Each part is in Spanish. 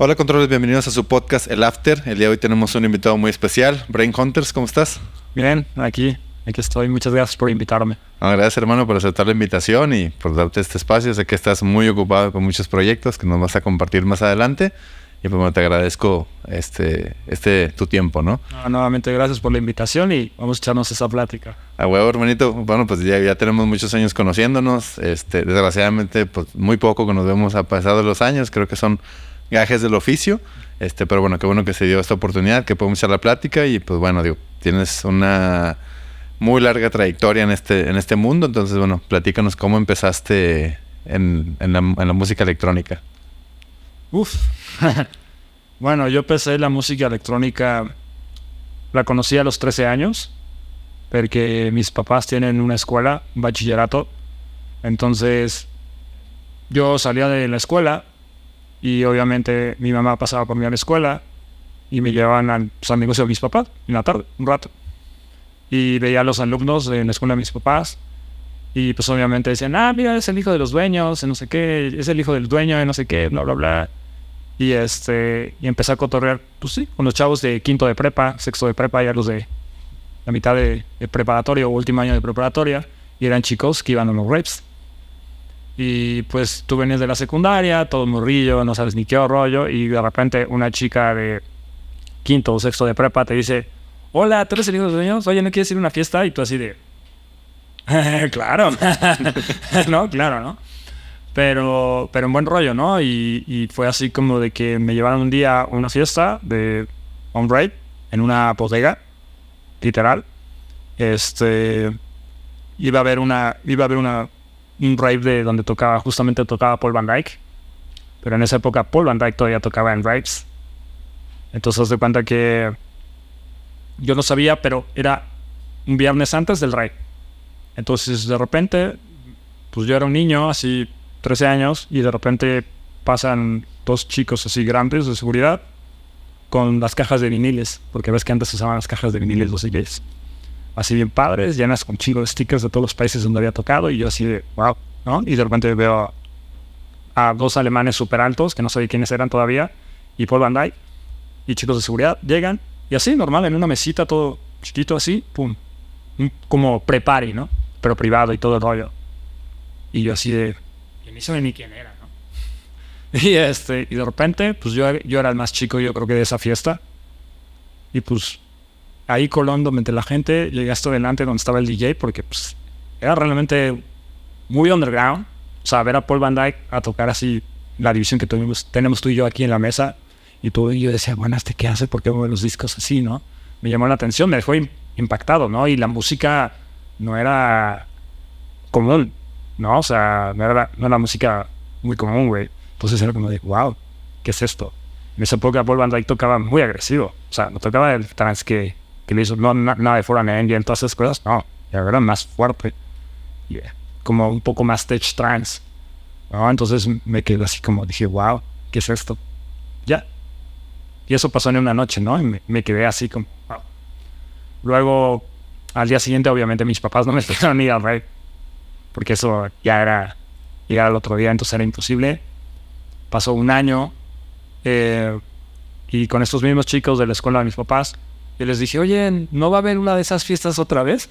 Hola controles, bienvenidos a su podcast El After. El día de hoy tenemos un invitado muy especial, Brain Hunters, ¿cómo estás? Bien, aquí, aquí estoy. Muchas gracias por invitarme. gracias hermano por aceptar la invitación y por darte este espacio. Sé que estás muy ocupado con muchos proyectos que nos vas a compartir más adelante. Y pues bueno, te agradezco este, este tu tiempo, ¿no? nuevamente gracias por la invitación y vamos a echarnos esa plática. A huevo, hermanito. Bueno, pues ya, ya tenemos muchos años conociéndonos. Este, desgraciadamente, pues muy poco que nos vemos a pasar de los años. Creo que son gajes del oficio. Este, pero bueno, qué bueno que se dio esta oportunidad, que podemos echar la plática y pues bueno, digo, tienes una muy larga trayectoria en este, en este mundo, entonces bueno, platícanos cómo empezaste en, en, la, en la música electrónica. Uf, bueno, yo empecé la música electrónica, la conocí a los 13 años, porque mis papás tienen una escuela, un bachillerato, entonces yo salía de la escuela y obviamente mi mamá pasaba por mí a la escuela y me llevaban a los amigos de mis papás en la tarde, un rato. Y veía a los alumnos en la escuela de mis papás. Y pues obviamente decían, ah, mira, es el hijo de los dueños, no sé qué, es el hijo del dueño, no sé qué, bla, bla, bla. Y este, y empecé a cotorrear, pues sí, con los chavos de quinto de prepa, sexto de prepa, ya los de la mitad de, de preparatoria o último año de preparatoria. Y eran chicos que iban a los rapes. Y pues tú venías de la secundaria, todo morrillo, no sabes ni qué rollo, y de repente una chica de quinto o sexto de prepa te dice, hola, ¿tú eres el hijo de los? Oye, ¿no quieres ir a una fiesta? Y tú así de, claro, no, claro, ¿no? Pero, pero en buen rollo, ¿no? Y, y, fue así como de que me llevaron un día a una fiesta de on-ride en una bodega, literal. Este, iba a haber una, iba a haber una un rave de donde tocaba, justamente tocaba Paul Van Dyke. Pero en esa época Paul Van Dyke todavía tocaba en raves. Entonces de cuenta que yo no sabía, pero era un viernes antes del rave. Entonces de repente, pues yo era un niño, así 13 años, y de repente pasan dos chicos así grandes de seguridad con las cajas de viniles, porque ves que antes usaban las cajas de viniles los DJs así bien padres, llenas con chingo de stickers de todos los países donde había tocado y yo así de, wow, ¿no? Y de repente veo a, dos alemanes súper altos, que no sabía quiénes eran todavía, y Paul Van Dyke, y chicos de seguridad, llegan, y así, normal, en una mesita, todo chiquito así, pum, como prepare, ¿no? Pero privado y todo el rollo. Y yo así de, y ni sabía ni quién era, ¿no? Y este, y de repente, pues yo, yo era el más chico, yo creo que de esa fiesta, y pues ahí colándome entre la gente, llegué hasta delante donde estaba el DJ porque pues, era realmente muy underground. O sea, ver a Paul Van Dyke a tocar así la división que tuvimos, tenemos tú y yo aquí en la mesa. Y tú y yo decía, bueno, ¿este qué hace? ¿Por qué mueve los discos así, no? Me llamó la atención, me dejó impactado, ¿no? Y la música no era común, ¿no? O sea, no era, no era música muy común, güey. Entonces era como de, wow, ¿qué es esto? En esa época Paul Van Dyke tocaba muy agresivo. O sea, no tocaba el trance que, que le hizo no, nada de Foreign Engine, todas esas cosas, no, ya era más fuerte, como un poco más stage trance, ¿no? Entonces me quedé así como, dije, wow, ¿qué es esto? Ya. Y eso pasó en una noche, ¿no? Y me, quedé así como, wow. Luego, al día siguiente, obviamente, mis papás no me dejaron ir al rey, porque eso ya era llegar al otro día, entonces era imposible. Pasó un año, eh, y con estos mismos chicos de la escuela de mis papás, y les dije, oye, ¿no va a haber una de esas fiestas otra vez?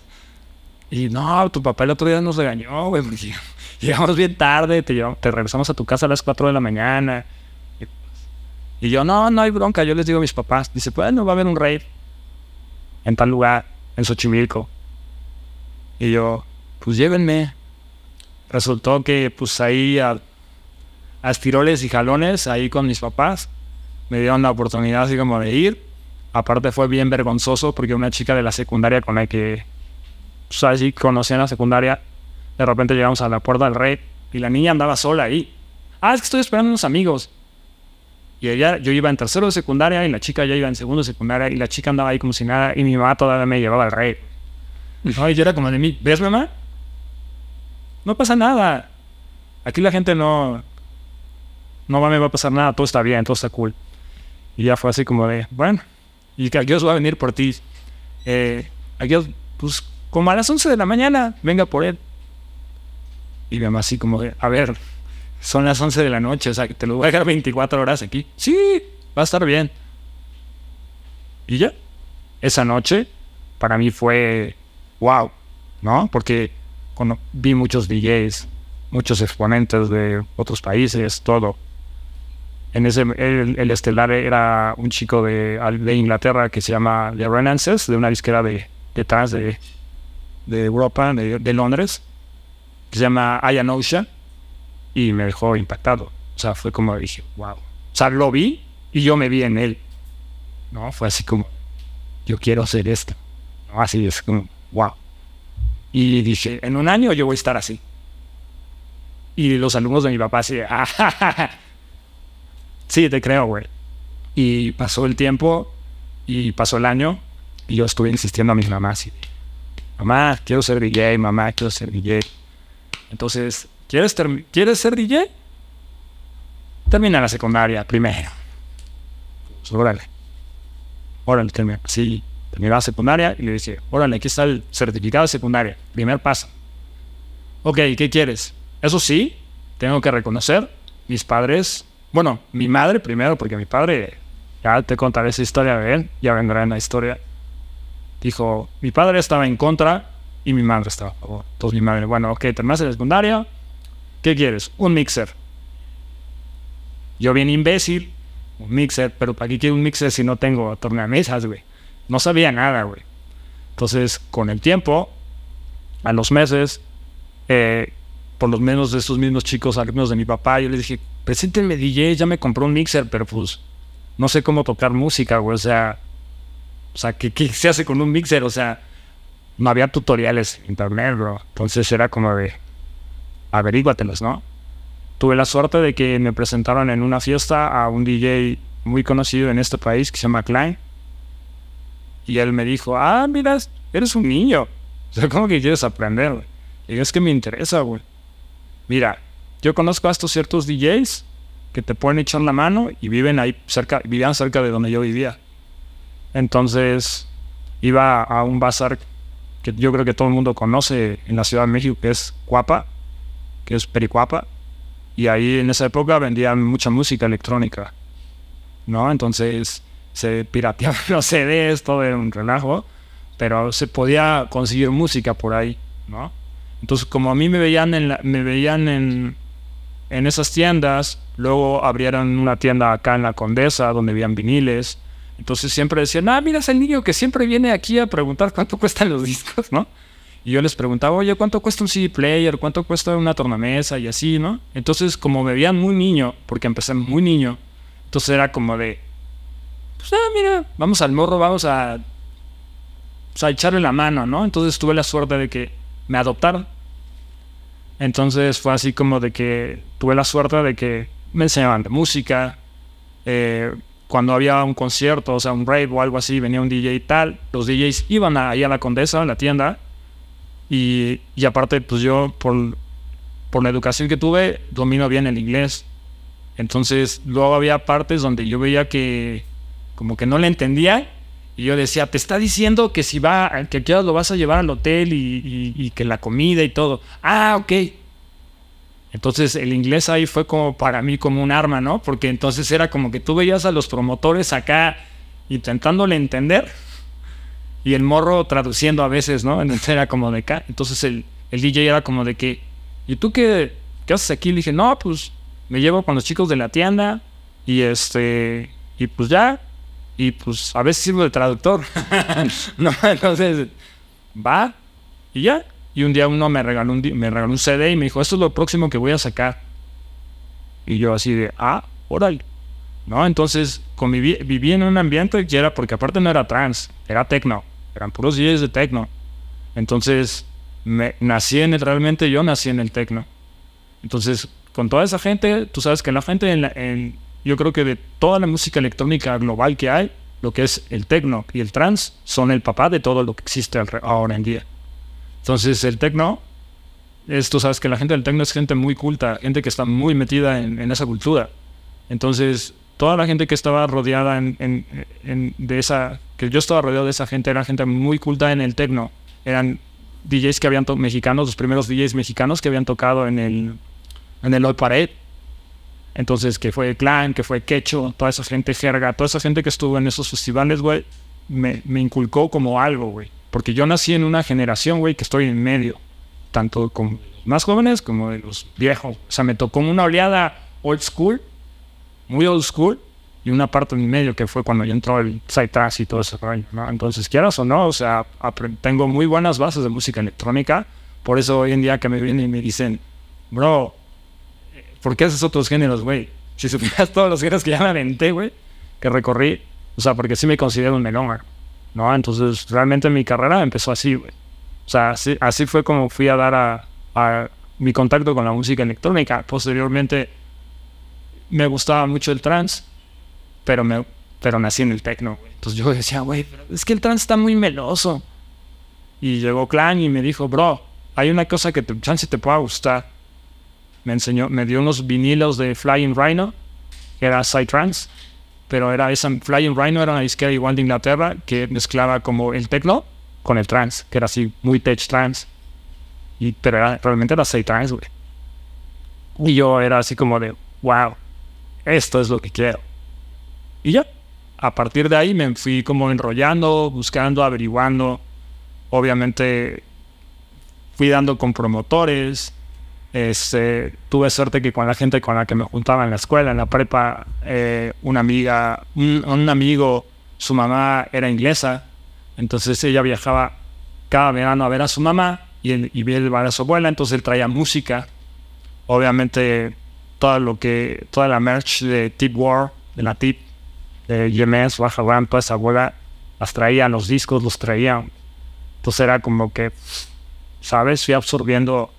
Y no, tu papá el otro día nos regañó, güey. Llegamos bien tarde, te, te regresamos a tu casa a las 4 de la mañana. Y, yo, no, no hay bronca. Yo les digo a mis papás, dice, pues no va a haber un rave en tal lugar, en Xochimilco. Y yo, pues llévenme. Resultó que, pues ahí a, a estiroles y jalones, ahí con mis papás, me dieron la oportunidad así como de ir Aparte fue bien vergonzoso porque una chica de la secundaria con la que, pues así conocía en la secundaria, de repente llegamos a la puerta del rey y la niña andaba sola ahí. Ah, es que estoy esperando a unos amigos. Y ella, yo iba en tercero de secundaria y la chica ya iba en segundo de secundaria y la chica andaba ahí como si nada y mi mamá todavía me llevaba al rey. No, y yo era como de mí, ¿ves mamá? No pasa nada. Aquí la gente no, no me va a pasar nada, todo está bien, todo está cool. Y ya fue así como de, bueno, y que Dios va a venir por ti. Eh, Dios, pues como a las 11 de la mañana, venga por él. Y mi mamá así como, a ver, son las 11 de la noche, o sea, te lo voy a dejar 24 horas aquí. Sí, va a estar bien. Y ya, esa noche para mí fue wow, ¿no? Porque cuando vi muchos DJs, muchos exponentes de otros países, todo. En ese, el, estelar era un chico de, de, Inglaterra que se llama The Renances, de una disquera de, detrás de, de Europa, de, de, Londres, que se llama Ian Ocean, y me dejó impactado. O sea, fue como dije, wow. O sea, lo vi y yo me vi en él. ¿No? Fue así como, yo quiero hacer esto. Así es como, wow. Y dije, en un año yo voy a estar así. Y los alumnos de mi papá así, ah, sí, te creo, güey. Y pasó el tiempo y pasó el año y yo estuve insistiendo a mi mamá así, mamá, quiero ser DJ, mamá, quiero ser DJ. Entonces, ¿quieres, ¿quieres ser DJ? Termina la secundaria primero. Pues, órale. Órale, termina. Sí, terminé la secundaria y le dije, órale, aquí está el certificado de secundaria, primer paso. Ok, ¿qué quieres? Eso sí, tengo que reconocer, mis padres, bueno, mi madre primero, porque mi padre, ya te contaré esa historia de él, ya vendrá en la historia. Dijo, mi padre estaba en contra y mi madre estaba a favor. Entonces mi madre, bueno, ok, terminaste la secundaria, ¿qué quieres? Un mixer. Yo bien imbécil, un mixer, pero ¿para qué quiero un mixer si no tengo tornamesas, güey? No sabía nada, güey. Entonces, con el tiempo, a los meses, eh, por lo menos de esos mismos chicos alumnos de mi papá, yo les dije, preséntenme DJ, ya me compró un mixer, pero pues no sé cómo tocar música, güey. O sea, o sea, ¿qué, ¿qué, se hace con un mixer? O sea, no había tutoriales en internet, bro. Entonces era como de, averíguatelos, ¿no? Tuve la suerte de que me presentaron en una fiesta a un DJ muy conocido en este país que se llama Klein. Y él me dijo, ah, mira, eres un niño. O sea, ¿cómo que quieres aprender? Y es que me interesa, güey. Mira, yo conozco a estos ciertos DJs que te pueden echar la mano y viven ahí cerca, vivían cerca de donde yo vivía. Entonces, iba a un bazar que yo creo que todo el mundo conoce en la Ciudad de México, que es Cuapa, que es Pericuapa. Y ahí en esa época vendían mucha música electrónica. ¿No? Entonces, se pirateaban los CDs, todo era un relajo, pero se podía conseguir música por ahí, ¿no? Entonces, como a mí me veían en, me veían en, en esas tiendas, luego abrieron una tienda acá en la Condesa donde habían viniles. Entonces siempre decían, ah, mira, es el niño que siempre viene aquí a preguntar cuánto cuestan los discos, ¿no? Y yo les preguntaba, oye, ¿cuánto cuesta un CD player? ¿Cuánto cuesta una tornamesa? Y así, ¿no? Entonces, como me veían muy niño, porque empecé muy niño, entonces era como de, pues, ah, mira, vamos al morro, vamos a, pues, a echarle la mano, ¿no? Entonces tuve la suerte de que me adoptaron. Entonces fue así como de que tuve la suerte de que me enseñaban de música. Eh, cuando había un concierto, o sea, un rave o algo así, venía un DJ y tal, los DJs iban ahí a la Condesa, a la tienda. Y, y aparte, pues yo, por, por la educación que tuve, domino bien el inglés. Entonces, luego había partes donde yo veía que como que no le entendía. Y yo decía, te está diciendo que si va, que aquí lo vas a llevar al hotel y, que la comida y todo. Ah, ok. Entonces el inglés ahí fue como para mí como un arma, ¿no? Porque entonces era como que tú veías a los promotores acá intentándole entender y el morro traduciendo a veces, ¿no? Entonces era como de acá. Entonces el, el DJ era como de que, ¿y tú qué, qué haces aquí? Le dije, no, pues me llevo con los chicos de la tienda y este, y pues ya, y pues a veces sirvo de traductor. no, entonces, va y ya. Y un día uno me regaló un, me regaló un CD y me dijo, esto es lo próximo que voy a sacar. Y yo así de, ah, órale. ¿No? Entonces, conviví, viví en un ambiente que era, porque aparte no era trans, era techno. Eran puros días de techno. Entonces, me, nací en el, realmente yo nací en el techno. Entonces, con toda esa gente, tú sabes que la gente en, en yo creo que de toda la música electrónica global que hay, lo que es el techno y el trance son el papá de todo lo que existe ahora en día. Entonces el techno, es, tú sabes que la gente del techno es gente muy culta, gente que está muy metida en, esa cultura. Entonces toda la gente que estaba rodeada de esa, que yo estaba rodeado de esa gente, era gente muy culta en el techno. Eran DJs que habían mexicanos, los primeros DJs mexicanos que habían tocado en el, en el Old Parade Entonces, que fue Clan, que fue Quecho, toda esa gente jerga, toda esa gente que estuvo en esos festivales, güey, me, me inculcó como algo, güey. Porque yo nací en una generación, güey, que estoy en medio, tanto con más jóvenes como de los viejos. O sea, me tocó una oleada old school, muy old school, y una parte en medio que fue cuando yo entró el Psytrance y todo ese rollo, ¿no? Entonces, quieras o no, o sea, tengo muy buenas bases de música electrónica, por eso hoy en día que me vienen y me dicen, bro, ¿por qué haces otros géneros, güey? Si supieras todos los géneros que ya me aventé, güey, que recorrí, o sea, porque sí me considero un melón, ¿no? Entonces, realmente mi carrera empezó así, güey. O sea, así, fue como fui a dar a, mi contacto con la música electrónica. Posteriormente, me gustaba mucho el trance pero, me, pero nací en el techno, Entonces yo decía, güey, es que el trance está muy meloso. Y llegó Clan y me dijo, bro, hay una cosa que te, chance te pueda gustar. Me enseñó, me dio unos vinilos de Flying Rhino, que era Psytrance, pero era esa, Flying Rhino era una disquera igual de Inglaterra que mezclaba como el techno con el trance, que era así, muy tech trance. Y, pero era, realmente era Psytrance, güey. Y yo era así como de, wow, esto es lo que quiero. Y ya, a partir de ahí me fui como enrollando, buscando, averiguando. Obviamente fui dando con promotores. Este, tuve suerte que con la gente con la que me juntaba en la escuela, en la prepa, eh, una amiga, un, amigo, su mamá era inglesa, entonces ella viajaba cada verano a ver a su mamá y, a su abuela, entonces él traía música. Obviamente todo lo que, toda la merch de Tip War, de la Tip, de GMS, Baja Ram, toda esa bola, las traían, los discos los traían. Entonces era como que, ¿sabes? Fui absorbiendo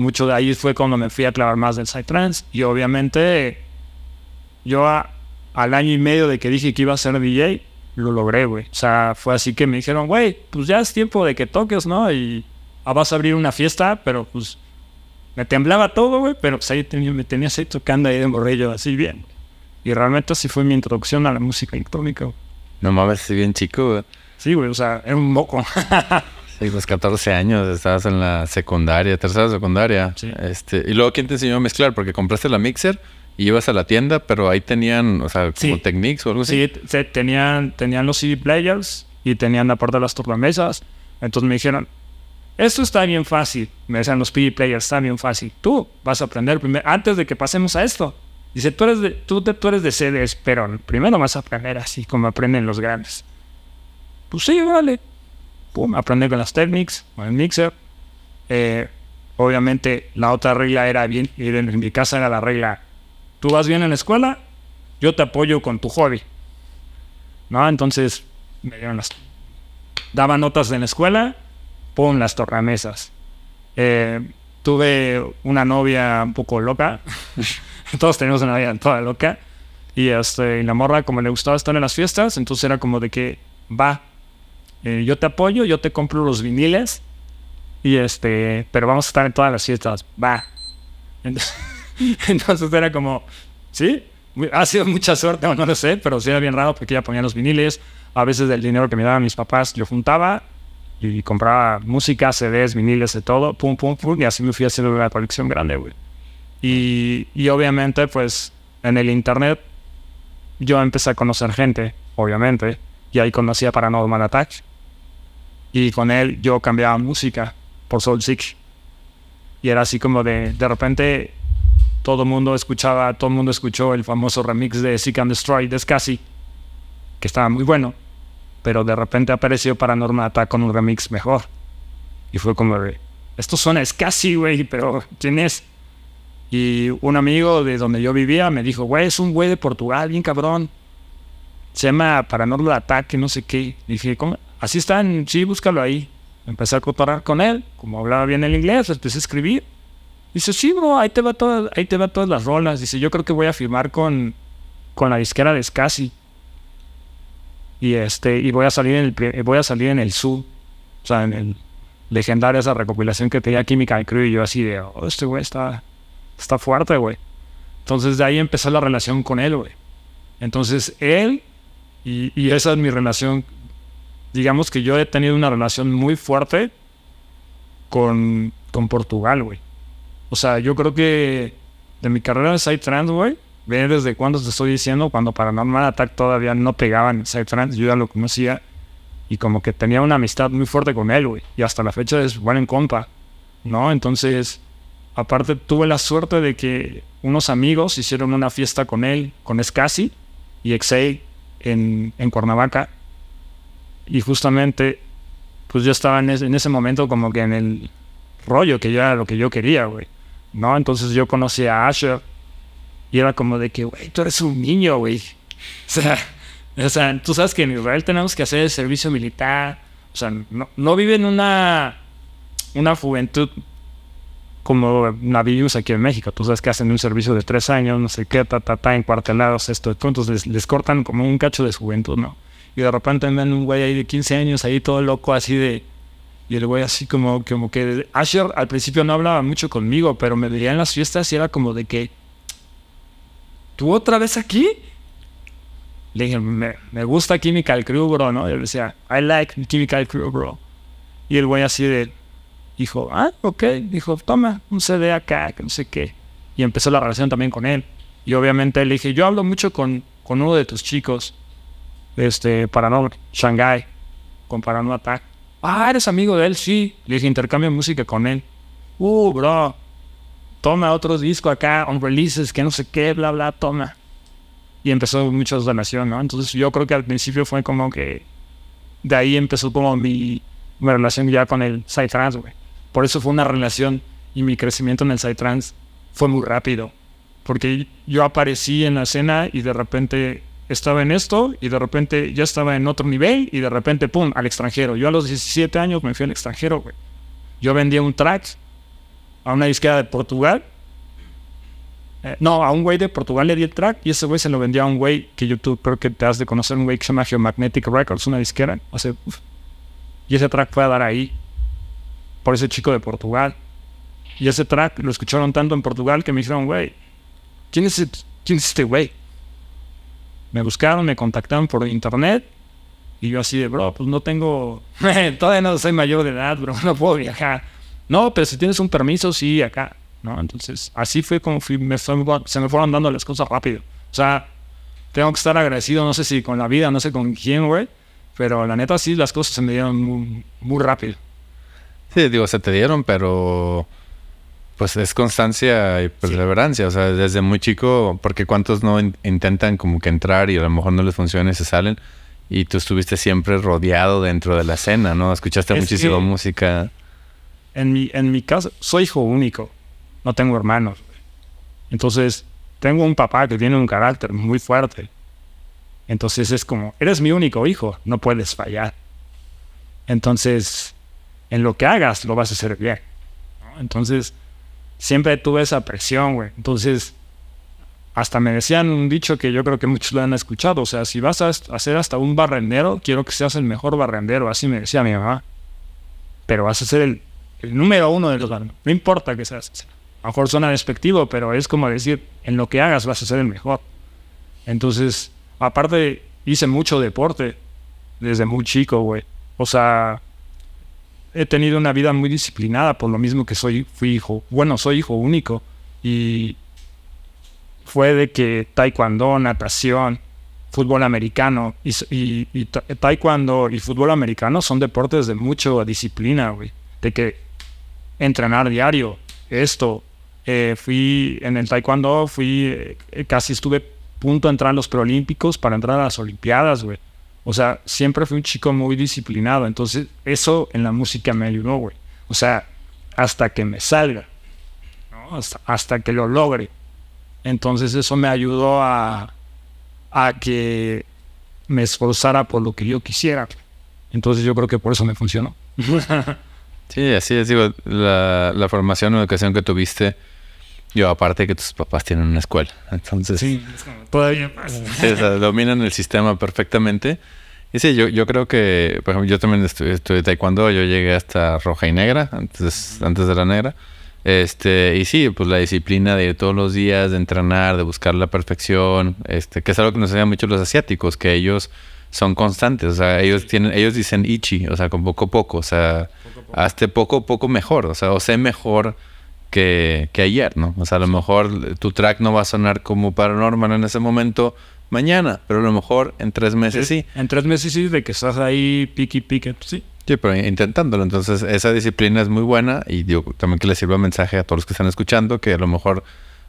mucho de ahí. Fue cuando me fui a clavar más del Psytrance. Y obviamente, yo al año y medio de que dije que iba a ser DJ, lo logré, güey. O sea, fue así que me dijeron, güey, pues ya es tiempo de que toques, ¿no? Y ah, vas a abrir una fiesta, pero pues me temblaba todo, güey, pero pues ahí me tenías ahí tocando ahí de morrillo, así bien. Y realmente así fue mi introducción a la música electrónica. No mames, bien chico, güey. Sí, güey, o sea, era un moco. sí, pues 14 años, estabas en la secundaria, tercera secundaria. Sí. Este, y luego, ¿quién te enseñó a mezclar? Porque compraste la mixer y ibas a la tienda, pero ahí tenían, o sea, como Technics o algo así. Sí, tenían, tenían los CD players y tenían aparte las tornamesas. Entonces me dijeron, esto está bien fácil. Me decían los PD players, está bien fácil. Tú vas a aprender primero, antes de que pasemos a esto. Dice, tú eres de, tú, tú eres de CDs, pero primero vas a aprender así como aprenden los grandes. Pues sí, vale. Pum, aprender con las Technics, con el mixer. Eh, obviamente la otra regla era bien, en mi casa era la regla, tú vas bien en la escuela, yo te apoyo con tu hobby. ¿No? Entonces me dieron las... Daba notas en la escuela, pum, las tornamesas. Eh, tuve una novia un poco loca. Todos teníamos una vida toda loca. Y, este, la morra, como le gustaba estar en las fiestas, entonces era como de que, va, eh, yo te apoyo, yo te compro los viniles, y este, pero vamos a estar en todas las fiestas, va. Entonces, era como, sí, ha sido mucha suerte, o no lo sé, pero sí era bien raro porque ella ponía los viniles. A veces del dinero que me daban mis papás, yo juntaba y compraba música, CDs, viniles, de todo, pum, pum, pum, y así me fui haciendo una colección grande, güey. Y, y obviamente, pues en el internet yo empecé a conocer gente, obviamente, y ahí conocí a Paranormal Attack. Y con él yo cambiaba música por Soul Sick. Y era así como de, de repente todo el mundo escuchaba, todo el mundo escuchó el famoso remix de Seek and Destroy de Scassi, que estaba muy bueno, pero de repente apareció Paranormal Attack con un remix mejor. Y fue como, esto suena Scassi, güey, pero ¿quién es? Y un amigo de donde yo vivía me dijo, güey, es un güey de Portugal, bien cabrón. Se llama Paranormal Ataque, no sé qué. dije, ¿cómo? Así están, sí, búscalo ahí. Empecé a cotorrar con él, como hablaba bien el inglés, empecé a escribir. Dice, sí, bro, ahí te va, todo, ahí te va todas las rolas. Dice, yo creo que voy a firmar con, con la disquera de Scassi. Y este, y voy a salir en el voy a salir en el sur. O sea, en el legendario esa recopilación que tenía Química y Crew y yo así de, oh, este güey está está fuerte, güey. Entonces de ahí empezó la relación con él, güey. Entonces él, y, esa es mi relación, digamos que yo he tenido una relación muy fuerte con, con Portugal, güey. O sea, yo creo que de mi carrera de Psytrance, güey, ve desde cuándo te estoy diciendo, cuando Paranormal Attack todavía no pegaban en Psytrance, yo ya lo conocía y como que tenía una amistad muy fuerte con él, güey, y hasta la fecha es buen en compa, ¿no? Entonces, aparte tuve la suerte de que unos amigos hicieron una fiesta con él, con Scassi y Exei en, en Cuernavaca, y justamente, pues yo estaba en ese, en ese momento como que en el rollo que ya era lo que yo quería, güey. ¿No? Entonces yo conocí a Asher y era como de que, güey, tú eres un niño, güey. O sea, o sea, tú sabes que en Israel tenemos que hacer el servicio militar. O sea, no, no viven una, una juventud como la aquí en México. Tú sabes que hacen un servicio de tres años, no sé qué, ta, ta, ta, encuartelados, esto. Entonces les, les cortan como un cacho de juventud, ¿no? Y de repente ven un güey ahí de 15 años, ahí todo loco, así de... Y el güey así como, como que... Asher al principio no hablaba mucho conmigo, pero me veía en las fiestas y era como de que... ¿Tú otra vez aquí? Le dije, me, me gusta Chemical Crew, bro, ¿no? Y él decía, I like Chemical Crew, bro. Y el güey así de... Dijo, ah, ok. Dijo, toma, un CD acá, que no sé qué. Y empezó la relación también con él. Y obviamente le dije, yo hablo mucho con, con uno de tus chicos este, Paranormal, Shanghai, con Paranormal Attack. Ah, eres amigo de él, sí. Le dije, intercambio música con él. Uh, bro, toma otro disco acá, on releases, que no sé qué, bla, bla, toma. Y empezó mucha relación, ¿no? Entonces yo creo que al principio fue como que de ahí empezó como mi, mi relación ya con el Psytrance, güey. Por eso fue una relación y mi crecimiento en el Psytrance fue muy rápido. Porque yo aparecí en la escena y de repente estaba en esto y de repente ya estaba en otro nivel y de repente, ¡pum!, al extranjero. Yo a los 17 años me fui al extranjero, güey. Yo vendía un track a una disquera de Portugal. Eh, no, a un güey de Portugal le di el track y ese güey se lo vendía a un güey que YouTube creo que te has de conocer, un güey que se llama Geomagnetic Records, una disquera. O sea, y ese track fue a dar ahí por ese chico de Portugal. Y ese track lo escucharon tanto en Portugal que me dijeron, güey, ¿quién es, ¿quién es este güey? Me buscaron, me contactaron por internet y yo así de, bro, pues no tengo, todavía no soy mayor de edad, bro, no puedo viajar. No, pero si tienes un permiso, sí, acá, ¿no? Entonces, así fue como fui, me, se me fueron dando las cosas rápido. O sea, tengo que estar agradecido, no sé si con la vida, no sé con quién, güey, pero la neta sí, las cosas se me dieron muy, muy rápido. Sí, digo, se te dieron, pero pues es constancia y perseverancia, o sea, desde muy chico, porque cuántos no intentan como que entrar y a lo mejor no les funciona y se salen, y tú estuviste siempre rodeado dentro de la escena, ¿no? Escuchaste muchísima música. En mi, en mi caso, soy hijo único, no tengo hermanos. Entonces, tengo un papá que tiene un carácter muy fuerte. Entonces es como, eres mi único hijo, no puedes fallar. Entonces, en lo que hagas, lo vas a hacer bien. Entonces, siempre tuve esa presión, güey. Entonces, hasta me decían un dicho que yo creo que muchos lo han escuchado. O sea, si vas a hacer hasta un barrendero, quiero que seas el mejor barrendero. Así me decía mi mamá. Pero vas a ser el, número uno de los barrenderos. No importa que seas. A lo mejor suena despectivo, pero es como decir, en lo que hagas vas a ser el mejor. Entonces, aparte, hice mucho deporte desde muy chico, güey. O sea, he tenido una vida muy disciplinada por lo mismo que soy fui hijo bueno soy hijo único y fue de que taekwondo natación fútbol americano y, taekwondo y fútbol americano son deportes de mucha disciplina güey de que entrenar diario esto eh, fui en el taekwondo fui eh, casi estuve punto a entrar a los preolímpicos para entrar a las olimpiadas güey o sea, siempre fui un chico muy disciplinado. Entonces, eso en la música me ayudó, güey. O sea, hasta que me salga, ¿no? hasta, que lo logre. Entonces, eso me ayudó a, a que me esforzara por lo que yo quisiera. Entonces, yo creo que por eso me funcionó. sí, así es. Digo, la, la formación o educación que tuviste yo, aparte que tus papás tienen una escuela. Entonces. Sí, todavía más. dominan el sistema perfectamente. Y sí, yo, yo creo que, por ejemplo, yo también estudié, taekwondo, yo llegué hasta roja y negra, antes, antes de la negra. Este, y sí, pues la disciplina de todos los días, de entrenar, de buscar la perfección, este, que es algo que nos enseñan mucho los asiáticos, que ellos son constantes, o sea, ellos tienen, ellos dicen ichi, o sea, con poco a poco, o sea, hasta poco a poco mejor, o sea, o sé mejor que, que ayer, ¿no? O sea, a lo mejor tu track no va a sonar como Paranormal en ese momento mañana, pero a lo mejor en tres meses sí. En tres meses sí, de que estás ahí piqui pique, sí. Sí, pero intentándolo. Entonces, esa disciplina es muy buena y digo, también que le sirva mensaje a todos los que están escuchando que a lo mejor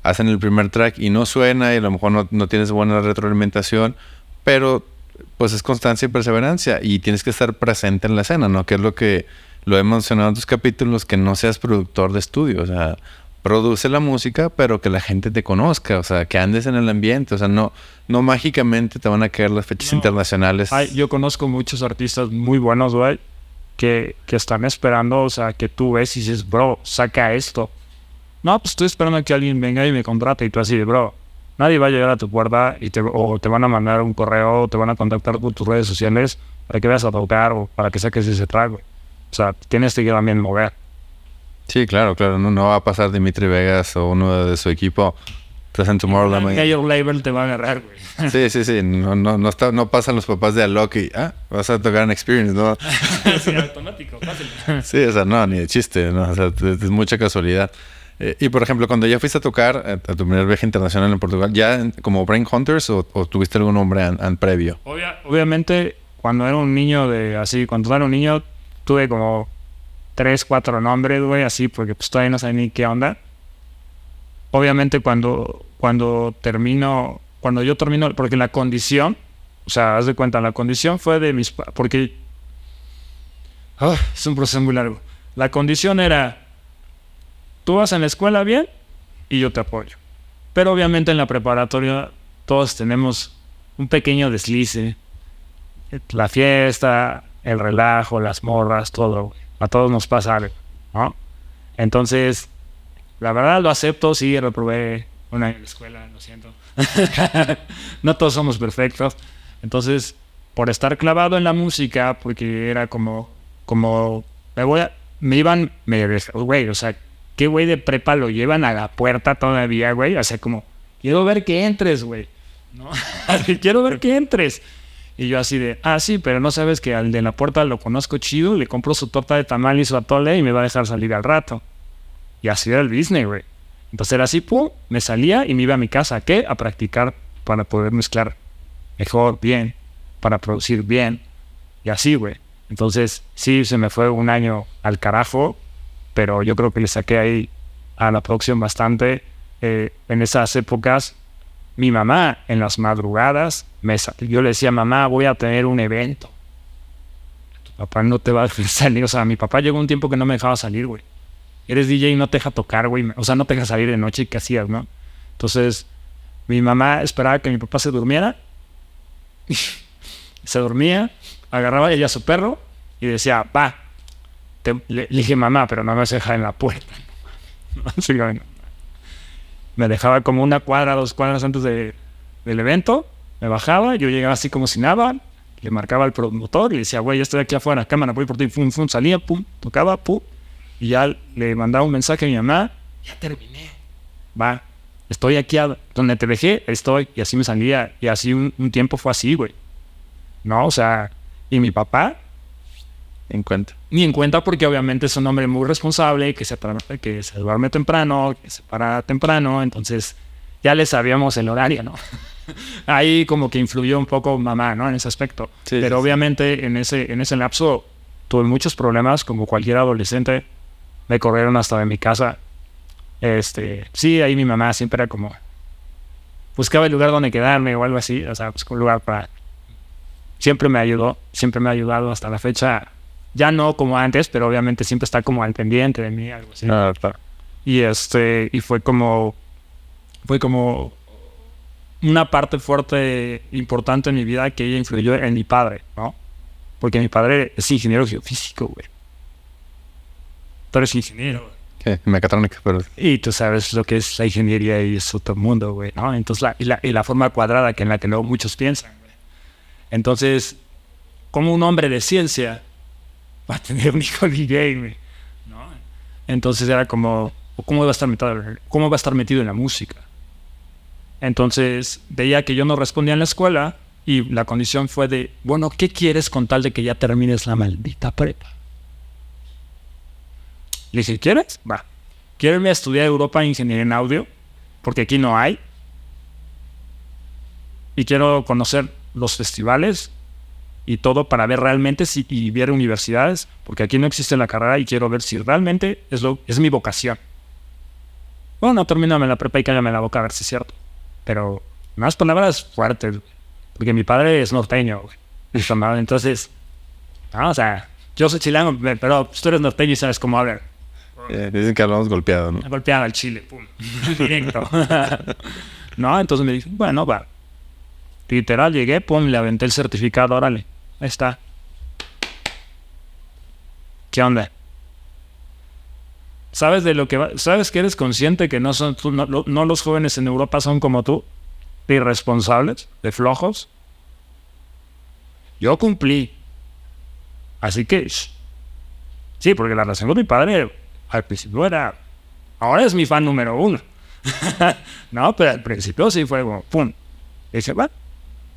hacen el primer track y no suena y a lo mejor no, no tienes buena retroalimentación, pero pues es constancia y perseverancia y tienes que estar presente en la escena, ¿no? Que es lo que lo he mencionado en tus capítulos, que no seas productor de estudio, o sea, produce la música, pero que la gente te conozca, o sea, que andes en el ambiente, o sea, no, no mágicamente te van a caer las fechas internacionales. yo conozco muchos artistas muy buenos, güey, que, que están esperando, o sea, que tú ves y dices, bro, saca esto. No, pues estoy esperando a que alguien venga y me contrate y tú así de, bro, nadie va a llegar a tu puerta y te, o te van a mandar un correo o te van a contactar por tus redes sociales para que veas a tocar o para que saques ese trago. O sea, tienes que también mover. Sí, claro, claro. No, no va a pasar Dimitri Vegas o uno de su equipo. Present Tomorrowland. Que label te va a agarrar, güey. Sí, sí, sí. No, no, no, está, no pasan los papás de Alok y, ah, vas a tocar en Experience, ¿no? sí, automático, fácil. Sí, o sea, no, ni de chiste, ¿no? O sea, es, mucha casualidad. Eh, y por ejemplo, cuando ya fuiste a tocar eh, a, tu primer viaje internacional en Portugal, ¿ya como Brain Hunters o, tuviste algún nombre an, previo? obviamente, cuando era un niño de así, cuando era un niño, tuve como tres, cuatro nombres, güey, así, porque pues todavía no sabía ni qué onda. Obviamente cuando, cuando termino, cuando yo termino, porque la condición, o sea, haz de cuenta, la condición fue de mis, porque ah, es un proceso muy largo. La condición era, tú vas en la escuela bien y yo te apoyo. Pero obviamente en la preparatoria todos tenemos un pequeño deslice. La fiesta, el relajo, las morras, todo. A todos nos pasa algo, ¿no? Entonces, la verdad lo acepto, sí, reprobé una en la escuela, lo siento. no todos somos perfectos. Entonces, por estar clavado en la música, porque era como, como, me voy me iban, me, güey, o sea, ¿qué güey de prepa lo llevan a la puerta todavía, güey? O sea, como, quiero ver que entres, güey. ¿No? quiero ver que entres. Y yo así de, ah, sí, pero no sabes que al de la puerta lo conozco chido, le compro su torta de tamal y su atole y me va a dejar salir al rato. Y así era el business, güey. Entonces era así, pum, me salía y me iba a mi casa. ¿A qué? A practicar para poder mezclar mejor, bien, para producir bien. Y así, güey. Entonces, sí, se me fue un año al carajo, pero yo creo que le saqué ahí a la producción bastante. Eh, en esas épocas mi mamá en las madrugadas, me yo le decía, mamá, voy a tener un evento. Tu papá no te va a salir. O sea, mi papá llegó un tiempo que no me dejaba salir, güey. Eres DJ y no te deja tocar, güey. O sea, no te deja salir de noche. ¿Qué hacías, no? Entonces, mi mamá esperaba que mi papá se durmiera. se dormía, agarraba ella a su perro y decía, va. le, dije, mamá, pero no me vas a dejar en la puerta. Así que, me dejaba como una cuadra, dos cuadras antes de, del evento, me bajaba, yo llegaba así como si nada, le marcaba al promotor y le decía, güey, ya estoy aquí afuera, cámara, voy por ti, pum, pum, salía, pum, tocaba, pum, y ya le mandaba un mensaje a mi mamá, ya terminé, va, estoy aquí donde te dejé, estoy, y así me salía, y así un, un tiempo fue así, güey, ¿no? O sea, y mi papá, en cuenta. Ni en cuenta porque obviamente es un hombre muy responsable, que se, que se duerme temprano, que se para temprano, entonces ya le sabíamos el horario, ¿no? Ahí como que influyó un poco mamá, ¿no? En ese aspecto. Pero obviamente en ese, en ese lapso tuve muchos problemas, como cualquier adolescente. Me corrieron hasta de mi casa. Este, sí, ahí mi mamá siempre era como, buscaba el lugar donde quedarme o algo así, o sea, pues un lugar para... Siempre me ayudó, siempre me ha ayudado hasta la fecha ya no como antes, pero obviamente siempre está como al pendiente de mí, algo así. Ah, y este, y fue como, fue como una parte fuerte, importante en mi vida que ella influyó en mi padre, ¿no? Porque mi padre es ingeniero geofísico, güey. Tú eres ingeniero, ¿Qué? Mecatrónica, pero... Y tú sabes lo que es la ingeniería y es otro mundo, güey, ¿no? Entonces, la, y, la, y la forma cuadrada que en la que luego muchos piensan, güey. Entonces, como un hombre de ciencia, va a tener un hijo ¿no? Entonces era como, ¿cómo va a estar metido, cómo va a estar metido en la música? Entonces veía que yo no respondía en la escuela y la condición fue de, bueno, ¿qué quieres con tal de que ya termines la maldita prepa? Le dije, ¿quieres? Va. quiero irme a estudiar a Europa ingeniería en audio, porque aquí no hay. Y quiero conocer los festivales y todo para ver realmente si y ver universidades, porque aquí no existe la carrera y quiero ver si realmente es, lo, es mi vocación. Bueno, termíname la prepa y cállame la boca a ver si es cierto. Pero más palabras fuertes, porque mi padre es norteño, güey. Entonces, no, o sea, yo soy chileno, pero tú eres norteño y sabes cómo hablar. Eh, dicen que hablamos golpeado, ¿no? Golpeado al chile, pum. Directo. no, entonces me dicen, bueno, va. Literal, llegué, pum, le aventé el certificado, órale. Ahí está. ¿Qué onda? ¿Sabes de lo que va? ¿Sabes que eres consciente que no son no, no, los jóvenes en Europa son como tú? De irresponsables, de flojos. Yo cumplí. Así que sí, porque la relación con mi padre al principio era. Ahora es mi fan número uno. no, pero al principio sí fue como, pum. Dice, bueno.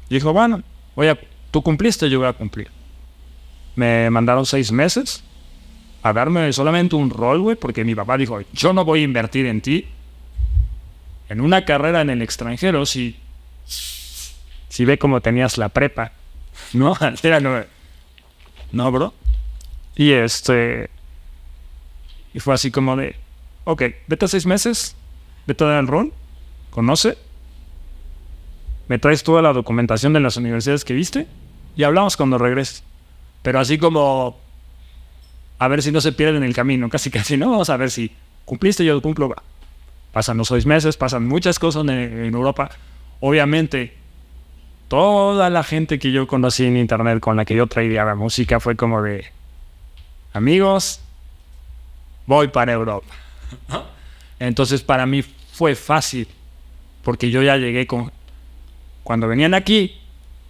Dijo, bueno, voy a, tú cumpliste, yo voy a cumplir. Me mandaron seis meses a darme solamente un rol, güey, porque mi papá dijo, yo no voy a invertir en ti en una carrera en el extranjero si, si ve cómo tenías la prepa. No, era no, no, bro. Y este, y fue así como de, ok, vete a seis meses, vete a dar el rol, conoce, me traes toda la documentación de las universidades que viste y hablamos cuando regreses. Pero así como a ver si no se pierden en el camino, casi casi, ¿no? Vamos a ver si cumpliste, yo cumplo. Pasan los seis meses, pasan muchas cosas en, Europa. Obviamente, toda la gente que yo conocí en internet con la que yo traía la música fue como de, amigos, voy para Europa. Entonces para mí fue fácil, porque yo ya llegué con... Cuando venían aquí,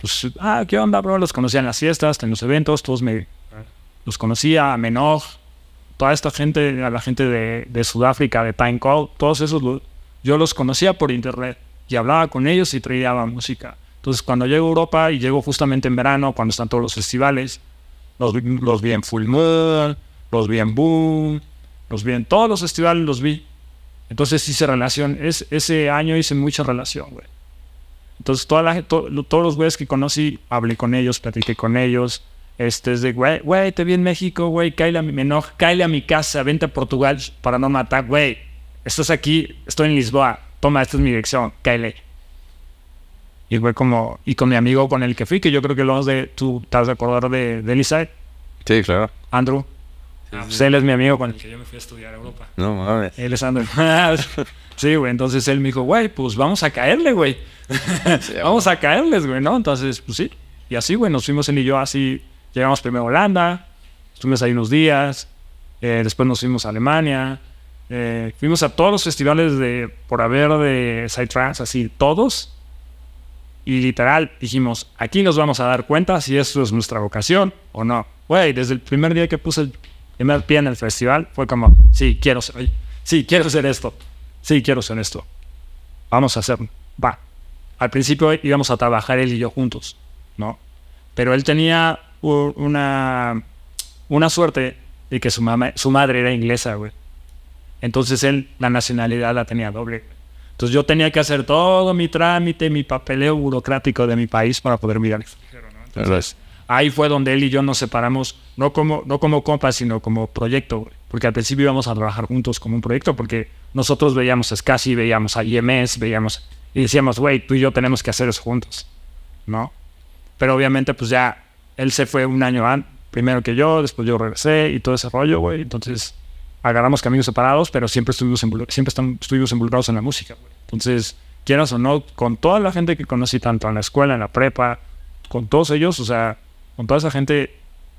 pues, ah, ¿qué onda, bro? Los conocía en las fiestas, en los eventos, todos me los conocía, a Menor, toda esta gente, a la gente de, Sudáfrica, de Time Call, todos esos yo los conocía por internet y hablaba con ellos y traía música. Entonces, cuando llego a Europa y llego justamente en verano, cuando están todos los festivales, los, los vi en Full Moon, los vi en Boom, los vi en todos los festivales, los vi. Entonces hice relación, es, ese año hice mucha relación, güey. Entonces, toda la, todos los güeyes que conocí, hablé con ellos, platiqué con ellos, este es de, güey, güey, te vi en México, güey, cállale a mi, me a mi casa, vente a Portugal para no matar, güey. Estás aquí, estoy en Lisboa, toma, esta es mi dirección, cállale. Y fue como, y con mi amigo con el que fui, que yo creo que lo de, tú estás de acordar de, de Lisa. Sí, claro. Andrew. Sí, pues él es mi amigo con el que yo me fui a estudiar a Europa. No mames. Él es Andrew. sí, güey, entonces él me dijo, güey, pues vamos a caerle, güey. Vamos a caerles, güey, ¿no? Entonces, pues sí. Y así, güey, nos fuimos él y yo así Llegamos primero a Holanda, estuvimos ahí unos días, eh, después nos fuimos a Alemania, eh, fuimos a todos los festivales de por haber de Psytrance, así todos, y literal dijimos, aquí nos vamos a dar cuenta si esto es nuestra vocación o no. Güey, desde el primer día que puse el primer pie en el festival, fue como, sí, quiero ser, sí, quiero hacer esto, sí, quiero ser esto. Vamos a hacerlo, va. Al principio íbamos a trabajar él y yo juntos, ¿no? Pero él tenía una, una suerte de que su, mamá, su madre era inglesa, güey. Entonces él la nacionalidad la tenía doble. Entonces yo tenía que hacer todo mi trámite, mi papeleo burocrático de mi país para poder mirar Entonces, ahí fue donde él y yo nos separamos, no como, no como compas, sino como proyecto, porque al principio íbamos a trabajar juntos como un proyecto, porque nosotros veíamos a SCSI, veíamos a IMS, veíamos, y decíamos, güey, tú y yo tenemos que hacer eso juntos, ¿no? Pero obviamente, pues ya él se fue un año antes, primero que yo, después yo regresé y todo ese rollo, güey. Entonces agarramos caminos separados, pero siempre estuvimos, siempre estuvimos involucrados en la música, güey. Entonces, quieras o no, con toda la gente que conocí, tanto en la escuela, en la prepa, con todos ellos, o sea, con toda esa gente,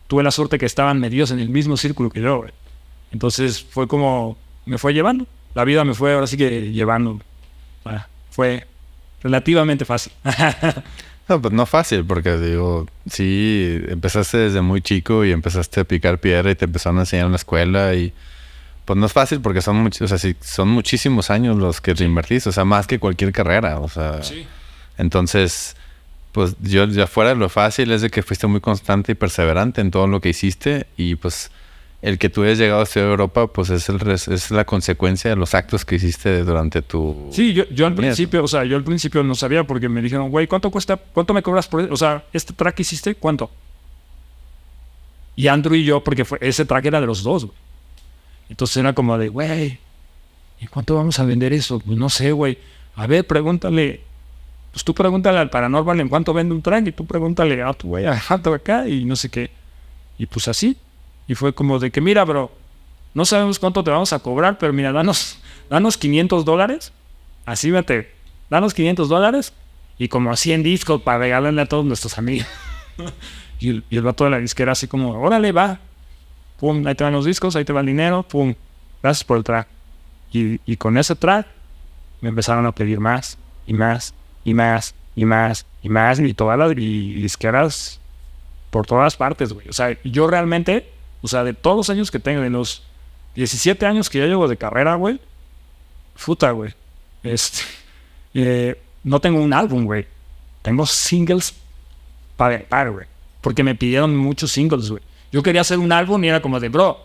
tuve la suerte que estaban medidos en el mismo círculo que yo, güey. Entonces fue como, me fue llevando. La vida me fue ahora sí que llevando. Fue relativamente fácil. No, pues no fácil, porque digo, sí, empezaste desde muy chico y empezaste a picar piedra y te empezaron a enseñar en la escuela y pues no es fácil porque son muchos, o sea, sí, son muchísimos años los que reinvertiste, o sea, más que cualquier carrera, o sea. Sí. Entonces, pues yo ya fuera lo fácil es de que fuiste muy constante y perseverante en todo lo que hiciste y pues el que tú hayas llegado a Ciudad de Europa, pues es, el es la consecuencia de los actos que hiciste durante tu... Sí, yo, yo al principio, o sea, yo al principio no sabía porque me dijeron, güey, ¿cuánto cuesta? ¿Cuánto me cobras por, o sea, este track que hiciste? ¿Cuánto? Y Andrew y yo, porque fue, ese track era de los dos, güey. Entonces era como de, güey, ¿y cuánto vamos a vender eso? Pues no sé, güey. A ver, pregúntale. Pues tú pregúntale al Paranormal en cuánto vende un track y tú pregúntale a tu güey, a acá y no sé qué. Y pues así. Y fue como de que, mira, bro, no sabemos cuánto te vamos a cobrar, pero mira, danos, danos 500 dólares. Así vete, danos 500 dólares y como 100 discos para regalarle a todos nuestros amigos. y, el, y el vato de la disquera así como, órale, va. Pum, ahí te van los discos, ahí te va el dinero, pum, gracias por el track. Y, y con ese track me empezaron a pedir más y más y más y más y más y todas las y disqueras por todas partes, güey. O sea, yo realmente, o sea, de todos los años que tengo, de los 17 años que ya llevo de carrera, güey, puta, güey. Este, eh, no tengo un álbum, güey. Tengo singles para par, güey. Porque me pidieron muchos singles, güey. Yo quería hacer un álbum y era como de, bro,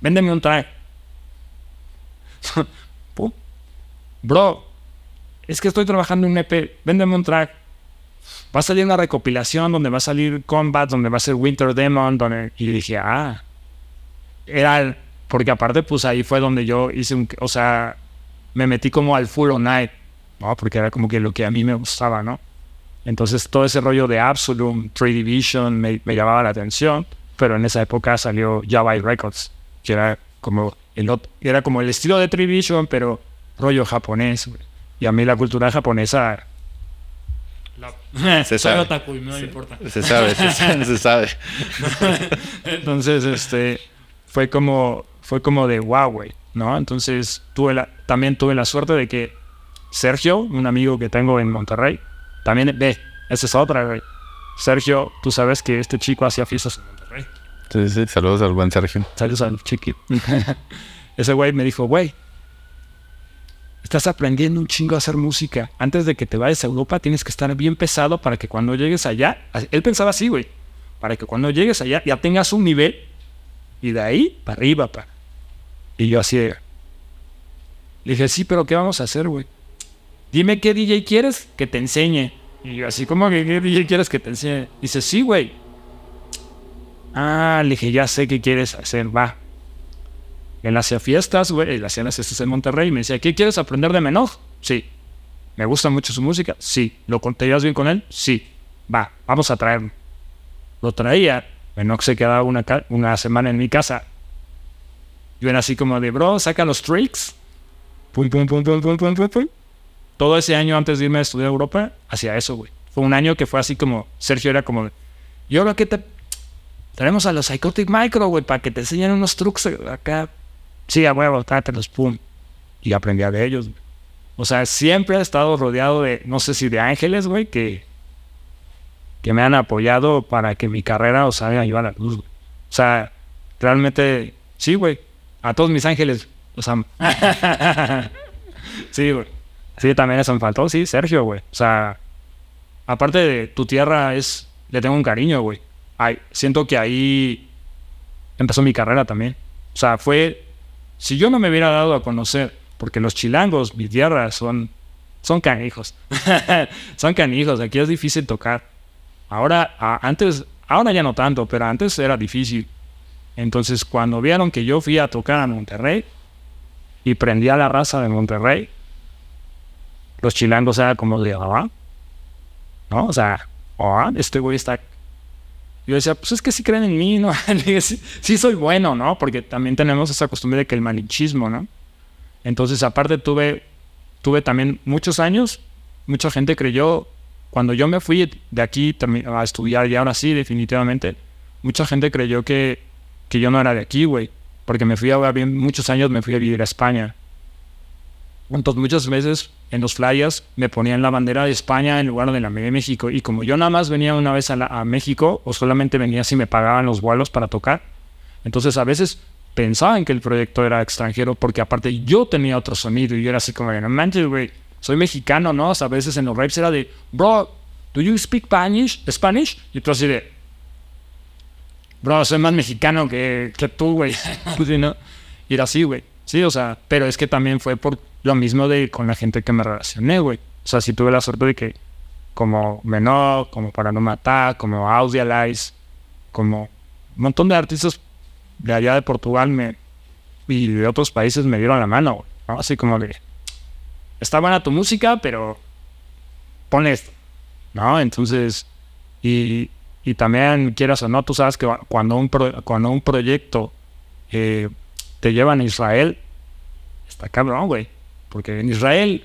véndeme un track. Bro, es que estoy trabajando en un EP, véndeme un track. Va a salir una recopilación donde va a salir Combat, donde va a ser Winter Demon, donde... Y dije, ah, era el- porque aparte pues ahí fue donde yo hice un o sea me metí como al full on night no porque era como que lo que a mí me gustaba no entonces todo ese rollo de Absolute 3 Division me, me llamaba la atención pero en esa época salió Java Records que era como el era como el estilo de 3 Division pero rollo japonés güey. y a mí la cultura japonesa la- Se sabe. otaku no me importa Se sabe, se sabe, se sabe. Entonces, este, fue como, fue como de wow, güey, ¿no? Entonces, tuve la, también tuve la suerte de que Sergio, un amigo que tengo en Monterrey, también, ve, esa es otra, güey. Sergio, tú sabes que este chico hacía fiestas en Monterrey. Sí, sí, saludos al buen Sergio. Saludos al chiqui. Ese güey me dijo, güey, estás aprendiendo un chingo a hacer música. Antes de que te vayas a Europa tienes que estar bien pesado para que cuando llegues allá, él pensaba así, güey, para que cuando llegues allá ya tengas un nivel y de ahí para arriba, pa. Y yo así Le dije, sí, pero ¿qué vamos a hacer, güey? Dime qué DJ quieres que te enseñe. Y yo así como que qué DJ quieres que te enseñe. Dice, sí, güey. Ah, le dije, ya sé qué quieres hacer, va. Él hacía fiestas, güey, él hacía las fiestas en Monterrey y me decía, ¿qué quieres aprender de Menor? Sí. ¿Me gusta mucho su música? Sí. ¿Lo contarías bien con él? Sí. Va, vamos a traerlo. Lo traía. Menor se quedaba una, una semana en mi casa. Yo era así como de, bro, saca los tricks. Pum, pum, pum, pum, pum, pum, pum, pum. Todo ese año antes de irme a estudiar a Europa, hacía eso, güey. Fue un año que fue así como, Sergio era como, ¿y ahora qué te Traemos a los Psychotic Micro, güey, para que te enseñen unos trucos acá. Sí, a huevo, trátelos, pum. Y aprendí de ellos. güey. O sea, siempre he estado rodeado de, no sé si de ángeles, güey, que, que me han apoyado para que mi carrera, o sea, ayude a la luz, güey. O sea, realmente, sí, güey. A todos mis ángeles, los amo. sí, güey. Sí, también eso me faltó, sí, Sergio, güey. O sea, aparte de tu tierra, es, le tengo un cariño, güey. Ay, siento que ahí empezó mi carrera también. O sea, fue. Si yo no me hubiera dado a conocer, porque los chilangos, mi tierra, son. Son canijos. son canijos. Aquí es difícil tocar. Ahora, antes. Ahora ya no tanto, pero antes era difícil. Entonces, cuando vieron que yo fui a tocar a Monterrey y prendí a la raza de Monterrey, los chilangos eran como de, ah, ¿no? O sea, ah, este güey está yo decía, pues es que sí creen en mí, ¿no? Sí, sí soy bueno, ¿no? Porque también tenemos esa costumbre de que el malinchismo, ¿no? Entonces, aparte tuve, tuve también muchos años, mucha gente creyó, cuando yo me fui de aquí a estudiar, y ahora sí, definitivamente, mucha gente creyó que, que yo no era de aquí, güey. Porque me fui a muchos años, me fui a vivir a España. Entonces muchas veces en los flyers me ponían la bandera de España en lugar de la de México. Y como yo nada más venía una vez a México, o solamente venía si me pagaban los vuelos para tocar, entonces a veces pensaban que el proyecto era extranjero porque aparte yo tenía otro sonido y yo era así como, no manches, güey, soy mexicano, ¿no? O sea, a veces en los rapes era de, bro, ¿do you speak Spanish? Spanish? Y tú así de, bro, soy más mexicano que, que tú, güey. ¿no? Y era así, güey. Sí, o sea, pero es que también fue por lo mismo de con la gente que me relacioné, güey. O sea, sí tuve la suerte de que como Menor, como Para No Matar, como Audialize, como un montón de artistas de allá de Portugal me, y de otros países me dieron la mano, güey. ¿no? Así como de, está buena tu música, pero pon esto, ¿no? Entonces, y, y también quieras o no, tú sabes que cuando un, pro- cuando un proyecto eh, te llevan a Israel, está cabrón, güey. Porque en Israel,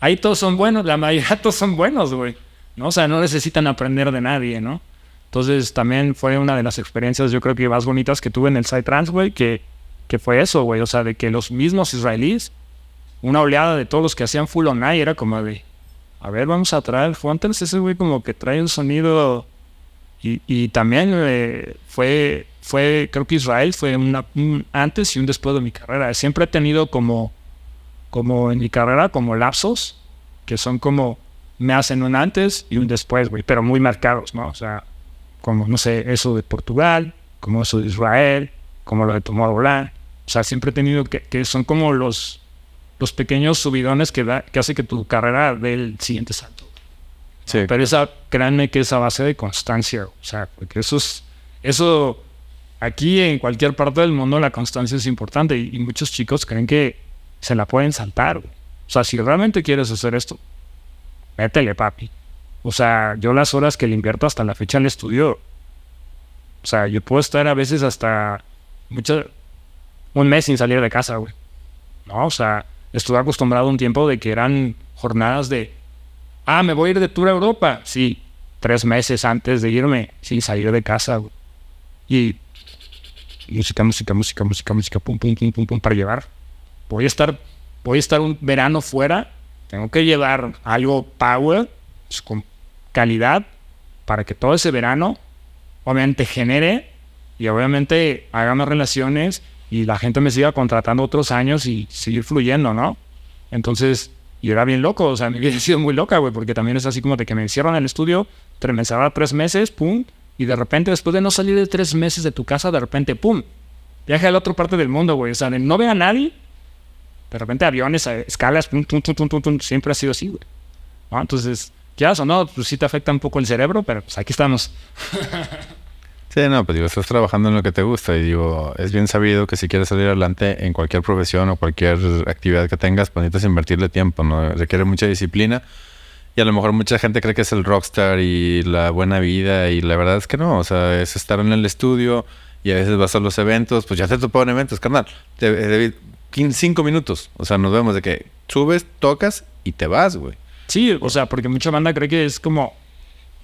ahí todos son buenos, la mayoría todos son buenos, güey. ¿no? O sea, no necesitan aprender de nadie, ¿no? Entonces también fue una de las experiencias, yo creo que más bonitas que tuve en el Trans, güey, que, que fue eso, güey. O sea, de que los mismos israelíes, una oleada de todos los que hacían full on eye, era como de, a ver, vamos a traer Fonters, ese güey como que trae un sonido. Y, y también eh, fue, fue, creo que Israel fue una, un antes y un después de mi carrera. Siempre he tenido como, como en mi carrera, como lapsos, que son como, me hacen un antes y un después, güey, pero muy marcados, ¿no? O sea, como, no sé, eso de Portugal, como eso de Israel, como lo de Tomorrowland. O sea, siempre he tenido que, que son como los, los pequeños subidones que, da, que hace que tu carrera dé el siguiente salto. Sí. Pero esa, créanme que es a base de constancia, o sea, porque eso es, eso, aquí en cualquier parte del mundo la constancia es importante y, y muchos chicos creen que se la pueden saltar. güey. O sea, si realmente quieres hacer esto, métele, papi. O sea, yo las horas que le invierto hasta la fecha el estudio, o sea, yo puedo estar a veces hasta mucho, un mes sin salir de casa, güey. No, o sea, estuve acostumbrado un tiempo de que eran jornadas de, ah, me voy a ir de tour a Europa. Sí, tres meses antes de irme sin salir de casa. Y música, música, música, música, música, pum, pum, pum, pum, pum, para llevar. Voy a estar, voy a estar un verano fuera, tengo que llevar algo power, pues, con calidad, para que todo ese verano, obviamente, genere y obviamente haga más relaciones y la gente me siga contratando otros años y seguir fluyendo, ¿no? Entonces, yo era bien loco, o sea, mi vida ha sido muy loca, güey, porque también es así como de que me encierran en el estudio, me encerraba tres meses, pum, y de repente, después de no salir de tres meses de tu casa, de repente, pum, viaje a la otra parte del mundo, güey, o sea, no ver a nadie, de repente aviones, a escalas, pum, tum, tum, tum, tum, siempre ha sido así, güey. ¿No? Entonces, quieras o no, pues sí te afecta un poco el cerebro, pero pues aquí estamos. Sí, no, pues digo, estás trabajando en lo que te gusta y digo, es bien sabido que si quieres salir adelante en cualquier profesión o cualquier actividad que tengas, pues necesitas invertirle tiempo, ¿no? Requiere mucha disciplina y a lo mejor mucha gente cree que es el rockstar y la buena vida y la verdad es que no, o sea, es estar en el estudio y a veces vas a los eventos, pues ya te toparon eventos, carnal, te, 15, cinco minutos, o sea, nos vemos de que subes, tocas y te vas, güey. Sí, o sea, porque mucha banda cree que es como,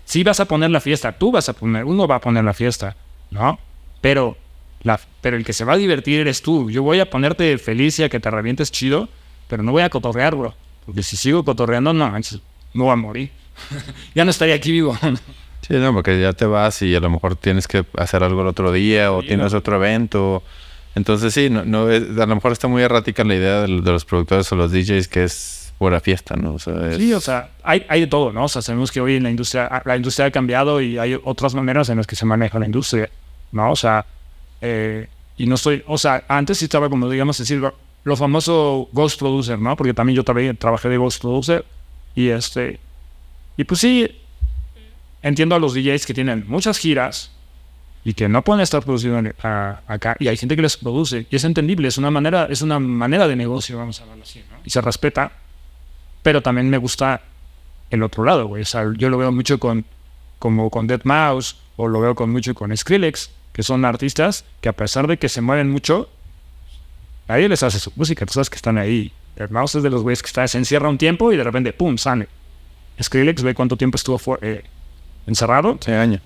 sí vas a poner la fiesta, tú vas a poner, uno va a poner la fiesta, ¿no? Pero, la, pero el que se va a divertir eres tú. Yo voy a ponerte feliz y a que te revientes chido, pero no voy a cotorrear, bro. Porque si sigo cotorreando, no, me voy a morir. ya no estaría aquí vivo. Sí, no, porque ya te vas y a lo mejor tienes que hacer algo el otro día o Sí, tienes no. otro evento. Entonces sí, no, no es- a lo mejor está muy errática la idea de, de los productores o los DJs que es pura fiesta, ¿no? Sí, o sea, hay, hay de todo, ¿no? O sea, sabemos que hoy en la industria, la industria ha cambiado y hay otras maneras en las que se maneja la industria, ¿no? O sea, eh, y no estoy, o sea, antes sí estaba como, digamos, decir, lo, famoso Ghost Producer, ¿no? Porque también yo también trabajé de Ghost Producer y este, y pues sí, entiendo a los DJs que tienen muchas giras y que no pueden estar produciendo acá y hay gente que les produce y es entendible, es una manera, es una manera de negocio, vamos a hablarlo así, ¿no? Y se respeta, pero también me gusta el otro lado, güey. O sea, yo lo veo mucho con, como con Dead Mouse, o lo veo con mucho con Skrillex, que son artistas que a pesar de que se mueven mucho, nadie les hace su música. Tú sabes que están ahí. Dead Mouse es de los güeyes que está, se encierra un tiempo y de repente, ¡pum!, sale. Skrillex ve cuánto tiempo estuvo eh, encerrado Sí, año.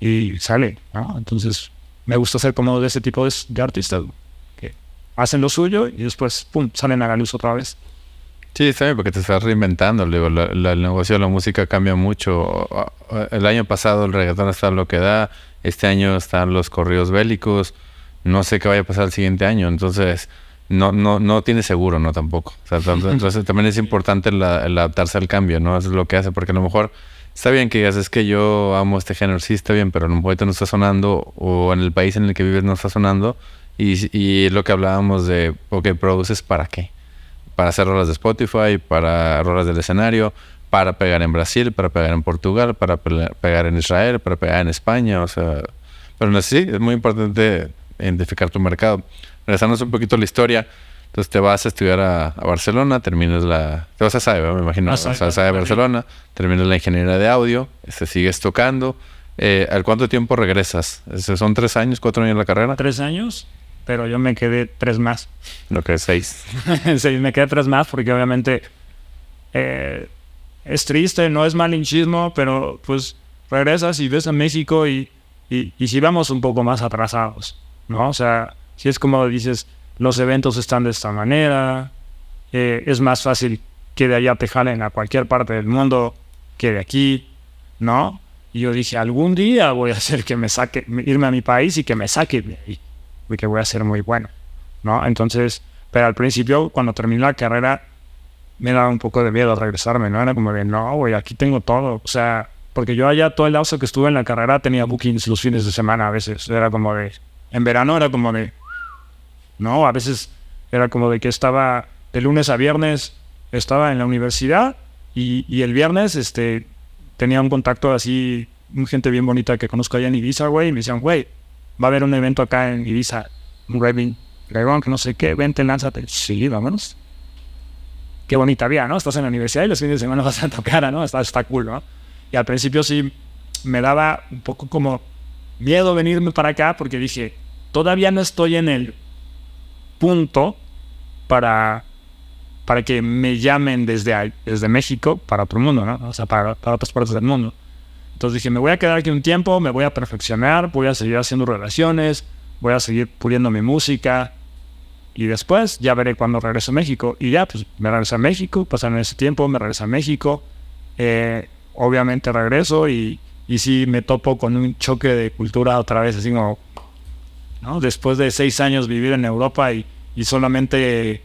y sale, ¿no? Entonces, me gusta ser como de ese tipo de, de artistas, que hacen lo suyo y después, ¡pum!, salen a la luz otra vez. Sí, está bien, porque te estás reinventando. Luego, la- la- el negocio de la música cambia mucho. El año pasado el reggaetón está lo que da. Este año están los corridos bélicos. No sé qué vaya a pasar el siguiente año. Entonces, no, no, no tiene seguro, ¿no? Tampoco. O sea, entonces, también es importante la- el adaptarse al cambio, ¿no? Eso es lo que hace. Porque a lo mejor, está bien que digas, es que yo amo este género, sí está bien, pero en un momento no está sonando o en el país en el que vives no está sonando. Y, y lo que hablábamos de, ok, produces para qué? Para hacer rolas de Spotify, para rolas del escenario, para pegar en Brasil, para pegar en Portugal, para pegar en Israel, para pegar en España, o sea, pero sí, es muy importante identificar tu mercado. Regresándonos un poquito a la historia, entonces te vas a estudiar a, Barcelona, terminas la... Te vas a SAE, me imagino. A SAE, Barcelona, terminas la ingeniería de audio, te este, sigues tocando. Eh, ¿Al cuánto tiempo regresas? ¿Son tres años, cuatro años la carrera? Tres años, pero yo me quedé tres más. Lo que es seis. sí, me quedé tres más porque obviamente eh, es triste, no es malinchismo, pero pues regresas y ves a México y, y, y si vamos un poco más atrasados, ¿no? O sea, si es como dices los eventos están de esta manera, eh, es más fácil que de allá te jalen a cualquier parte del mundo que de aquí, ¿no? Y yo dije, algún día voy a hacer que me saque, irme a mi país y que me saque de ahí, porque voy a ser muy bueno, ¿no? Entonces, pero al principio, cuando terminé la carrera, me daba un poco de miedo regresarme, ¿no? Era como de, no, güey, aquí tengo todo, o sea, porque yo allá todo el lapso que estuve en la carrera tenía bookings los fines de semana a veces, era como de, en verano era como de, ¿no? A veces era como de que estaba de lunes a viernes, estaba en la universidad y, el viernes este, tenía un contacto así, gente bien bonita que conozco allá en Ibiza, güey, y me decían, güey, va a haber un evento acá en Ibiza, un raving, que no sé qué, vente, lánzate. Sí, vámonos. Qué bonita vida, ¿no? Estás en la universidad y los fines de semana vas a tocar, ¿no? Está, está cool, ¿no? Y al principio sí me daba un poco como miedo venirme para acá porque dije, todavía no estoy en el punto para, para que me llamen desde, desde México para otro mundo, ¿no? O sea, para, para otras partes del mundo. Entonces dije, me voy a quedar aquí un tiempo, me voy a perfeccionar, voy a seguir haciendo relaciones, voy a seguir puliendo mi música y después ya veré cuando regreso a México. Y ya, pues me regreso a México, pasaron ese tiempo, me regreso a México. Eh, obviamente regreso y, y sí me topo con un choque de cultura otra vez, así como Después de seis años vivir en Europa y, solamente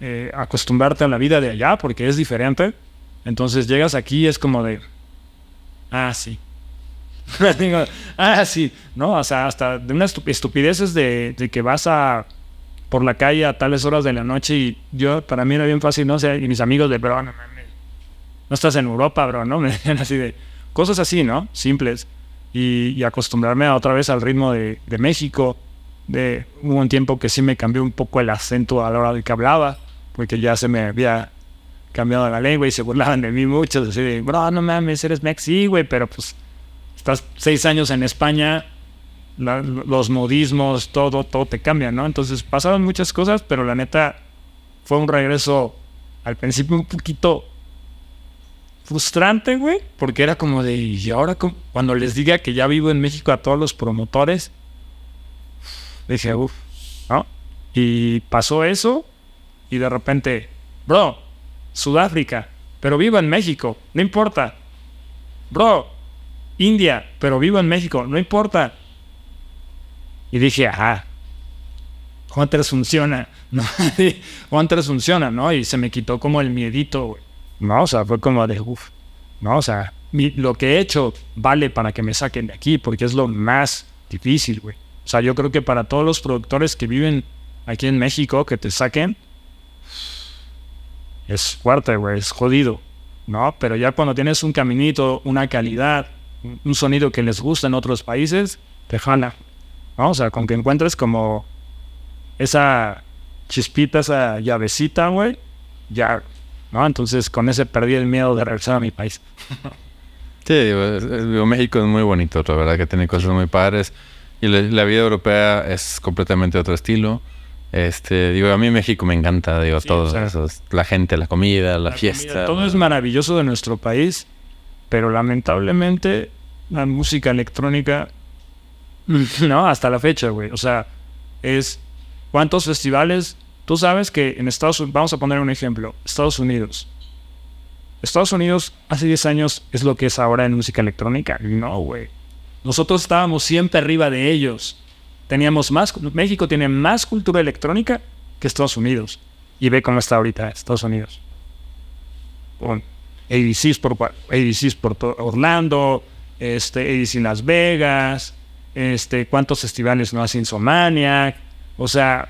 eh, acostumbrarte a la vida de allá porque es diferente. Entonces llegas aquí y es como de, ah, sí. ah, sí, ¿no? O sea, hasta de unas estupideces de, de, que vas a por la calle a tales horas de la noche y yo, para mí era bien fácil, ¿no? sé, y mis amigos de, bro, no, no estás en Europa, bro, ¿no? Me decían así de, cosas así, ¿no? Simples y, acostumbrarme a otra vez al ritmo de, México. De, hubo un tiempo que sí me cambió un poco el acento a la hora de que hablaba, porque ya se me había cambiado la lengua y se burlaban de mí muchos, así de, bro, no mames, eres mexi, güey, pero pues estás seis años en España, los modismos, todo, todo te cambia, ¿no? Entonces pasaron muchas cosas, pero la neta fue un regreso al principio un poquito frustrante, güey, porque era como de, y ahora cuando les diga que ya vivo en México a todos los promotores, dije, uff, ¿no? Y pasó eso y de repente, bro, Sudáfrica, pero vivo en México, no importa. Bro, India, pero vivo en México, no importa. Y dije, ajá, Hunters funciona, ¿no? Hunters funciona, ¿no? Y se me quitó como el miedito, güey. No, o sea, fue como de, uff, no, o sea, lo que he hecho vale para que me saquen de aquí, porque es lo más difícil, güey. O sea, yo creo que para todos los productores que viven aquí en México, que te saquen, es fuerte, güey, es jodido, ¿no? Pero ya cuando tienes un caminito, una calidad, un sonido que les gusta en otros países, te jala, ¿no? O sea, con que encuentres como esa chispita, esa llavecita, güey, ya ¿no? Entonces con ese perdí el miedo de regresar a mi país. sí, digo, México es muy bonito, la verdad que tiene cosas muy padres y la, vida europea es completamente otro estilo. Este, digo, a mí México me encanta, digo, todo eso, la gente, la comida, la, fiesta. todo es maravilloso de nuestro país, pero lamentablemente la música electrónica, no, hasta la fecha, güey. O sea, es cuántos festivales Tú sabes que en Estados Unidos, vamos a poner un ejemplo, Estados Unidos. Estados Unidos hace 10 años es lo que es ahora en música electrónica. No, güey. Nosotros estábamos siempre arriba de ellos. Teníamos más, México tiene más cultura electrónica que Estados Unidos. Y ve cómo está ahorita Estados Unidos. ADCs por, ADCs por Orlando, este, ADC Las Vegas, este, cuántos festivales no hace Insomaniac, o sea,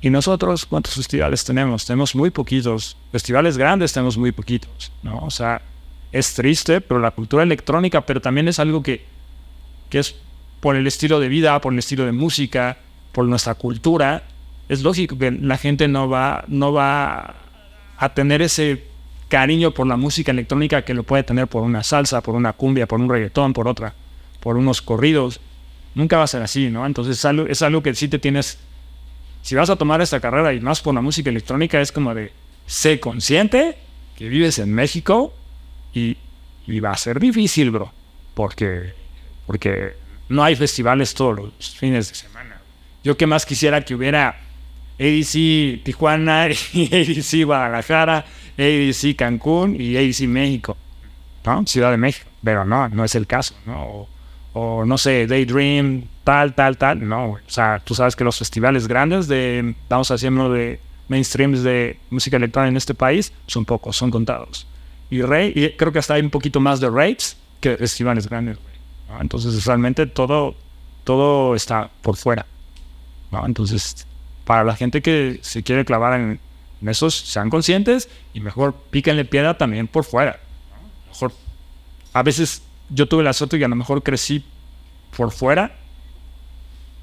¿y nosotros cuántos festivales tenemos? Tenemos muy poquitos, festivales grandes tenemos muy poquitos, ¿no? O sea, es triste, pero la cultura electrónica, pero también es algo que, que es por el estilo de vida, por el estilo de música, por nuestra cultura, es lógico que la gente no va, no va a tener ese cariño por la música electrónica que lo puede tener por una salsa, por una cumbia, por un reggaetón, por otra, por unos corridos. Nunca va a ser así, ¿no? Entonces es algo, que sí te tienes... Si vas a tomar esta carrera y más por la música electrónica, es como de, sé consciente que vives en México y, y va a ser difícil, bro. Porque, porque no hay festivales todos los fines de semana. Yo que más quisiera que hubiera ADC Tijuana, ADC Guadalajara, ADC Cancún y ADC México, ¿no? Ciudad de México. Pero no, no es el caso, ¿no? O, no sé, Daydream, tal, tal, tal. No, o sea, tú sabes que los festivales grandes de, vamos haciendo de mainstreams de música electrónica en este país son pocos, son contados. Y, rey, y creo que hasta hay un poquito más de rates que festivales grandes, Entonces, realmente todo, todo está por fuera, ¿no? Entonces, para la gente que se quiere clavar en, esos, sean conscientes y mejor píquenle piedra también por fuera. Mejor, a veces yo tuve la suerte y a lo mejor crecí por fuera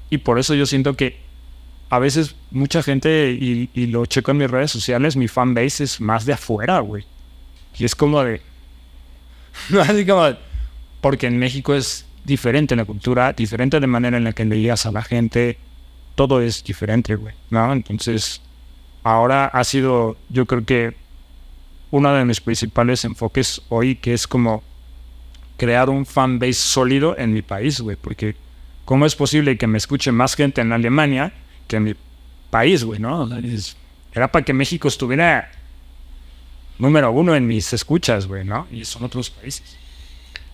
y por eso yo siento que a veces mucha gente, y, lo checo en mis redes sociales, mi fan base es más de afuera, güey. Y es como de... Así como porque en México es diferente la cultura, diferente de manera en la que le digas a la gente, todo es diferente, güey, ¿no? Entonces, ahora ha sido, yo creo que uno de mis principales enfoques hoy, que es como crear un fan base sólido en mi país, güey, porque ¿cómo es posible que me escuche más gente en Alemania que en mi país, güey, no? Era para que México estuviera número uno en mis escuchas, güey, ¿no? Y son otros países.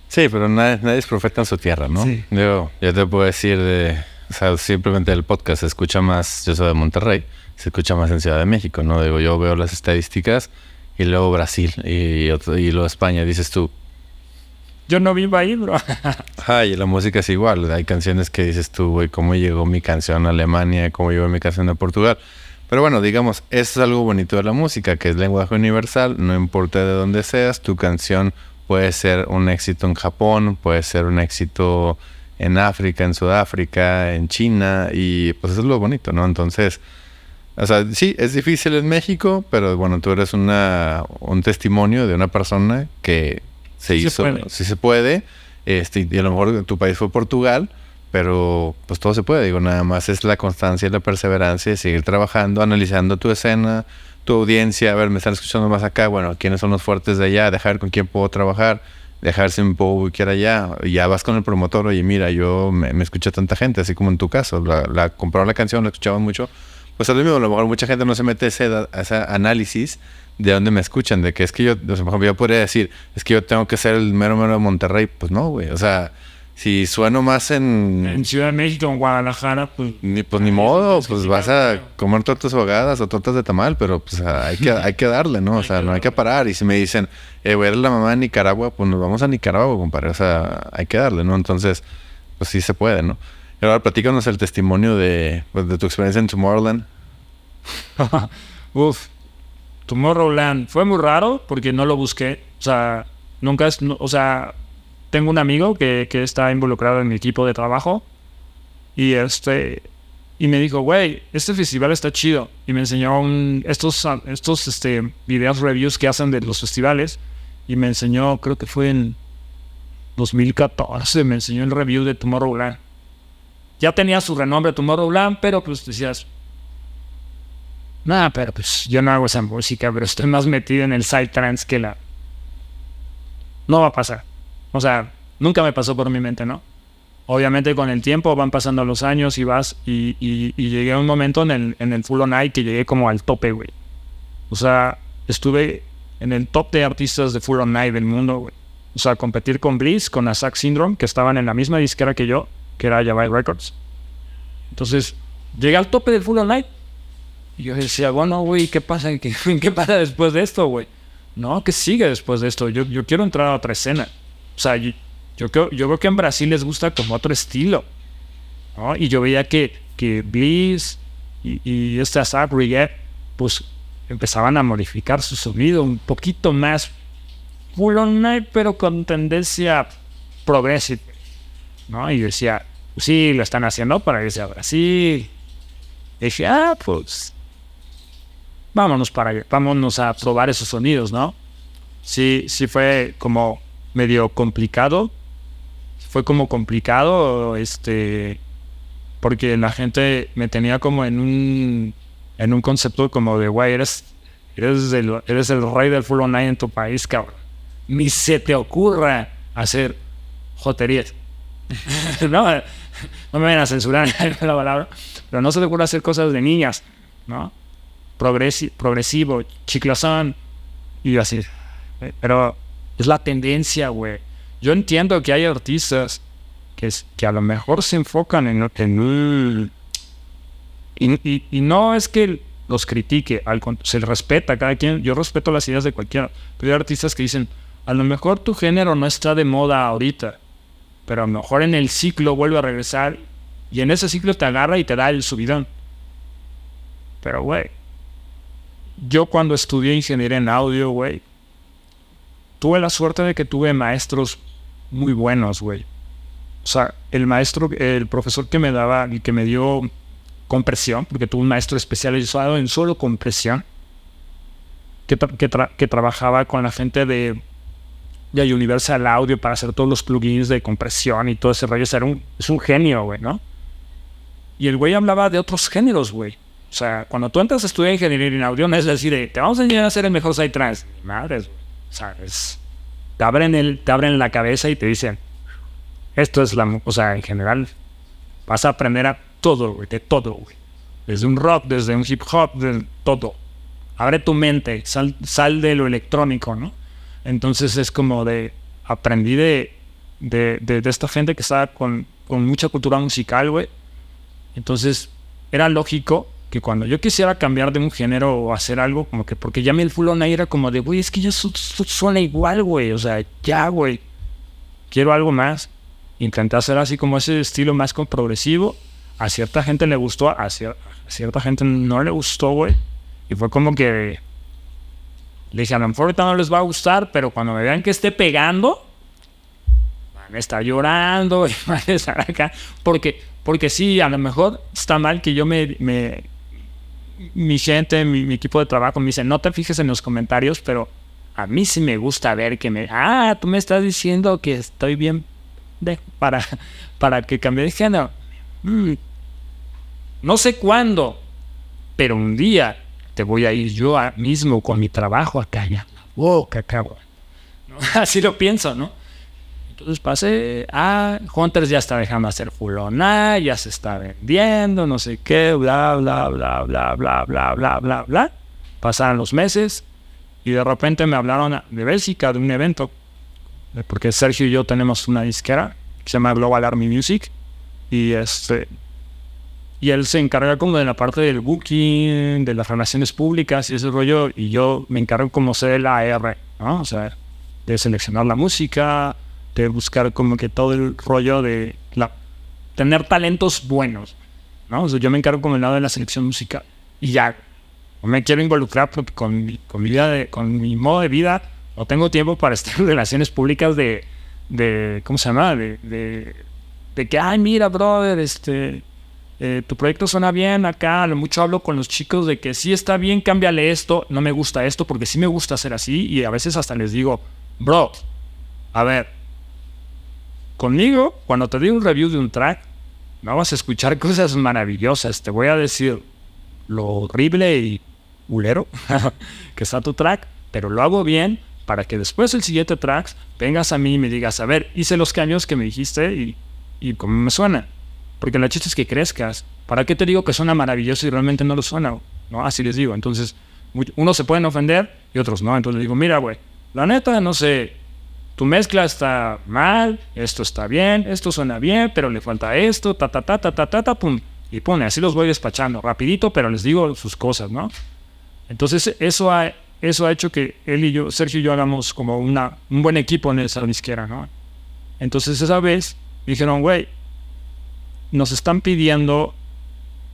Sí, pero nadie, nadie es profeta en su tierra, ¿no? Sí. Yo, yo te puedo decir de o sea, simplemente el podcast se escucha más, yo soy de Monterrey, se escucha más en Ciudad de México, ¿no? Digo, yo veo las estadísticas y luego Brasil y, y luego España, dices tú. Yo no vivo ahí, bro. Ay, la música es igual. Hay canciones que dices tú, güey, ¿cómo llegó mi canción a Alemania? ¿Cómo llegó mi canción a Portugal? Pero bueno, digamos, eso es algo bonito de la música, que es lenguaje universal, no importa de dónde seas, tu canción puede ser un éxito en Japón, puede ser un éxito en África, en Sudáfrica, en China, y pues eso es lo bonito, ¿no? Entonces, o sea, sí, es difícil en México, pero bueno, tú eres una, un testimonio de una persona que se hizo, sí se puede, este, y a lo mejor tu país fue Portugal, pero pues todo se puede, digo, nada más es la constancia y la perseverancia de seguir trabajando, analizando tu escena, tu audiencia, a ver, me están escuchando más acá, bueno, quiénes son los fuertes de allá, dejar con quién puedo trabajar, dejarse un poco ubicar allá. Ya vas con el promotor, oye, mira, yo me, me escucha tanta gente, así como en tu caso, la, la compraron la canción, la escuchaban mucho. Pues a lo mismo, a lo mejor mucha gente no se mete ese, ese análisis de dónde me escuchan, de que es que yo, por ejemplo, yo podría decir, es que yo tengo que ser el mero mero de Monterrey. Pues no, güey, o sea si sueno más en... En Ciudad de México, en Guadalajara, pues... Ni, pues ni modo, pues vas a comer tortas ahogadas o tortas de tamal, pero pues hay que, hay que darle, ¿no? O sea, no hay que parar. Y si me dicen, eh, voy a la mamá de Nicaragua, pues nos vamos a Nicaragua, compadre. O sea, hay que darle, ¿no? Entonces, pues sí se puede, ¿no? Y ahora platícanos el testimonio de, pues, de tu experiencia en Tomorrowland. Uf, Tomorrowland fue muy raro porque no lo busqué. O sea, nunca es... o sea tengo un amigo que, que, está involucrado en mi equipo de trabajo y este y me dijo, güey, este festival está chido. Y me enseñó estos, estos este, videos reviews que hacen de los festivales. Y me enseñó, creo que fue en 2014, me enseñó el review de Tomorrowland. Ya tenía su renombre Tomorrowland, pero pues decías, nada, pero pues yo no hago esa música, pero estoy más metido en el side trance que la... No va a pasar. O sea, nunca me pasó por mi mente, ¿no? Obviamente con el tiempo van pasando los años y vas y, llegué a un momento en el, en el Full On Night que llegué como al tope, güey. O sea, estuve en el top de artistas de Full On Night del mundo, güey. O sea, competir con Bliss, con Asac Syndrome, que estaban en la misma disquera que yo, que era Yabai Records. Entonces, llegué al tope del Full On Night. Y yo decía, bueno, güey, ¿qué pasa? ¿Qué, ¿Qué pasa después de esto, güey? no, ¿qué sigue después de esto? Yo, yo quiero entrar a otra escena. O sea, yo, creo, yo creo que en Brasil les gusta como otro estilo. ¿no? Y yo veía que, que Bliss y, y este Asap Reggae, pues empezaban a modificar su sonido un poquito más night, pero con tendencia progressive. ¿no? Y yo decía, sí, lo están haciendo para irse a Brasil. Y dije, ah, pues vámonos para vámonos a probar esos sonidos, ¿no? Sí, sí fue como medio complicado. Fue como complicado, este, porque la gente me tenía como en un, en un concepto como de, güey, eres, eres, el, eres el rey del full online en tu país, cabrón. Ni se te ocurra hacer joterías. no, no me vayan a censurar la palabra, pero no se te ocurra hacer cosas de niñas, ¿no? Progresi progresivo, chiclosón, y así. Pero es la tendencia, güey. Yo entiendo que hay artistas que, que a lo mejor se enfocan en... en y, y, y, no es que los critique, al, se respeta a cada quien. Yo respeto las ideas de cualquiera. Pero hay artistas que dicen, a lo mejor tu género no está de moda ahorita, pero a lo mejor en el ciclo vuelve a regresar y en ese ciclo te agarra y te da el subidón. Pero, güey, yo cuando estudié ingeniería en audio, güey, tuve la suerte de que tuve maestros muy buenos, güey. O sea, el maestro, el profesor que me daba y que me dio compresión, porque tuve un maestro especializado en solo compresión, que, que, que trabajaba con la gente de, de Universal Audio para hacer todos los plugins de compresión y todo ese rollo. Era un, es un genio, güey, ¿no? Y el güey hablaba de otros géneros, güey. O sea, cuando tú entras a estudiar ingeniería en audio, no es decir, te vamos a enseñar a hacer el mejor trans. Madres, güey. O sea, es, te, abren el, te abren la cabeza y te dicen, esto es la... O sea, en general, vas a aprender a todo, güey, de todo, güey. Desde un rock, desde un hip hop, de todo. Abre tu mente, sal, sal de lo electrónico, ¿no? Entonces es como de... Aprendí de, de, de, de esta gente que estaba con, con mucha cultura musical, güey. Entonces era lógico que cuando yo quisiera cambiar de un género o hacer algo, como que porque ya me el fulón ahí era como de, güey, es que ya su, su, suena igual, güey, o sea, ya, güey, quiero algo más. Intenté hacer así como ese estilo más progresivo. A cierta gente le gustó, a, cier a cierta gente no le gustó, güey. Y fue como que le dije, a lo mejor ahorita no les va a gustar, pero cuando me vean que esté pegando, van a estar llorando y van a estar acá. Porque, porque sí, a lo mejor está mal que yo me mi gente, mi, equipo de trabajo me dice, no te fijes en los comentarios, pero a mí sí me gusta ver que me... Ah, tú me estás diciendo que estoy bien de, para, para que cambie de género. Mm. No sé cuándo, pero un día te voy a ir yo mismo con mi trabajo a callar la boca, cabrón. Así lo pienso, ¿no? Entonces pasé a Hunters ya está dejando hacer fulona, ya se está vendiendo, no sé qué, bla, bla, bla, bla, bla, bla, bla, bla, bla. Pasaron los meses y de repente me hablaron de Bélgica, de un evento, porque Sergio y yo tenemos una disquera que se llama Global Army Music y este y él se encarga como de la parte del booking, de las relaciones públicas y ese rollo y yo me encargo como ser el AR, ¿no? O sea, de seleccionar la música, buscar como que todo el rollo de tener talentos buenos, ¿no? Yo me encargo como el lado de la selección musical y ya, me quiero involucrar con mi, vida, de, con mi modo de vida, no tengo tiempo para estar en relaciones públicas de, ¿cómo se llama? De, que, ay, mira, brother, este, eh, tu proyecto suena bien acá, lo mucho hablo con los chicos de que sí está bien, cámbiale esto, no me gusta esto, porque sí me gusta hacer así, y a veces hasta les digo, bro, a ver, conmigo, cuando te doy un review de un track, no vas a escuchar cosas maravillosas, te voy a decir lo horrible y hulero que está tu track, pero lo hago bien para que después el siguiente track vengas a mí y me digas, a ver, hice los cambios que me dijiste y, y cómo me suena. Porque la chiste es que crezcas. ¿Para qué te digo que suena maravilloso y realmente no lo suena? ¿No? Así les digo. Entonces, unos se pueden ofender y otros no. Entonces les digo, mira, güey, la neta, no sé, tu mezcla está mal, esto está bien, esto suena bien, pero le falta esto, ta, ta, ta, ta, ta, ta, ta, pum. Y pone, así los voy despachando, rapidito, pero les digo sus cosas, ¿no? Entonces, eso ha, eso ha hecho que él y yo, Sergio y yo, hagamos como una, un buen equipo en esa disquera, ¿no? Entonces esa vez dijeron, güey, nos están pidiendo,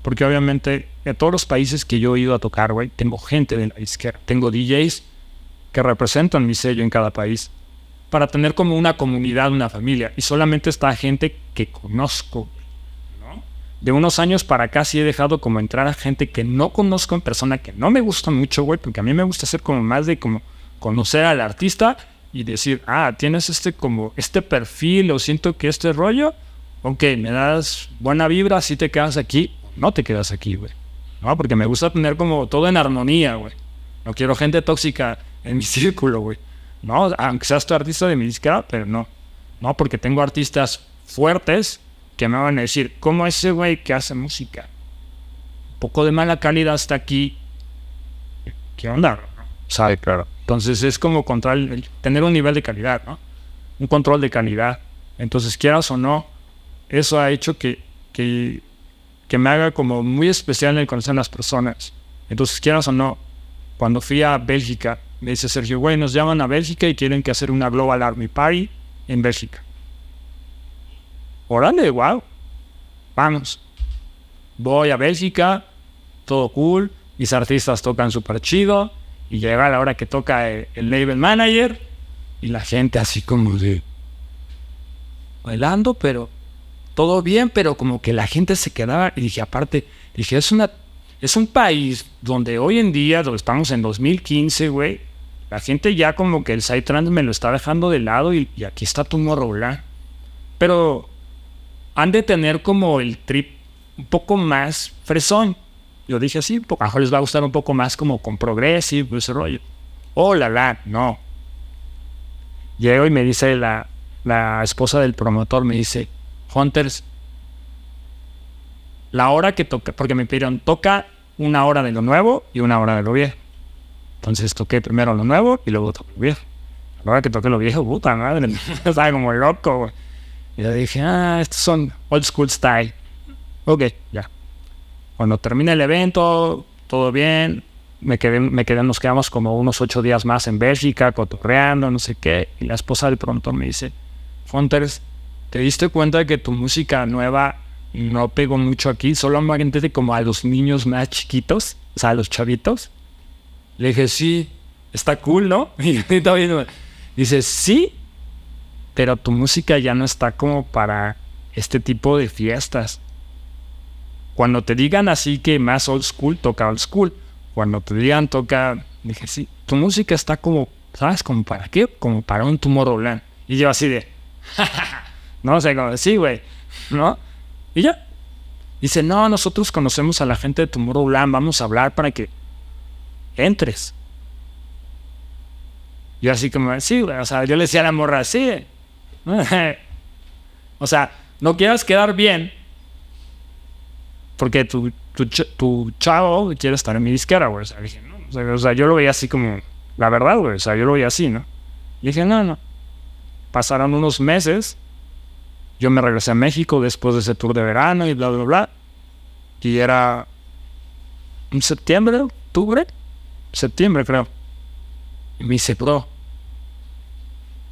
porque obviamente en todos los países que yo he ido a tocar, güey, tengo gente de la disquera, tengo DJs que representan mi sello en cada país, para tener como una comunidad, una familia, y solamente está gente que conozco, ¿no? De unos años para acá sí he dejado como entrar a gente que no conozco en persona, que no me gusta mucho, güey, porque a mí me gusta hacer como más de como conocer al artista y decir, ah, tienes este como este perfil o siento que este rollo, ok, me das buena vibra, si te quedas aquí, no te quedas aquí, güey. No, porque me gusta tener como todo en armonía, güey. No quiero gente tóxica en mi círculo, güey. No, aunque seas tu artista de mi disquera, pero no. No, porque tengo artistas fuertes que me van a decir, ¿cómo ese güey que hace música? Un poco de mala calidad hasta aquí. ¿Qué onda? Sabe, claro. Entonces es como control, tener un nivel de calidad, ¿no? Un control de calidad. Entonces, quieras o no, eso ha hecho que, que, que me haga como muy especial en el conocer a las personas. Entonces, quieras o no, cuando fui a Bélgica, me dice Sergio, güey, nos llaman a Bélgica y quieren que hacer una Global Army Party en Bélgica. Órale, wow. Vamos. Voy a Bélgica, todo cool, mis artistas tocan súper chido, y llega la hora que toca el, el label manager, y la gente así como de... Bailando, pero todo bien, pero como que la gente se quedaba, y dije, aparte, dije, es una es un país donde hoy en día, donde estamos en 2015, güey, la gente ya como que el Psytrance me lo está dejando de lado y, aquí está Tomorrowland. Pero han de tener como el trip un poco más fresón. Yo dije así, a mejor les va a gustar un poco más como con progressive, ese rollo. Oh, la, la, no. Llego y me dice la, la esposa del promotor, me dice, Hunters, la hora que toca, porque me pidieron, toca una hora de lo nuevo y una hora de lo viejo. Entonces toqué primero lo nuevo y luego toqué lo viejo. A la hora que toqué lo viejo, puta madre, estaba como loco. Y yo dije, ah, estos son old school style. Ok, ya. Cuando termina el evento, todo bien. Me quedé, me quedé, nos quedamos como unos ocho días más en Bélgica, cotorreando, no sé qué. Y la esposa del pronto me dice, Fonters, ¿te diste cuenta de que tu música nueva no pegó mucho aquí? Solamente como a los niños más chiquitos, o sea, a los chavitos. Le dije, sí, está cool, ¿no? Y está. Dice, sí, pero tu música ya no está como para este tipo de fiestas. Cuando te digan así que más old school, toca old school. Cuando te digan toca, dije, sí, tu música está como, ¿sabes? Como para qué? Como para un Tomorrowland. Y yo así de, no sé, como, sí, güey, ¿no? Y ya. Dice, no, nosotros conocemos a la gente de Tomorrowland, vamos a hablar para que entres. Yo así como, sí, güey, o sea, yo le decía a la morra, sí. o sea, no quieras quedar bien porque tu, chavo quiere estar en mi disquera, güey. O sea, yo lo veía así como, la verdad, güey, o sea, yo lo veía así, ¿no? Y dije, no, no. Pasaron unos meses, yo me regresé a México después de ese tour de verano y bla, bla, bla. Y era en septiembre, octubre, septiembre creo. Y me dice, bro,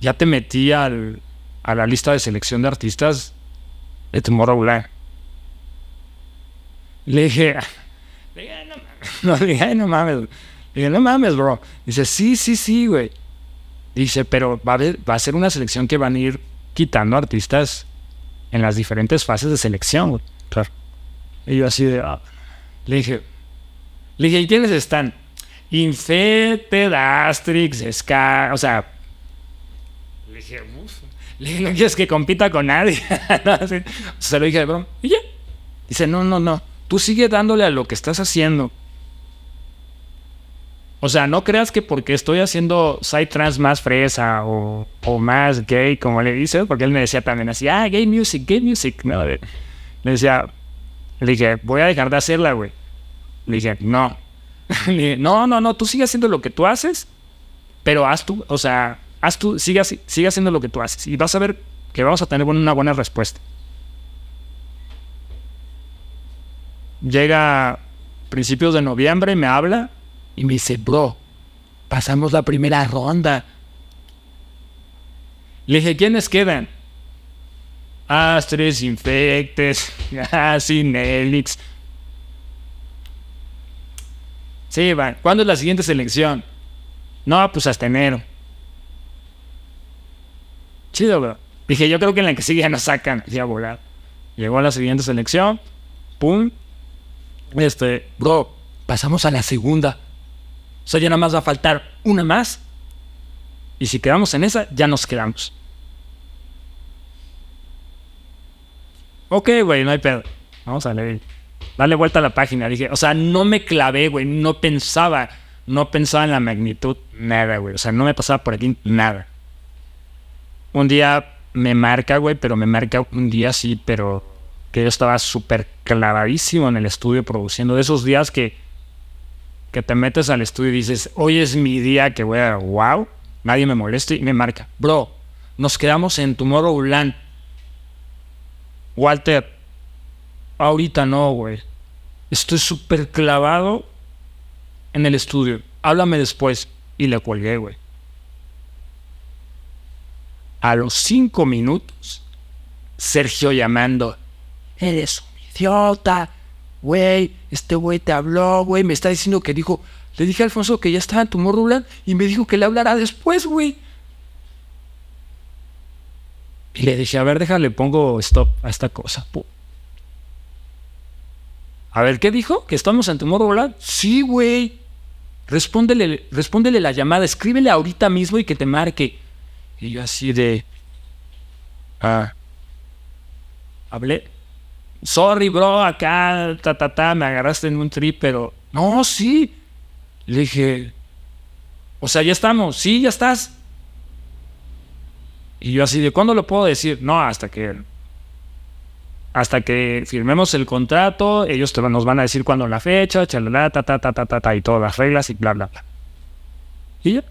ya te metí al, a la lista de selección de artistas de Tomorrowland. Le dije, le dije, no le dije, no mames, le dije, no mames, bro. Dice, sí, sí, sí, güey. Dice, pero va a, haber, va a ser una selección que van a ir quitando artistas en las diferentes fases de selección, güey. Claro. Y yo así de, ah. le dije, le dije, ¿y quiénes están? Infected, Asterix, Ska, o sea, le dije, uff, le dije, no quieres que compita con nadie. Se lo dije de broma, y ya. Dice, no, no, no, tú sigue dándole a lo que estás haciendo. O sea, no creas que porque estoy haciendo side trans más fresa o, o más gay, como le dice, porque él me decía también así, ah, gay music, gay music. No, le decía, le dije, voy a dejar de hacerla, güey. Le dije, no. No, no, no, tú sigue haciendo lo que tú haces, pero haz tú, o sea, haz tú, sigue, sigue haciendo lo que tú haces y vas a ver que vamos a tener una buena respuesta. Llega principios de noviembre, me habla y me dice, bro, pasamos la primera ronda. Le dije, ¿quiénes quedan? Astres, Infectes, Sin Sí, van. ¿Cuándo es la siguiente selección? No, pues hasta enero. Chido, bro. Dije, yo creo que en la que sigue ya nos sacan. Ya volar. Llegó a la siguiente selección. Pum. Este, bro, pasamos a la segunda. O sea, ya nada más va a faltar una más. Y si quedamos en esa, ya nos quedamos. Ok, güey, no hay pedo. Vamos a leer. Dale vuelta a la página. Dije, o sea, no me clavé, güey. No pensaba. No pensaba en la magnitud. Nada, güey. O sea, no me pasaba por aquí nada. Un día me marca, güey, pero me marca un día sí, pero que yo estaba súper clavadísimo en el estudio produciendo. De esos días que, que te metes al estudio y dices, hoy es mi día que voy a, wow, nadie me moleste y me marca, bro, nos quedamos en Tomorrowland. Walter, ahorita no, güey. Estoy súper clavado en el estudio. Háblame después. Y le colgué, güey. A los cinco minutos, Sergio llamando, eres un idiota, güey, este güey te habló, güey, me está diciendo que dijo, le dije a Alfonso que ya estaba en Tomorrowland y me dijo que le hablará después, güey. Y le dije, a ver, déjale, pongo stop a esta cosa. A ver, ¿qué dijo? ¿Que estamos en Tomorrowland? Sí, güey. Respóndele, respóndele la llamada, escríbele ahorita mismo y que te marque. Y yo así de... Ah. Hablé. Sorry, bro, acá, ta, ta, ta, me agarraste en un trip, pero... No, sí. Le dije... O sea, ya estamos. Sí, ya estás. Y yo así de, ¿cuándo lo puedo decir? No, hasta que... Hasta que firmemos el contrato, ellos nos van a decir cuándo la fecha, chalala, ta, ta, ta, ta, ta, ta, y todas las reglas y bla, bla, bla. Y ya.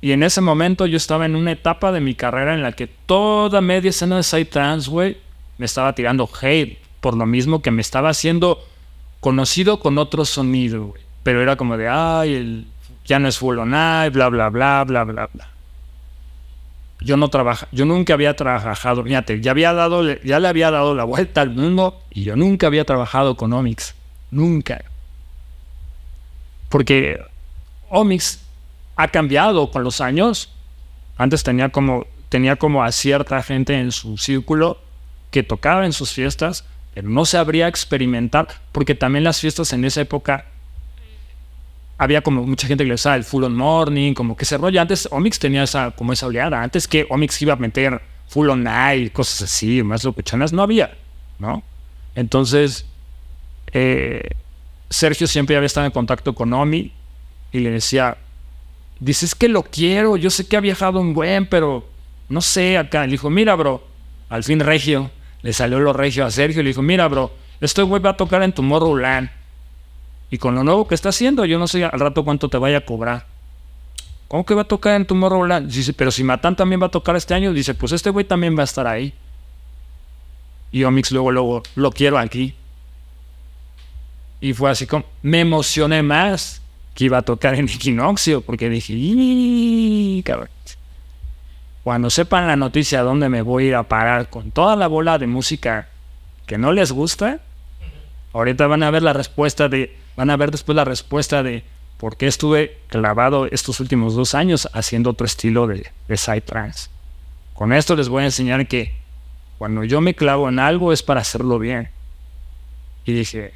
Y en ese momento yo estaba en una etapa de mi carrera en la que toda media escena de trans, güey, me estaba tirando hate por lo mismo que me estaba haciendo conocido con otro sonido, güey. Pero era como de, ay, ya no es full on bla, bla, bla, bla, bla, bla. Yo no trabaja, yo nunca había trabajado, fíjate, ya le había dado la vuelta al mundo y yo nunca había trabajado con Omix. Nunca. Porque Omix ha cambiado con los años. Antes tenía como, tenía como a cierta gente en su círculo que tocaba en sus fiestas, pero no sabría experimentar, porque también las fiestas en esa época había como mucha gente que le usaba el full on morning, como que se rollo. Antes Omix tenía esa, como esa oleada. Antes que Omix iba a meter full on night, cosas así, más lopechanas, no había, ¿no? Entonces, eh, Sergio siempre había estado en contacto con Omi y le decía, dices que lo quiero, yo sé que ha viajado un buen, pero no sé, acá. Le dijo, mira, bro, al fin regio. Le salió lo regio a Sergio y le dijo, mira, bro, este güey va a tocar en Tomorrowland. Y con lo nuevo que está haciendo, yo no sé al rato cuánto te vaya a cobrar. ¿Cómo que va a tocar en Tomorrowland? Dice, pero si Matan también va a tocar este año, dice, pues este güey también va a estar ahí. Y Omix luego, luego, lo quiero aquí. Y fue así como, me emocioné más que iba a tocar en Equinoccio, porque dije, cabrón. Cuando sepan la noticia dónde me voy a ir a parar con toda la bola de música que no les gusta, ahorita van a ver la respuesta de, van a ver después la respuesta de por qué estuve clavado estos últimos dos años haciendo otro estilo de, de side trance. Con esto les voy a enseñar que cuando yo me clavo en algo es para hacerlo bien. Y dije,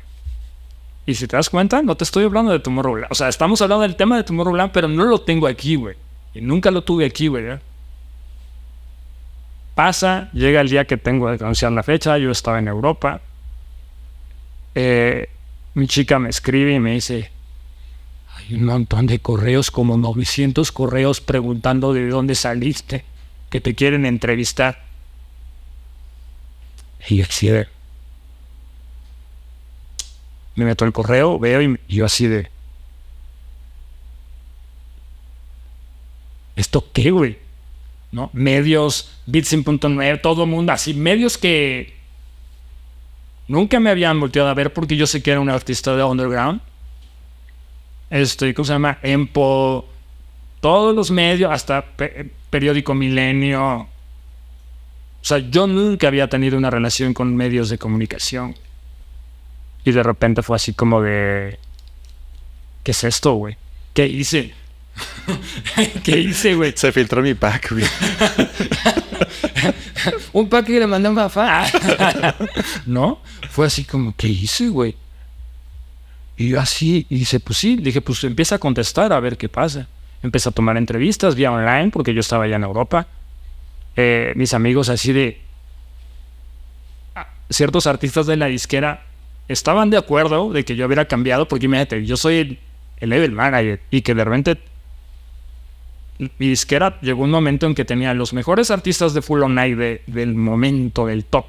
y si te das cuenta, no te estoy hablando de Tomorrowland. O sea, estamos hablando del tema de Tomorrowland, pero no lo tengo aquí, güey. Y nunca lo tuve aquí, güey. ¿eh? Pasa, llega el día que tengo que anunciar la fecha. Yo estaba en Europa. Eh, mi chica me escribe y me dice: Hay un montón de correos, como 900 correos preguntando de dónde saliste, que te quieren entrevistar. Y yo me meto el correo, veo y, yo así de... ¿Esto qué, güey? ¿No? Medios, Bitsin.9, todo el mundo, así, medios que nunca me habían volteado a ver porque yo sé que era un artista de underground. este, ¿cómo se llama? Empo, todos los medios, hasta periódico Milenio. O sea, yo nunca había tenido una relación con medios de comunicación. Y de repente fue así como de... ¿Qué es esto, güey? ¿Qué hice? ¿Qué hice, güey? Se filtró mi pack, güey. un que le mandé a papá. ¿No? Fue así como, ¿qué hice, güey? Y yo así, y dice, pues sí, dije, pues empieza a contestar a ver qué pasa. Empecé a tomar entrevistas vía online porque yo estaba allá en Europa. Eh, mis amigos así de... Ciertos artistas de la disquera estaban de acuerdo de que yo hubiera cambiado porque imagínate, yo soy el, el level manager y que de repente mi disquera llegó un momento en que tenía los mejores artistas de Full On Night del momento, del top.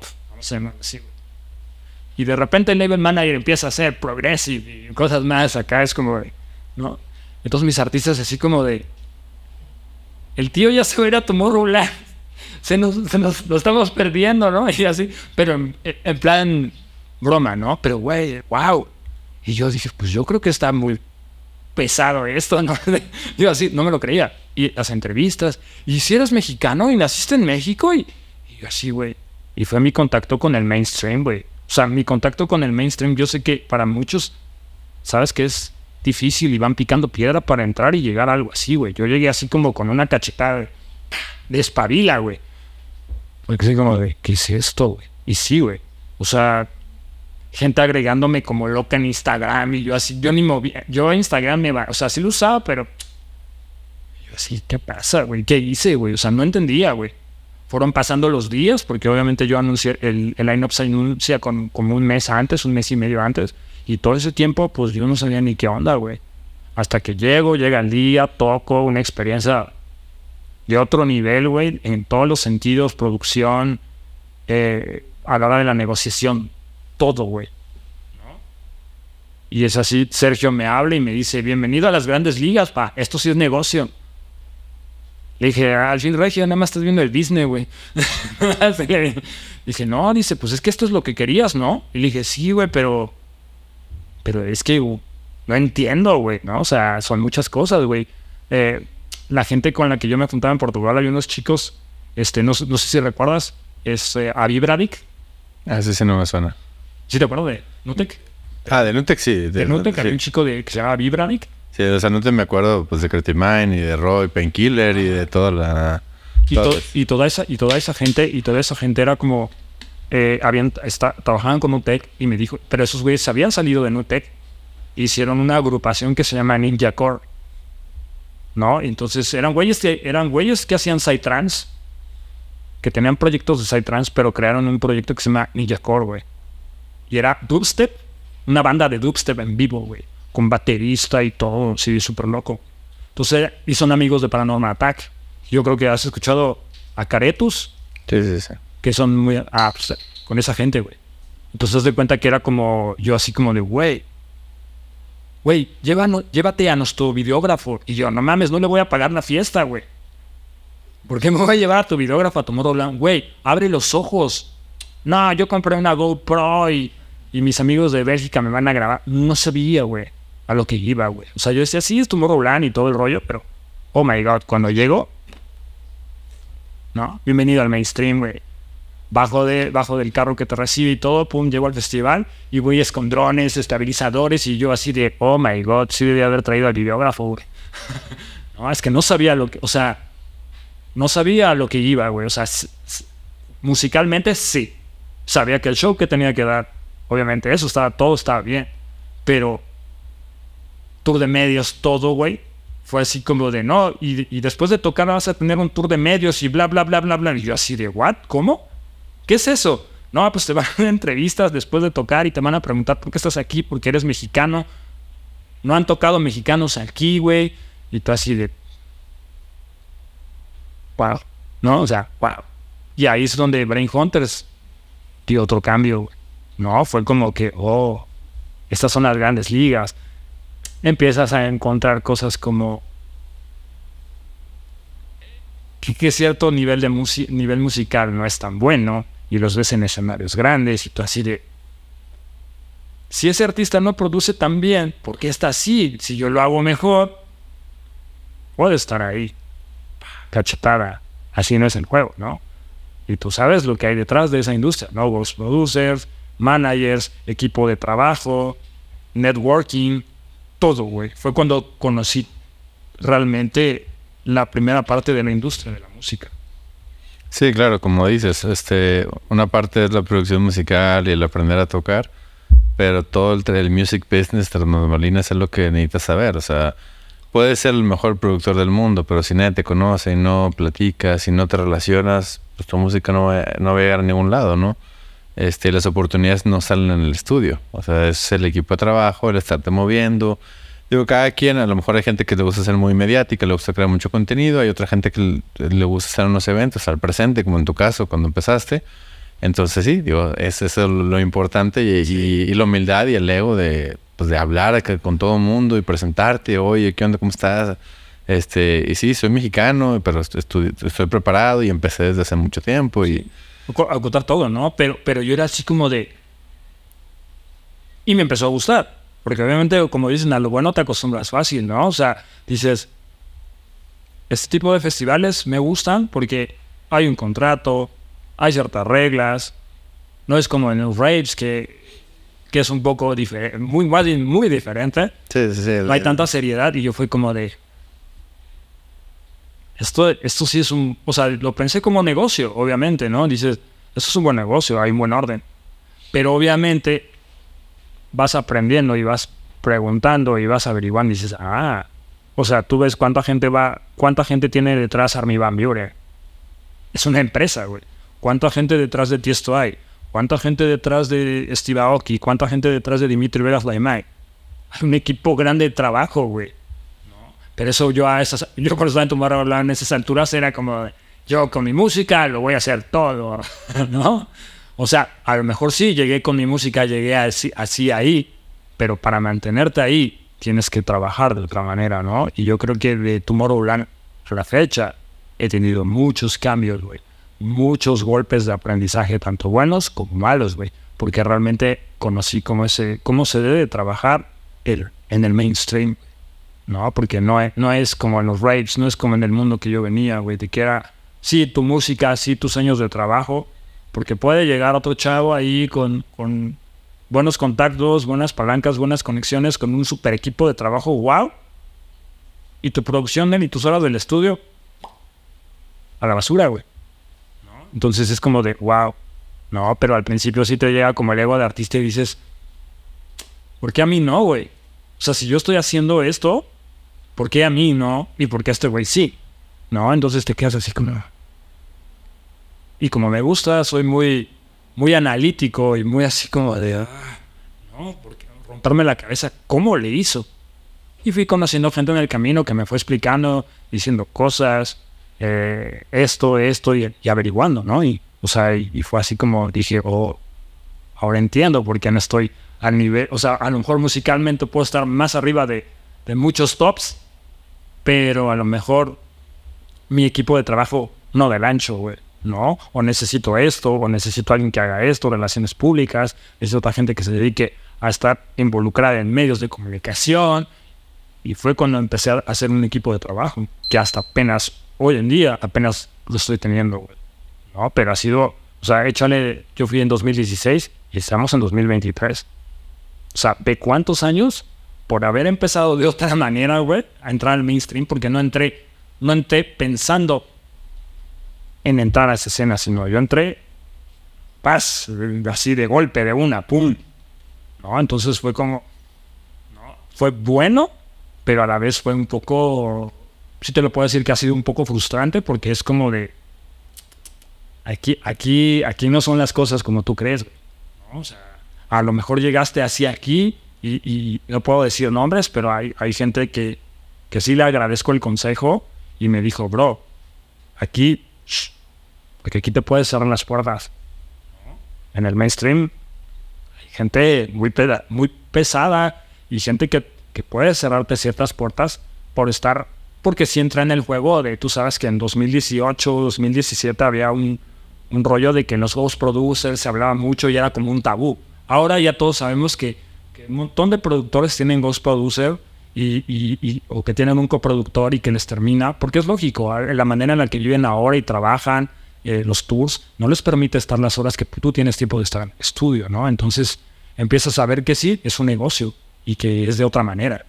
y de repente el label manager empieza a hacer progressive y cosas más. Acá es como, ¿no? Entonces mis artistas así como de... El tío ya se va a ir a Tomorrowland. Se nos, se nos lo estamos perdiendo, ¿no? Y así, pero en, en plan broma, ¿no? Pero, güey, wow. Y yo dije, pues yo creo que está muy pesado esto, ¿no? Así, no me lo creía. Y las entrevistas, y si eres mexicano y naciste en México, y, yo así, güey. Y fue mi contacto con el mainstream, güey. O sea, mi contacto con el mainstream, yo sé que para muchos, sabes que es difícil y van picando piedra para entrar y llegar a algo así, güey. Yo llegué así como con una cachetada de espabila, güey. Porque así como de, ¿qué es esto, güey? Y sí, güey. O sea, gente agregándome como loca en Instagram y yo así, yo ni movía, yo Instagram me va, o sea, sí lo usaba, pero yo así, ¿qué pasa, güey? ¿Qué hice, güey? O sea, no entendía, güey. Fueron pasando los días, porque obviamente yo anuncié, el, el line-up se anuncia con, como un mes antes, un mes y medio antes, y todo ese tiempo, pues yo no sabía ni qué onda, güey. Hasta que llego, llega el día, toco, una experiencia de otro nivel, güey, en todos los sentidos, producción, eh, a la hora de la negociación, todo, güey. Y es así, Sergio me habla y me dice, bienvenido a las grandes ligas, pa, esto sí es negocio. Le dije, al fin Regio, nada más estás viendo el Disney, güey. dije, no, dice, pues es que esto es lo que querías, ¿no? Y le dije, sí, güey, pero... Pero es que no entiendo, güey, ¿no? O sea, son muchas cosas, güey. Eh, la gente con la que yo me juntaba en Portugal, hay unos chicos, este, no, sé si recuerdas, es eh, Avi Ah, ese sí no me suena. ¿Sí te acuerdas de Nutec? Ah, de Nutec sí. De, Nutec había un chico de, que se llama Vibranic. Sí, o sea, Nutec me acuerdo pues de Creative Mind y de Roy, Painkiller y de toda la... Y, toda esa, y toda esa gente, y toda esa gente era como... Eh, habían, está, trabajaban con Nutec y me dijo, pero esos güeyes habían salido de Nutec. Hicieron una agrupación que se llama Ninja Core. ¿No? Entonces eran güeyes que, eran güeyes que hacían Psytrance que tenían proyectos de Psytrance, pero crearon un proyecto que se llama Ninja Core, güey. Y era dubstep, una banda de dubstep en vivo, güey. Con baterista y todo, sí, súper loco. Entonces, y son amigos de Paranormal Attack. Yo creo que has escuchado a Caretus. Sí, sí, sí. Que son muy... Ah, pues, con esa gente, güey. Entonces, de cuenta que era como... Yo así como de, güey... Güey, llévate a nuestro videógrafo. Y yo, no mames, no le voy a pagar la fiesta, güey. ¿Por qué me voy a llevar a tu videógrafo a tu modo blanco? Güey, abre los ojos. No, yo compré una GoPro y, y mis amigos de Bélgica me van a grabar. No sabía, güey, a lo que iba, güey. O sea, yo decía, sí, es tu blanco y todo el rollo, pero, oh my god, cuando llego, ¿no? Bienvenido al mainstream, güey. Bajo, de, bajo del carro que te recibe y todo, pum, llego al festival y voy con drones, estabilizadores y yo así de, oh my god, sí debía haber traído al videógrafo, güey. no, es que no sabía lo que, o sea, no sabía lo que iba, güey. O sea, musicalmente sí. Sabía que el show que tenía que dar, obviamente, eso estaba, todo estaba bien. Pero tour de medios, todo, güey, fue así como de no. Y, después de tocar vas a tener un tour de medios y bla, bla, bla, bla, bla. Y yo así de, ¿what? ¿Cómo? ¿Qué es eso? No, pues te van a dar entrevistas después de tocar y te van a preguntar por qué estás aquí, porque eres mexicano. No han tocado mexicanos aquí, güey. Y tú así de, wow, ¿no? O sea, wow. Y ahí es donde Brain Hunters dio otro cambio, ¿no? Fue como que, oh, estas son las grandes ligas. Empiezas a encontrar cosas como que, cierto nivel, de nivel musical no es tan bueno y los ves en escenarios grandes y tú así de... si ese artista no produce tan bien, ¿por qué está así? Si yo lo hago mejor, puede estar ahí. Cachetada. Así no es el juego, ¿no? Y tú sabes lo que hay detrás de esa industria, ¿no? Los producers, managers, equipo de trabajo, networking, todo, güey. Fue cuando conocí realmente la primera parte de la industria de la música. Sí, claro, como dices, este, una parte es la producción musical y el aprender a tocar, pero todo el, el music business tras es lo que necesitas saber. O sea, puedes ser el mejor productor del mundo, pero si nadie te conoce y no platicas y no te relacionas, pues tu música no no va a llegar a ningún lado, ¿no? Este, las oportunidades no salen en el estudio. O sea, es el equipo de trabajo, el estarte moviendo. Digo, cada quien, a lo mejor hay gente que le gusta ser muy mediática, le gusta crear mucho contenido, hay otra gente que le gusta estar en unos eventos, al presente, como en tu caso, cuando empezaste. Entonces sí, digo, es eso lo importante y, la humildad y el ego de, pues, de hablar con todo el mundo y presentarte, oye, ¿qué onda? ¿Cómo estás? Este, y sí, soy mexicano, pero estoy, estoy preparado y empecé desde hace mucho tiempo y... Acotar todo, ¿no? Pero, pero yo era así como de... Y me empezó a gustar. Porque obviamente, como dicen, a lo bueno te acostumbras fácil, ¿no? O sea, dices, este tipo de festivales me gustan porque hay un contrato, hay ciertas reglas. No es como en los raves que, que es un poco diferente, muy, muy diferente. Sí, sí, sí. No hay tanta seriedad y yo fui como de... Esto, esto sí es un... O sea, lo pensé como negocio, obviamente, ¿no? Dices, esto es un buen negocio, hay un buen orden. Pero obviamente vas aprendiendo y vas preguntando y vas averiguando y dices, ah, o sea, tú ves cuánta gente va, cuánta gente tiene detrás Army Van Buren. Es una empresa, güey. ¿Cuánta gente detrás de Tiesto hay? ¿Cuánta gente detrás de Steve Aoki? ¿Cuánta gente detrás de Dimitri Vegas Laimai? Hay un equipo grande de trabajo, güey. Pero eso yo a esas... Yo cuando estaba en tu hablar en esas alturas era como... Yo con mi música lo voy a hacer todo, ¿no? O sea, a lo mejor sí, llegué con mi música, llegué así, así ahí, pero para mantenerte ahí tienes que trabajar de otra manera, ¿no? Y yo creo que de Tomorrowland a la fecha he tenido muchos cambios, güey muchos golpes de aprendizaje, tanto buenos como malos, güey. Porque realmente conocí cómo, ese, cómo se debe trabajar el, en el mainstream, ¿no? Porque no es, no es como en los raves, no es como en el mundo que yo venía, güey. De que era, sí, tu música, sí, tus años de trabajo. Porque puede llegar otro chavo ahí con, con buenos contactos, buenas palancas, buenas conexiones, con un super equipo de trabajo, wow. Y tu producción y tus horas del estudio a la basura, güey. Entonces es como de, wow. No, pero al principio sí te llega como el ego de artista y dices, ¿por qué a mí no, güey? O sea, si yo estoy haciendo esto, ¿por qué a mí no? ¿Y por qué a este güey sí? ¿No? Entonces te quedas así como... Y como me gusta, soy muy, muy analítico y muy así como de... Ah, no, porque romperme la cabeza, ¿cómo le hizo? Y fui conociendo gente en el camino que me fue explicando, diciendo cosas, eh, esto, esto y, averiguando, ¿no? Y, o sea, y, fue así como dije, oh, ahora entiendo por qué no estoy al nivel, o sea, a lo mejor musicalmente puedo estar más arriba de, de muchos tops, pero a lo mejor mi equipo de trabajo no del ancho, güey. ¿no? O necesito esto, o necesito alguien que haga esto, relaciones públicas, necesito otra gente que se dedique a estar involucrada en medios de comunicación. Y fue cuando empecé a hacer un equipo de trabajo, que hasta apenas hoy en día apenas lo estoy teniendo, güey. No, pero ha sido, o sea, échale, yo fui en 2016 y estamos en 2023. O sea, ¿de cuántos años por haber empezado de otra manera, güey, a entrar al mainstream? Porque no entré, no entré pensando en entrar a esa escena, sino yo entré, paz, así de golpe, de una, pum. ¿No? Entonces fue como, ¿no? fue bueno, pero a la vez fue un poco sí te lo puedo decir que ha sido un poco frustrante porque es como de aquí, aquí, aquí no son las cosas como tú crees. O sea, a lo mejor llegaste así aquí y, no puedo decir nombres, pero hay, hay gente que, que sí le agradezco el consejo y me dijo, bro, aquí, porque aquí te puedes cerrar las puertas. En el mainstream hay gente muy, muy pesada y gente que, que puede cerrarte ciertas puertas por estar porque si entra en el juego de, tú sabes que en 2018, 2017 había un, rollo de que en los juegos producers se hablaba mucho y era como un tabú. Ahora ya todos sabemos Que un montón de productores tienen Ghost Producer y, y- y- o que tienen un coproductor y que les termina, porque es lógico, a- la manera en la que viven ahora y trabajan, eh, los tours, no les permite estar las horas que tú tienes tiempo de estar en estudio, ¿no? Entonces empiezas a ver que sí, es un negocio y que es de otra manera,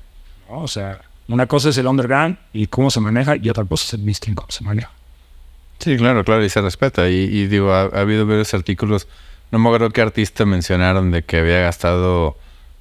¿no? O sea, una cosa es el underground y cómo se maneja y otra cosa es el mainstream, cómo se maneja. Sí, claro, claro, y se respeta. Y, y digo, ha habido varios artículos, no me acuerdo qué artista mencionaron de que había gastado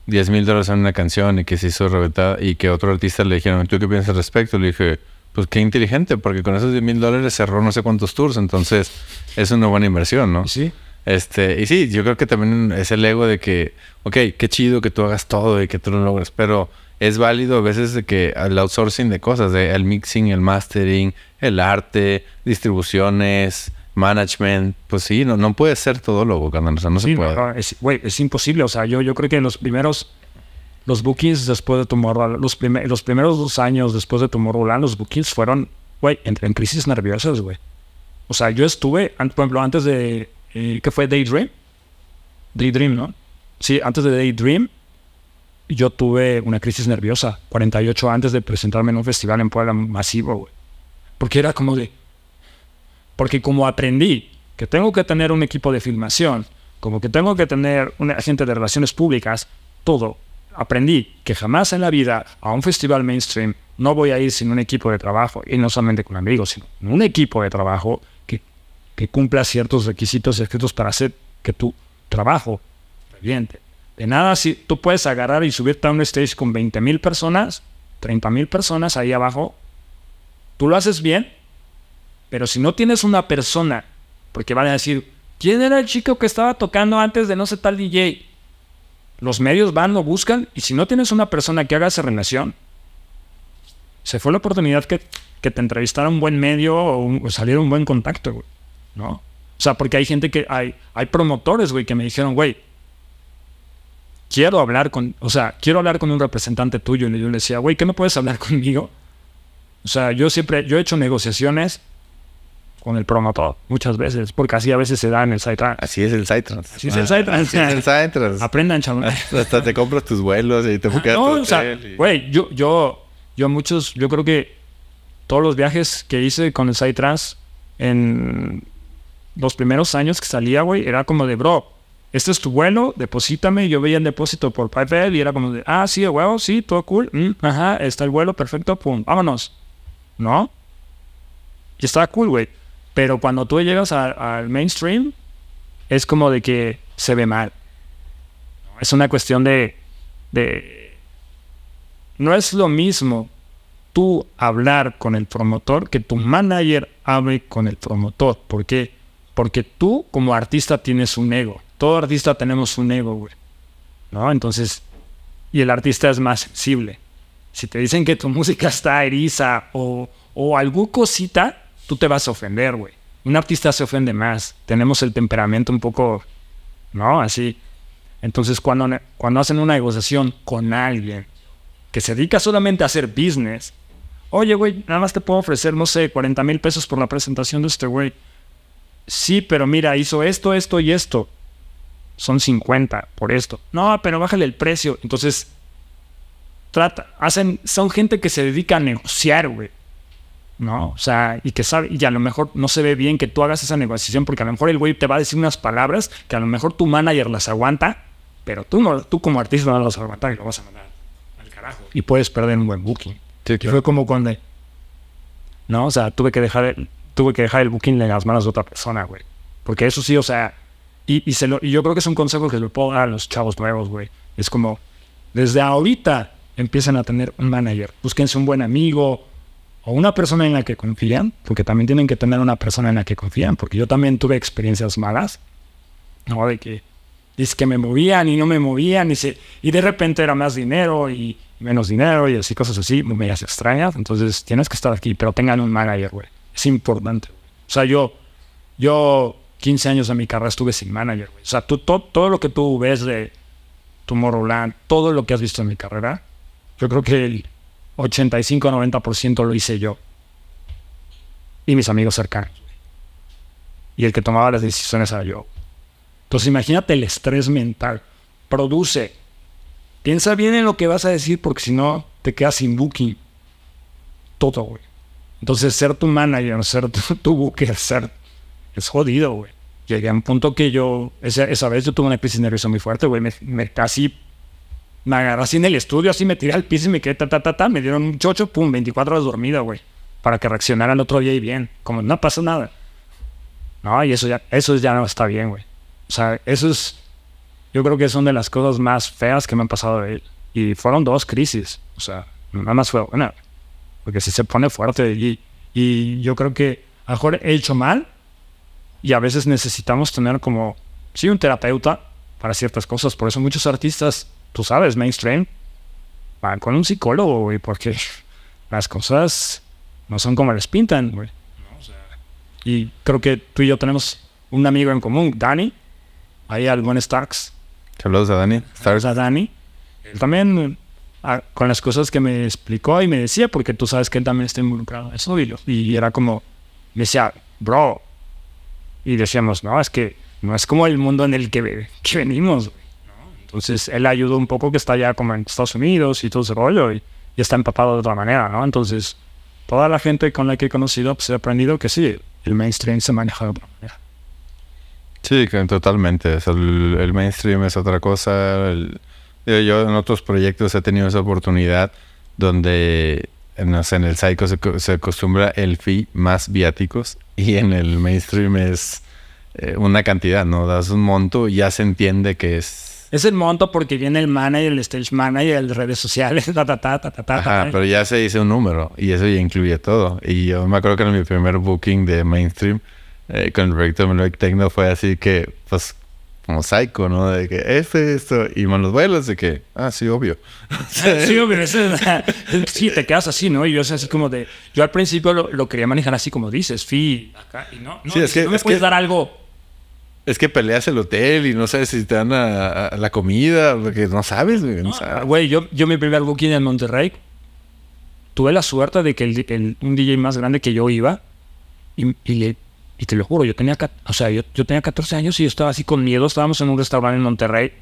10 mil dólares en una canción y que se hizo reventada y que otro artista le dijeron, ¿tú qué piensas al respecto? Le dije, pues qué inteligente, porque con esos 10 mil dólares cerró no sé cuántos tours, entonces es una buena inversión, ¿no? Sí. Este, y sí, yo creo que también es el ego de que, ok, qué chido que tú hagas todo y que tú lo logres, pero es válido a veces de que el outsourcing de cosas, de el mixing, el mastering, el arte, distribuciones, management, pues sí, no, no puedes ser todólogo, carnal, o sea, no se puede. no, es, güey, es imposible. O sea, yo, yo creo que los primeros, los bookings después de Tomorrowland, los, los primeros dos años después de Tomorrowland, los bookings fueron, güey, en crisis nerviosas, güey. O sea, yo estuve, por ejemplo, antes de, eh, ¿qué fue? Daydream. Daydream, ¿no? Sí, antes de Daydream, yo tuve una crisis nerviosa, 48 antes de presentarme en un festival en Puebla masivo, güey. Porque era como de, porque como aprendí que tengo que tener un equipo de filmación, como que tengo que tener un agente de relaciones públicas, todo, aprendí que jamás en la vida a un festival mainstream no voy a ir sin un equipo de trabajo, y no solamente con amigos, sino un equipo de trabajo que, cumpla ciertos requisitos escritos para hacer que tu trabajo reviente. De nada, si tú puedes agarrar y subirte a un stage con 20 mil personas, 30 mil personas ahí abajo, tú lo haces bien, pero si no tienes una persona, porque van a decir, ¿quién era el chico que estaba tocando antes de no sé tal DJ? Los medios van, lo buscan, y si no tienes una persona que haga esa relación, se fue la oportunidad que, que te entrevistara un buen medio o, saliera un buen contacto, güey. ¿No? O sea, porque hay gente que, hay, hay promotores, güey, que me dijeron, güey, quiero hablar con, o sea, quiero hablar con un representante tuyo. Y yo le decía, güey, ¿qué no puedes hablar conmigo? O sea, yo siempre, yo he hecho negociaciones con el promotor muchas veces, porque así a veces se da en el site. Así es el Psytrance. Así es el Psytrance. Así es el Psytrance. Aprendan, chavos. Hasta te compras tus vuelos y te quedas No, tu o sea, y- güey, yo, yo, yo muchos, yo creo que todos los viajes que hice con el Psytrance en los primeros años que salía, güey, era como de, bro, este es tu vuelo, deposítame. Yo veía el depósito por PayPal y era como de, ah, sí, huevo, sí, todo cool. mm, ajá, está el vuelo, perfecto, pum, vámonos. ¿No? Y estaba cool, güey. Pero cuando tú llegas al mainstream, es como de que se ve mal. Es una cuestión de, de... No es lo mismo tú hablar con el promotor que tu manager hable con el promotor. ¿Por qué? Porque tú como artista tienes un ego. Todo artista tenemos un ego, güey. ¿No? Entonces, y el artista es más sensible. Si te dicen que tu música está eriza o, o alguna cosita, tú te vas a ofender, güey. Un artista se ofende más. Tenemos el temperamento un poco, ¿no? Así. Entonces, cuando, cuando hacen una negociación con alguien que se dedica solamente a hacer business, oye, güey, nada más te puedo ofrecer, no sé, 40 mil pesos por la presentación de este güey. Sí, pero mira, hizo esto, esto y esto. Son 50 por esto. No, pero bájale el precio. Entonces, trata, hacen, son gente que se dedica a negociar, güey. ¿No? O sea, y que sabe, y a lo mejor no se ve bien que tú hagas esa negociación, porque a lo mejor el güey te va a decir unas palabras que a lo mejor tu manager las aguanta, pero tú, no, tú como artista no las vas a aguantar y lo vas a mandar al carajo. Y puedes perder un buen booking. Sí, Y claro. fue como cuando, ¿no? O sea, tuve que dejar el, tuve que dejar el booking en las manos de otra persona, güey. Porque eso sí, o sea, y, y, se lo, y yo creo que es un consejo que le puedo dar a los chavos nuevos, güey. Es como, desde ahorita empiezan a tener un manager. Búsquense un buen amigo o una persona en la que confían, porque también tienen que tener una persona en la que confían, porque yo también tuve experiencias malas, ¿no? De que es que me movían y no me movían y, se, y de repente era más dinero y menos dinero y así cosas así, medias extrañas. Entonces tienes que estar aquí, pero tengan un manager, güey. Es importante. O sea, yo, yo 15 años de mi carrera estuve sin manager, güey. O sea, tú, to- todo lo que tú ves de Tomorrowland, todo lo que has visto en mi carrera, yo creo que el 85-90% lo hice yo. Y mis amigos cercanos. Y el que tomaba las decisiones era yo. Entonces imagínate el estrés mental. Produce piensa bien en lo que vas a decir porque si no te quedas sin booking. Todo, güey. Entonces, ser tu manager, ser tu, tu booker, ser... Es jodido, güey. Llegué a un punto que yo... Esa, esa vez yo tuve una crisis nerviosa muy fuerte, güey. Me casi... Me agarré así en el estudio, así me tiré al piso y me quedé ta, ta, ta, ta. Me dieron un chocho, pum, 24 horas dormida, güey. Para que reaccionara el otro día y bien. Como no pasa nada. No, y eso ya, eso ya no está bien, güey. O sea, eso es... Yo creo que son de las cosas más feas que me han pasado de él. Y fueron dos crisis. O sea, nada más fue una. Porque si se pone fuerte y, y yo creo que a lo mejor he hecho mal y a veces necesitamos tener como, sí, un terapeuta para ciertas cosas. Por eso muchos artistas, tú sabes, mainstream, van con un psicólogo, güey, porque las cosas no son como les pintan, güey. Y creo que tú y yo tenemos un amigo en común, Dani, ahí al buen Starks. Saludos a Dani. Starks. A Dani. Él también, ah, con las cosas que me explicó y me decía, porque tú sabes que él también está involucrado en eso, y, lo- y era como, me decía, bro, y decíamos, no, es que no es como el mundo en el que, que venimos, güey. Entonces, él ayudó un poco que está ya como en Estados Unidos y todo ese rollo, y, está empapado de otra manera, ¿no? Entonces, toda la gente con la que he conocido, pues he aprendido que sí, el mainstream se maneja de otra manera. Sí, totalmente. El, mainstream es otra cosa. yo en otros proyectos he tenido esa oportunidad donde en, o sea, en el Psycho se acostumbra el fee más viáticos y en el mainstream es eh, una cantidad, ¿no? Das un monto y ya se entiende que es... Es el monto porque viene el manager, el stage manager, el de redes sociales, ta, ta, ta, ta, ta, ta, Ajá, pero ya se dice un número y eso ya incluye todo. Y yo me acuerdo que en mi primer booking de mainstream eh, con el proyecto Melodic Techno fue así que, pues, como psycho, ¿no? De que este, esto, y con los vuelos, de que, ah, sí, obvio. Sí, pero eso es- sí, te quedas así, ¿no? Y yo es así como de... Yo al principio lo, lo quería manejar así como dices, fee, acá, y no, no, Sí, es que- no me es puedes que- dar algo... Es que peleas el hotel y no sabes si te dan a, a la comida, porque no sabes, güey. no No, sabes. Güey, yo, yo mi primer booking en Monterrey, tuve la suerte de que el, el- un DJ más grande que yo iba, y, y le- y te lo juro, yo tenía, o sea, yo, yo tenía 14 años y yo estaba así con miedo, estábamos en un restaurante en Monterrey,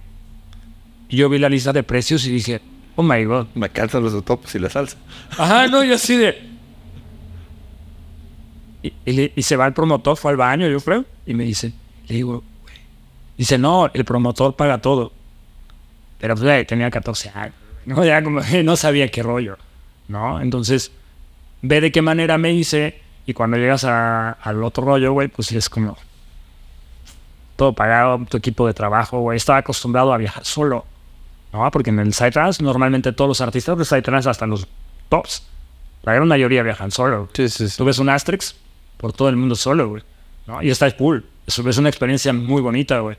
y yo vi la lista de precios y dije, oh my god, Me calzan los topos y la salsa. Ajá, no, yo así de. Y, y se va el promotor, fue al baño, yo creo, y me dice, le digo. Dice, no, el promotor paga todo. Pero pues, güey, tenía 14 años. No, ya como no sabía qué rollo. ¿No? Entonces, ve de qué manera me hice, y cuando llegas a- al otro rollo, güey, pues es como. Todo pagado, tu equipo de trabajo, güey. Estaba acostumbrado a viajar solo. ¿no? Porque en el Psytrance normalmente todos los artistas de Psytrance, hasta los tops, la gran mayoría viajan solo. Sí, sí, sí. Tú ves un Asterix por todo el mundo solo, güey. ¿no? Y está cool. Eso es una experiencia muy bonita, güey.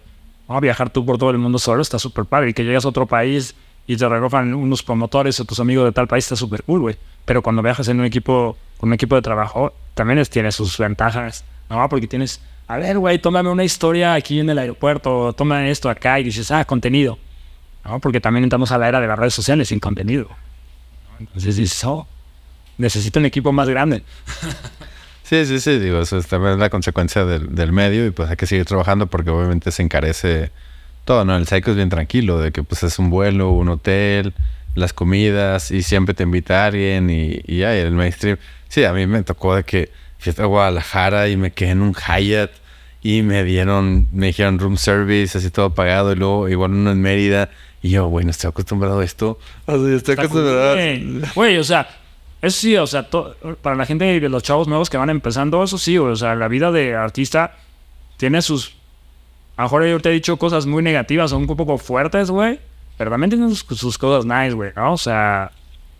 ¿no? Viajar tú por todo el mundo solo está súper padre. Y que llegas a otro país y te recojan unos promotores o tus amigos de tal país está súper cool, güey. Pero cuando viajas en un equipo, con un equipo de trabajo, también es- tiene sus ventajas, ¿no? Porque tienes, a ver, güey, tómame una historia aquí en el aeropuerto, toma esto acá y dices, ah, contenido. ¿no? Porque también entramos a la era de las redes sociales sin contenido. Entonces dices, oh, necesito un equipo más grande. Sí, sí, sí, digo, eso es también la consecuencia del, del medio y pues hay que seguir trabajando porque obviamente se encarece todo, ¿no? El psycho es bien tranquilo, de que pues es un vuelo, un hotel, las comidas y siempre te invita a alguien y, y ya, y el mainstream. Sí, a mí me tocó de que fui a Guadalajara y me quedé en un Hyatt y me dieron, me dijeron room service, así todo pagado y luego igual uno en Mérida y yo, bueno, estoy acostumbrado a esto. O sea, yo estoy acostumbrado. güey. Güey, o sea, eso sí, o sea, para la gente de los chavos nuevos que van empezando, eso sí, o sea, la vida de artista tiene sus. A lo mejor yo te he dicho cosas muy negativas o un poco fuertes, güey, pero también tiene sus, cosas nice, güey, ¿no? O sea,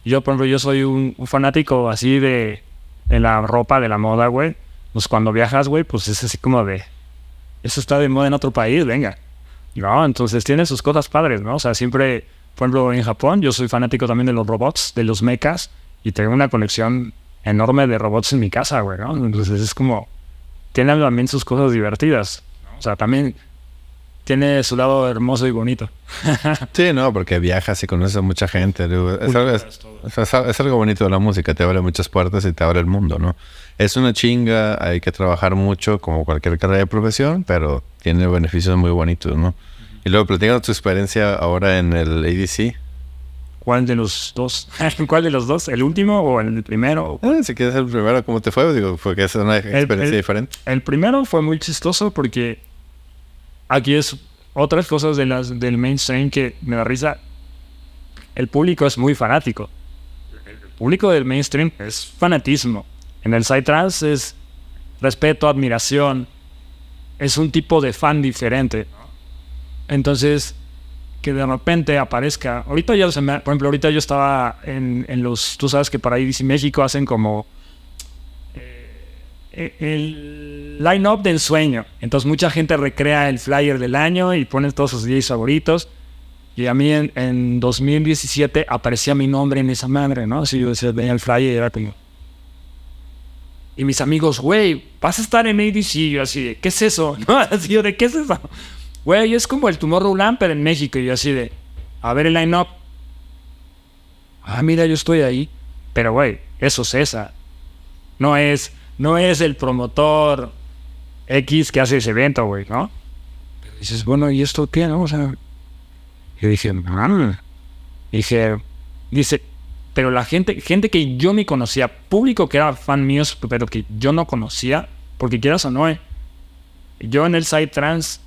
yo, por ejemplo, yo soy un, un fanático así de, de la ropa, de la moda, güey. Pues cuando viajas, güey, pues es así como de. Eso está de moda en otro país, venga. No, entonces tiene sus cosas padres, ¿no? O sea, siempre, por ejemplo, en Japón, yo soy fanático también de los robots, de los mechas, y tengo una colección enorme de robots en mi casa, güey, ¿no? Entonces es como, tiene también sus cosas divertidas, ¿no? O sea, también tiene su lado hermoso y bonito. Sí, no, porque viajas y conoces a mucha gente. Es, algo, es- es- es algo bonito de la música, te abre muchas puertas y te abre el mundo, ¿no? Es una chinga, hay que trabajar mucho como cualquier carrera de profesión, pero tiene beneficios muy bonitos, ¿no? Y luego platicando tu experiencia ahora en el ADC, ¿Cuál de los dos? ¿Cuál de los dos? ¿El último o el primero? Eh, si quieres el primero, ¿cómo te fue? Digo, porque es una experiencia el- diferente. El primero fue muy chistoso porque aquí es otras cosas de las, del mainstream que me da risa. El público es muy fanático. El público del mainstream es fanatismo. En el Psytrance es respeto, admiración. Es un tipo de fan diferente. Entonces, que de repente aparezca. Ahorita ya se me. Por ejemplo, ahorita yo estaba en, en los. Tú sabes que para IDC México hacen como eh, el line-up de ensueño. Entonces mucha gente recrea el flyer del año y pone todos sus DJs favoritos. Y a mí en, en 2017 aparecía mi nombre en esa madre, ¿no? Así yo decía, veía el flyer y era como... Y mis amigos, güey, vas a estar en ADC. Y yo así ¿qué es eso? ¿No? Así yo de, ¿qué es eso? Güey, es como el Tomorrowland, pero en México. Y yo así de, a ver el line-up. Ah, mira, yo estoy ahí. Pero, güey, eso es esa. No es, no es el promotor X que hace ese evento, güey, ¿no? Pero dices, bueno, ¿y esto qué, no? O sea, yo dije, "Ah". dije, dice, pero la gente, gente que yo ni conocía, público que era fan míos, pero que yo no conocía, porque quieras o no, eh, yo en el site trans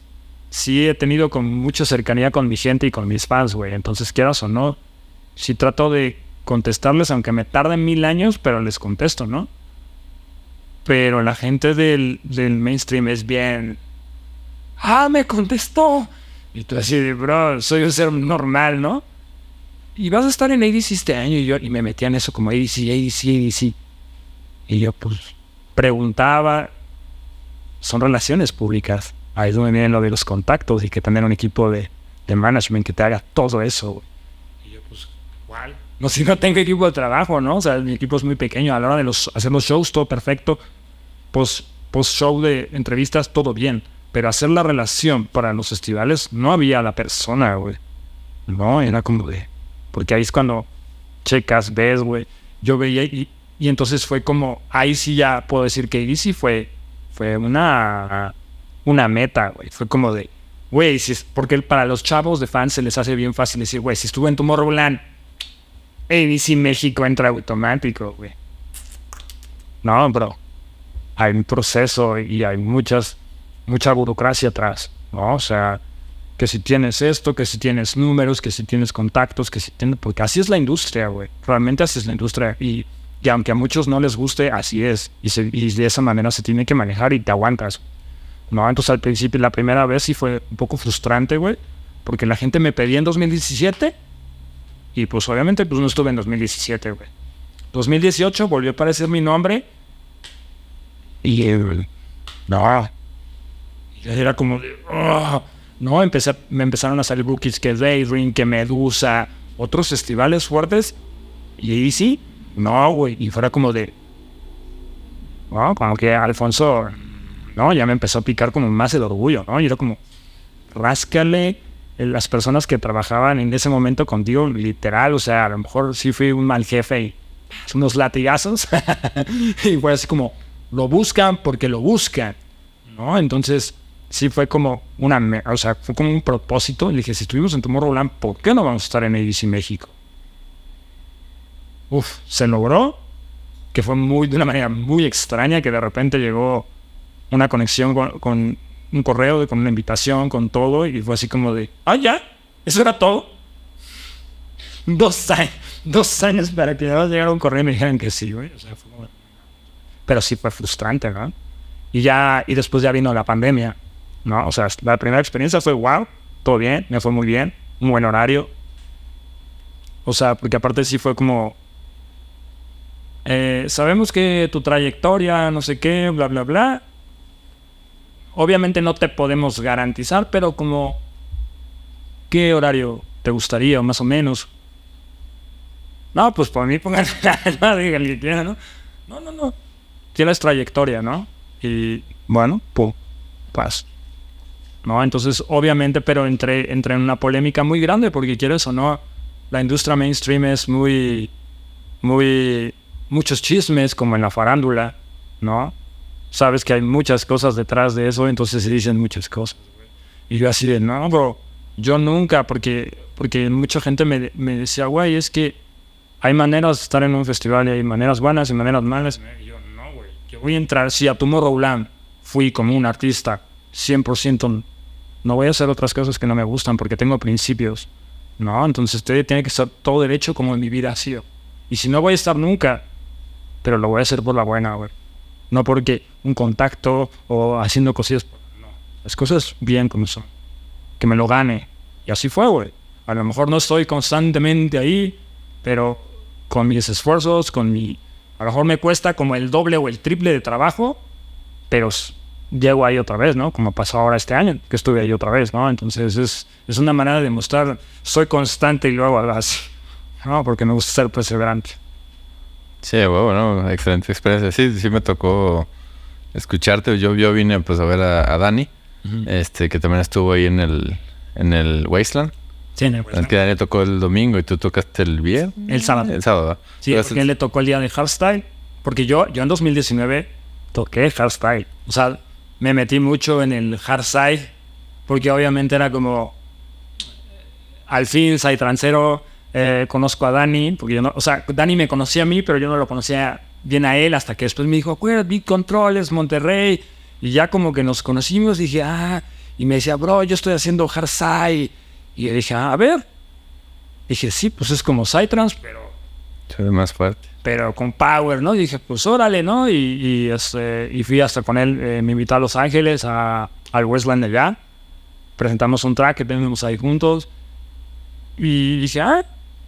sí he tenido con mucha cercanía con mi gente y con mis fans, güey. Entonces, quieras o no, sí trato de contestarles, aunque me tarden mil años, pero les contesto, ¿no? Pero la gente del, del mainstream es bien. ¡Ah, me contestó! Y tú así de, bro, soy un ser normal, ¿no? Y vas a estar en ADC este año. Y yo y me metía en eso como ADC, ADC, ADC. Y yo, pues, preguntaba. Son relaciones públicas. Ahí es donde viene lo de los contactos y que tener un equipo de, de management que te haga todo eso, güey. Y yo, pues, ¿cuál? No sé, no tengo equipo de trabajo, ¿no? O sea, mi equipo es muy pequeño. A la hora de los, hacer los shows, todo perfecto. Post, post show de entrevistas, todo bien. Pero hacer la relación para los festivales, no había la persona, güey. No, era como de. Porque ahí es cuando checas, ves, güey. Yo veía y, y entonces fue como. Ahí sí ya puedo decir que sí fue. Fue una. Una meta, güey. Fue como de. Güey, si porque para los chavos de fans se les hace bien fácil decir, güey, si estuve en Tomorrowland, ABC México entra automático, güey. No, bro. Hay un proceso y hay muchas, mucha burocracia atrás, ¿no? O sea, que si tienes esto, que si tienes números, que si tienes contactos, que si tienes... Porque así es la industria, güey. Realmente así es la industria. Y, y aunque a muchos no les guste, así es. Y, se- y de esa manera se tiene que manejar y te aguantas. ¿No? Entonces al principio, la primera vez sí fue un poco frustrante, güey. Porque la gente me pedía en 2017 y pues obviamente pues no estuve en 2017, güey. 2018 volvió a aparecer mi nombre y eh, no. Era como de, "Ah". no, empecé, me empezaron a salir rookies que Daydream, que Medusa, otros festivales fuertes y ahí sí, no, güey, y fuera como de, no, como que Alfonso, no, ya me empezó a picar como más el orgullo, ¿no? Y era como, ráscale eh, las personas que trabajaban en ese momento contigo, literal, o sea, a lo mejor sí fui un mal jefe y unos latigazos, y fue así como, lo buscan porque lo buscan, ¿no? Entonces, sí fue como una, o sea, fue como un propósito, y dije, si estuvimos en Tomorrowland, ¿por qué no vamos a estar en ABC México? Uf, se logró, que fue muy, de una manera muy extraña, que de repente llegó una conexión con, con un correo, con una invitación, con todo, y fue así como de, ah, ya, eso era todo. Dos años, dos años para que nada llegara un correo y me dijeran que sí, güey. O sea, fue como- Pero sí fue frustrante, ¿no? Y ya, y después ya vino la pandemia, ¿no? O sea, la primera experiencia fue, wow, todo bien, me fue muy bien, un buen horario. O sea, porque aparte sí fue como, eh, sabemos que tu trayectoria, no sé qué, bla, bla, bla. Obviamente no te podemos garantizar, pero como, ¿qué horario te gustaría, más o menos? No, pues por mí pongan el que quiera, ¿no? No, no, no. Tienes trayectoria, ¿no? Y bueno, pum, paz. ¿No? Entonces, obviamente, pero entré, entré en una polémica muy grande porque quieres o no, la industria mainstream es muy, muy, muchos chismes como en la farándula, ¿no? Sabes que hay muchas cosas detrás de eso, entonces se dicen muchas cosas. Y yo así de, no, bro, yo nunca, porque porque mucha gente me, me decía, güey, es que hay maneras de estar en un festival y hay maneras buenas y maneras malas. Y yo, no, güey, que voy a entrar, si a Tomorrowland fui como un artista 100%, no voy a hacer otras cosas que no me gustan porque tengo principios, ¿no? Entonces usted tiene que estar todo derecho como en mi vida ha sido. Y si no voy a estar nunca, pero lo voy a hacer por la buena, güey. No porque un contacto o haciendo cosillas. No. Las cosas bien como son. Que me lo gane. Y así fue, güey. A lo mejor no estoy constantemente ahí, pero con mis esfuerzos, con mi... A lo mejor me cuesta como el doble o el triple de trabajo, pero llego ahí otra vez, ¿no? Como pasó ahora este año, que estuve ahí otra vez, ¿no? Entonces es, es una manera de demostrar, soy constante y luego así, ¿no? Porque me gusta ser perseverante. Sí, bueno, excelente experiencia. Sí, sí me tocó escucharte. Yo, yo vine pues a ver a, Dani, este, que también estuvo ahí en el, en el Wasteland. Sí, en el Wasteland. Es que Dani tocó el domingo y tú tocaste el viernes. El sábado. El sábado. Sí, porque él le tocó el día de hardstyle. Porque yo, yo en 2019 toqué hardstyle. O sea, me metí mucho en el hardstyle porque obviamente era como al fin, soy transero, eh, conozco a Dani, porque yo no, o sea, Dani me conocía a mí, pero yo no lo conocía bien a él hasta que después me dijo, acuérdate, Big Controles, Monterrey, y ya como que nos conocimos, dije, ah, y me decía, bro, yo estoy haciendo Harsai, y le dije, ah, a ver, dije, sí, pues es como Psytrance, pero... Más fuerte. Pero con power, ¿no? Y dije, pues órale, ¿no? Y, y, este, y fui hasta con él, eh, me invitó a Los Ángeles, a, al Westland allá, presentamos un track que tenemos ahí juntos, y dije, ah,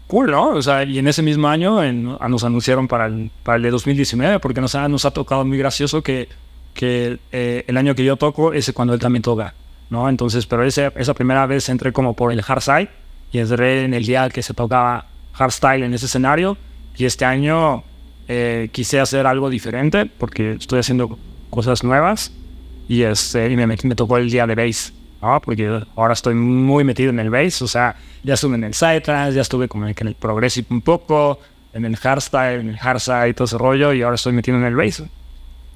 cool, ¿no? O sea, y en ese mismo año nos anunciaron para el, para el de 2019, porque nos ha, nos ha tocado muy gracioso que, que eh, el año que yo toco es cuando él también toca, ¿no? Entonces, pero ese, esa primera vez entré como por el hardstyle y entré en el día que se tocaba hardstyle en ese escenario y este año eh, quise hacer algo diferente porque estoy haciendo cosas nuevas y, este, y me, me tocó el día de bass. ¿No? Porque ahora estoy muy metido en el bass, o sea, ya estuve en el Psytrance, ya estuve como en el Progressive un poco, en el Hardstyle, en el Hardside y todo ese rollo, y ahora estoy metido en el bass.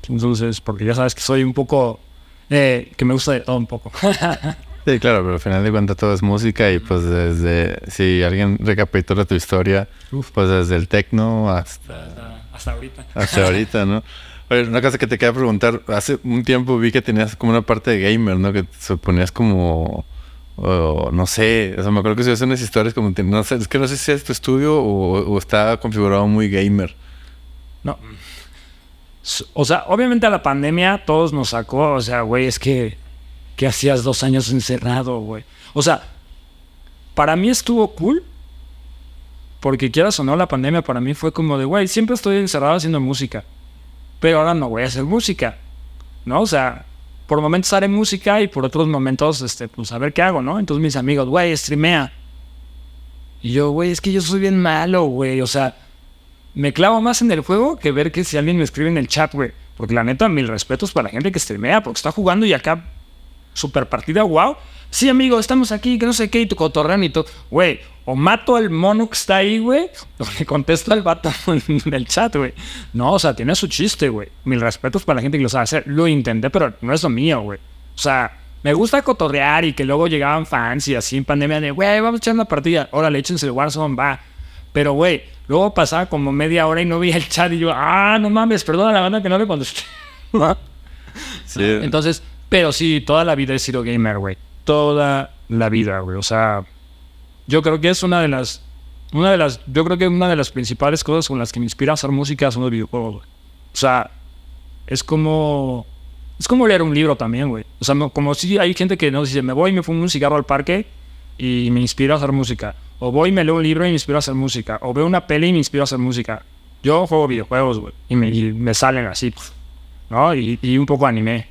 Entonces, porque ya sabes que soy un poco, eh, que me gusta de todo un poco. sí, claro, pero al final de cuentas todo es música y pues desde, si alguien recapitula tu historia, pues desde el techno hasta... Hasta ahorita. Hasta ahorita, ¿no? una cosa que te quería preguntar. Hace un tiempo vi que tenías como una parte de gamer, ¿no? Que te ponías como... no sé, o sea, me acuerdo que se hacen unas historias como... No sé, es que no sé si es tu estudio o, está configurado muy gamer. No. O sea, obviamente a la pandemia todos nos sacó, o sea, güey, es que... ¿Qué hacías dos años encerrado, güey? O sea, para mí estuvo cool. Porque quieras o no, la pandemia para mí fue como de, güey, siempre estoy encerrado haciendo música pero ahora no voy a hacer música, ¿no? O sea, por momentos haré música y por otros momentos, este, pues a ver qué hago, ¿no? Entonces mis amigos, güey, streamea. Y yo, güey, es que yo soy bien malo, güey, o sea, me clavo más en el juego que ver que si alguien me escribe en el chat, güey. Porque la neta, mil respetos para la gente que streamea, porque está jugando y acá, super partida, wow. Sí, amigo, estamos aquí, que no sé qué, y tu cotorrean y todo. Güey, o mato al mono que está ahí, güey, o le contesto al vato en el chat, güey. No, o sea, tiene su chiste, güey. Mil respetos para la gente que lo sabe hacer. Lo intenté, pero no es lo mío, güey. O sea, me gusta cotorrear y que luego llegaban fans y así en pandemia de, güey, vamos a echar una partida. Órale, échense el Warzone, va. Pero, güey, luego pasaba como media hora y no veía el chat y yo, ah, no mames, perdona la banda que no le contesté. sí. Entonces, pero sí, toda la vida he sido gamer, güey. Toda la vida, güey. O sea, yo creo que es una de las, una de las, yo creo que una de las principales cosas con las que me inspira a hacer música son los videojuegos, O sea, es como, es como leer un libro también, güey. O sea, como si hay gente que nos dice, me voy y me fumo un cigarro al parque y me inspiro a hacer música. O voy y me leo un libro y me inspiro a hacer música. O veo una peli y me inspiro a hacer música. Yo juego videojuegos, güey. Y me, salen así, ¿no? Y, y un poco anime.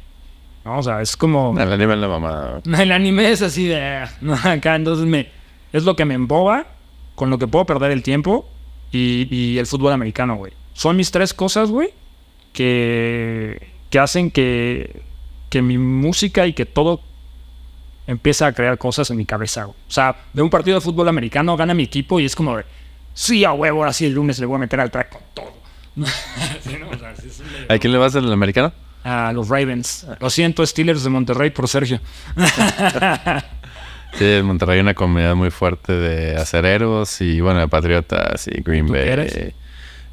¿No? O sea, es como... El anime es la mamada. El anime es así de... Acá, entonces me es lo que me emboba, con lo que puedo perder el tiempo y, el fútbol americano, güey. Son mis tres cosas, güey, que, que hacen que, que mi música y que todo empieza a crear cosas en mi cabeza, güey. O sea, de un partido de fútbol americano gana mi equipo y es como, sí, a huevo, ahora sí el lunes le voy a meter al track con todo. ¿A quién le vas al americano? A los Ravens. Lo siento, Steelers de Monterrey por Sergio. Sí, en Monterrey hay una comunidad muy fuerte de acereros y, bueno, de patriotas y Green ¿Tú Bay. qué eres?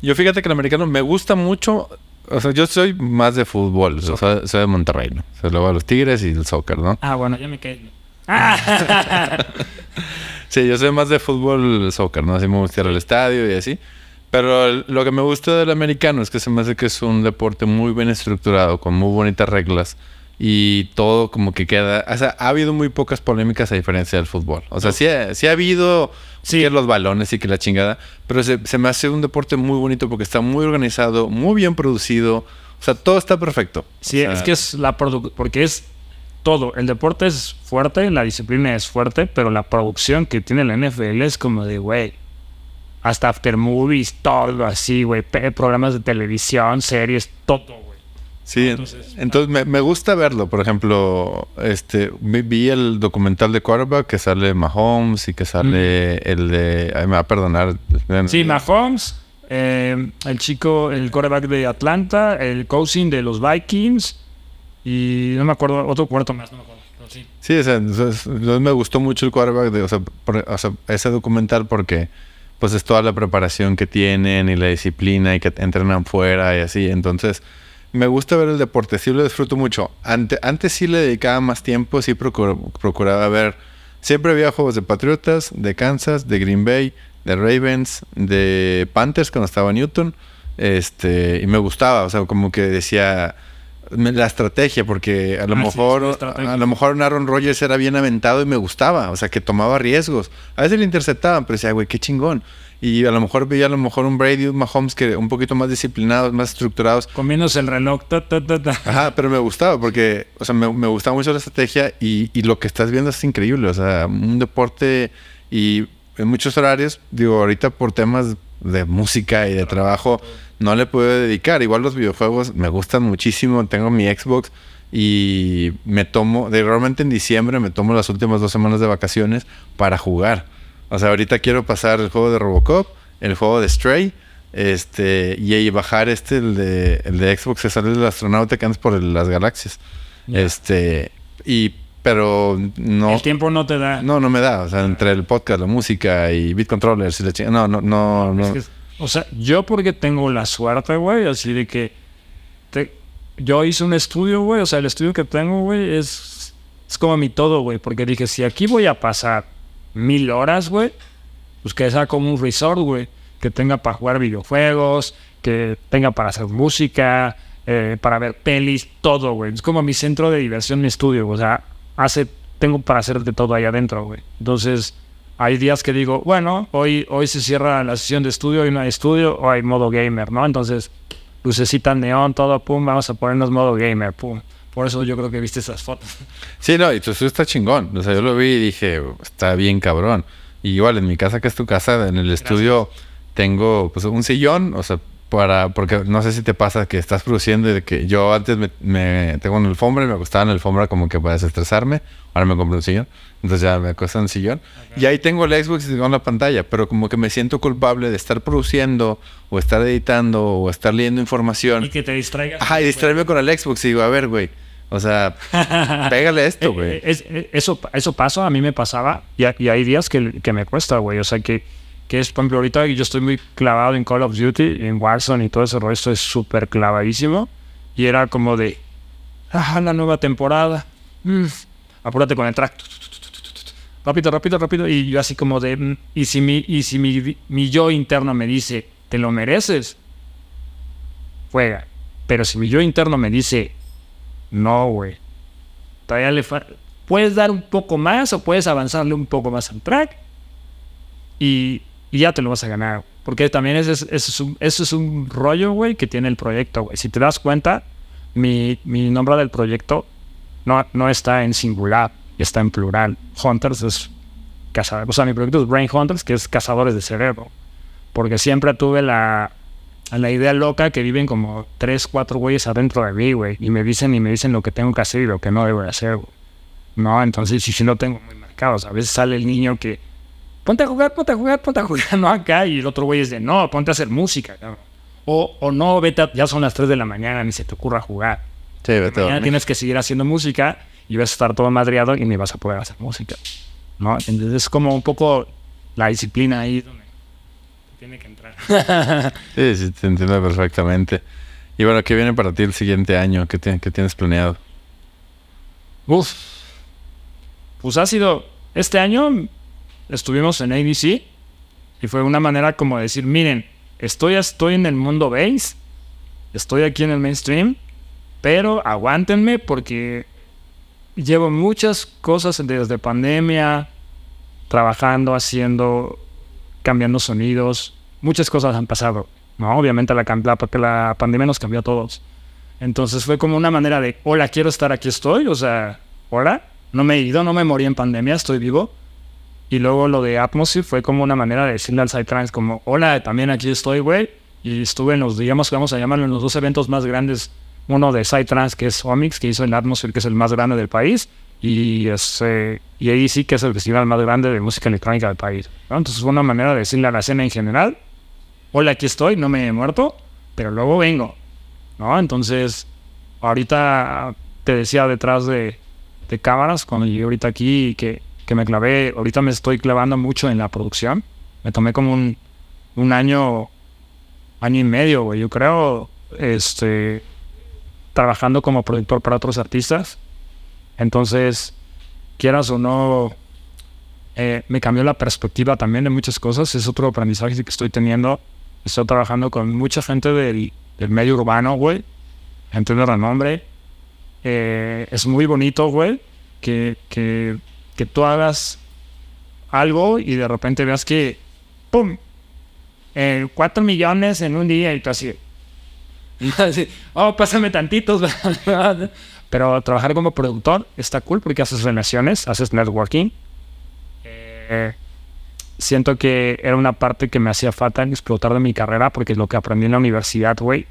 Yo fíjate que el americano me gusta mucho. O sea, yo soy más de fútbol. o sea, soy, de Monterrey, ¿no? O sea, luego a los Tigres y el soccer, ¿no? Ah, bueno, ya me quedé. Ah. Sí, yo soy más de fútbol, soccer, ¿no? Así me gusta ir al estadio y así. Pero lo que me gusta del americano es que se me hace que es un deporte muy bien estructurado, con muy bonitas reglas. Y todo como que queda... O sea, ha habido muy pocas polémicas a diferencia del fútbol. O sea, sí, ha- sí ha habido Sí. que los balones y que la chingada. Pero se, se me hace un deporte muy bonito porque está muy organizado, muy bien producido. O sea, todo está perfecto. Sí, O sea, es que es la producción, porque es todo. El deporte es fuerte, la disciplina es fuerte, pero la producción que tiene la NFL es como de, güey, hasta after movies, todo así, güey, programas de televisión, series, todo, güey. Sí, Entonces- entonces, me, me gusta verlo. Por ejemplo, este vi, el documental de quarterback que sale Mahomes y que sale el de... Ay, me va a perdonar. Sí, Mahomes, eh, el chico, el quarterback de Atlanta, el coaching de los Vikings y no me acuerdo, otro cuarto más, no me acuerdo. pero sí. Sí, o sea, entonces, entonces me gustó mucho el quarterback, de, o, sea, por- o sea, ese documental porque pues es toda la preparación que tienen y la disciplina y que entrenan fuera y así. Entonces, me gusta ver el deporte, sí lo disfruto mucho. Ante- antes sí le dedicaba más tiempo, sí procur- procuraba ver. Siempre había juegos de Patriotas, de Kansas, de Green Bay, de Ravens, de Panthers cuando estaba Newton. Este, y me gustaba, o sea, como que decía la estrategia, porque a lo Ah, mejor sí, a lo mejor un Aaron Rodgers era bien aventado y me gustaba, o sea, que tomaba riesgos. A veces le interceptaban, pero decía, güey, qué chingón. Y a lo mejor veía a lo mejor un Brady, un Mahomes que un poquito más disciplinados, más estructurados. Comiéndose el reloj, ta, ta, ta, ta. Ajá, pero me gustaba porque, o sea, me, me gustaba mucho la estrategia y, y lo que estás viendo es increíble. O sea, un deporte y en muchos horarios, digo, ahorita por temas de música y de trabajo, no le puedo dedicar. Igual los videojuegos me gustan muchísimo. Tengo mi Xbox y me tomo, de realmente en diciembre me tomo las últimas dos semanas de vacaciones para jugar. O sea, ahorita quiero pasar el juego de Robocop, el juego de Stray, este, y bajar este, el de, el de Xbox, que sale el astronauta que andas por el- las galaxias. Este, y, pero no, El tiempo no te da. no, no me da. O sea, entre el podcast, la música y Beat Controllers y la chingada, no, no, no, no. Es que- o sea, yo porque tengo la suerte, güey, así de que te- yo hice un estudio, güey, o sea, el estudio que tengo, güey, es, es como mi todo, güey, porque dije, si aquí voy a pasar mil horas, güey, pues que sea como un resort, güey, que tenga para jugar videojuegos, que tenga para hacer música, eh, para ver pelis, todo, güey. Es como mi centro de diversión, mi estudio, o sea, hace, tengo para hacer de todo ahí adentro, güey. Entonces, hay días que digo, bueno, hoy, hoy se cierra la sesión de estudio, hoy no hay estudio, o hay modo gamer, ¿no? Entonces, lucecita neón, todo, pum, vamos a ponernos modo gamer, pum. Por eso yo creo que viste esas fotos. Sí, no, y tu estudio está chingón. O sea, yo lo vi y dije, está bien cabrón. Y igual en mi casa, que es tu casa, en el estudio tengo pues un sillón, o sea, para, porque no sé si te pasa que estás produciendo y de que yo antes me, me- tengo una alfombra y me acostaba en la alfombra como que para desestresarme. Ahora me compré un sillón. Entonces ya me acuesto en el sillón. Y ahí tengo el Xbox y tengo la pantalla, pero como que me siento culpable de estar produciendo o estar editando o estar leyendo información. Y que te distraigas. Ajá, y distraerme con el Xbox y digo, a ver, güey. O sea, pégale esto, Eh, güey. eh, es- eh, eso, eso pasó, a mí me pasaba y, y hay días que, que me cuesta, güey. O sea, que, que es, por ejemplo, ahorita yo estoy muy clavado en Call of Duty, en Warzone y todo ese rollo, estoy súper clavadísimo. Y era como de, ah, la nueva temporada. Mm, apúrate con el track. Rápido, rápido, rápido. Y yo así como de, mm, y si, mi, y si mi, mi yo interno me dice, te lo mereces, juega. Pero si mi yo interno me dice, no, güey. Todavía le Puedes dar un poco más o puedes avanzarle un poco más al track y, ya te lo vas a ganar. Porque también ese es, ese es un, ese es un rollo, güey, que tiene el proyecto, güey. Si te das cuenta, mi, mi nombre del proyecto no, no está en singular, está en plural. Hunters es cazador. O sea, mi proyecto es Brain Hunters, que es cazadores de cerebro. Porque siempre tuve la, la idea loca que viven como tres, cuatro güeyes adentro de mí, güey. Y me dicen y me dicen lo que tengo que hacer y lo que no debo de hacer, güey. No, entonces sí, sí lo tengo muy marcado. O sea, a veces sale el niño que, ponte a jugar, ponte a jugar, ponte a jugar, no acá. Y el otro güey es de, no, ponte a hacer música. O, o no, vete, a- ya son las 3 de la mañana, ni se te ocurra jugar. Sí, Mañana tienes que seguir haciendo música y vas a estar todo madreado y ni vas a poder hacer música. ¿no? Entonces es como un poco la disciplina ahí donde tiene que entrar. sí, sí, te entiendo perfectamente. Y bueno, ¿qué viene para ti el siguiente año? ¿Qué, qué tienes planeado? Uf, pues ha sido, este año estuvimos en ABC y fue una manera como de decir, miren, estoy, estoy en el mundo base, estoy aquí en el mainstream, pero aguántenme porque llevo muchas cosas desde pandemia, trabajando, haciendo, cambiando sonidos, muchas cosas han pasado. No, obviamente la, la, la pandemia nos cambió a todos. Entonces fue como una manera de, hola, quiero estar aquí, estoy, o sea, hola, no me he ido, no me morí en pandemia, estoy vivo. Y luego lo de Atmosphere fue como una manera de decirle al Psytrance como, hola, también aquí estoy, güey. Y estuve en los, digamos vamos a llamarlo, en los dos eventos más grandes. Uno de Psytrance, que es Omix, que hizo el Atmosphere, que es el más grande del país. Y, ese, y ahí sí que es el festival más grande de música electrónica del país. Entonces fue una manera de decirle a la escena en general, hola, aquí estoy, no me he muerto, pero luego vengo. ¿no? Entonces, ahorita te decía detrás de, de cámaras, cuando llegué ahorita aquí, que que me clavé, ahorita me estoy clavando mucho en la producción. Me tomé como un, un año, año y medio, güey, yo creo, este, trabajando como productor para otros artistas. Entonces, quieras o no, eh, me cambió la perspectiva también de muchas cosas. Es otro aprendizaje que estoy teniendo. Estoy trabajando con mucha gente del, del medio urbano, güey. Gente de renombre. Eh, es muy bonito, güey, que, que que tú hagas algo y de repente veas que, ¡pum! Eh, cuatro millones en un día y tú así, oh, pásame tantitos. Pero trabajar como productor está cool porque haces relaciones, haces networking. Eh, siento que era una parte que me hacía falta en explotar de mi carrera porque lo que aprendí en la universidad, güey,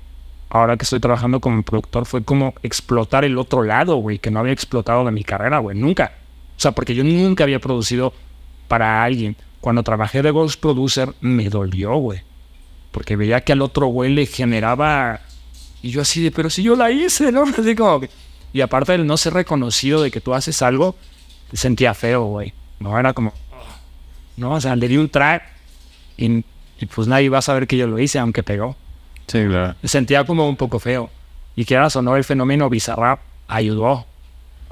ahora que estoy trabajando como productor fue como explotar el otro lado, güey, que no había explotado de mi carrera, güey, nunca. O sea, porque yo nunca había producido para alguien. Cuando trabajé de Ghost Producer, me dolió, güey. Porque veía que al otro güey le generaba. Y yo así de, pero si yo la hice, ¿no? Así como que. Y aparte del no ser reconocido de que tú haces algo, sentía feo, güey. No, era como. No, o sea, le di un track y, pues nadie va a saber que yo lo hice, aunque pegó. Sí, claro. sentía como un poco feo. Y que era o no, el fenómeno Bizarrap ayudó.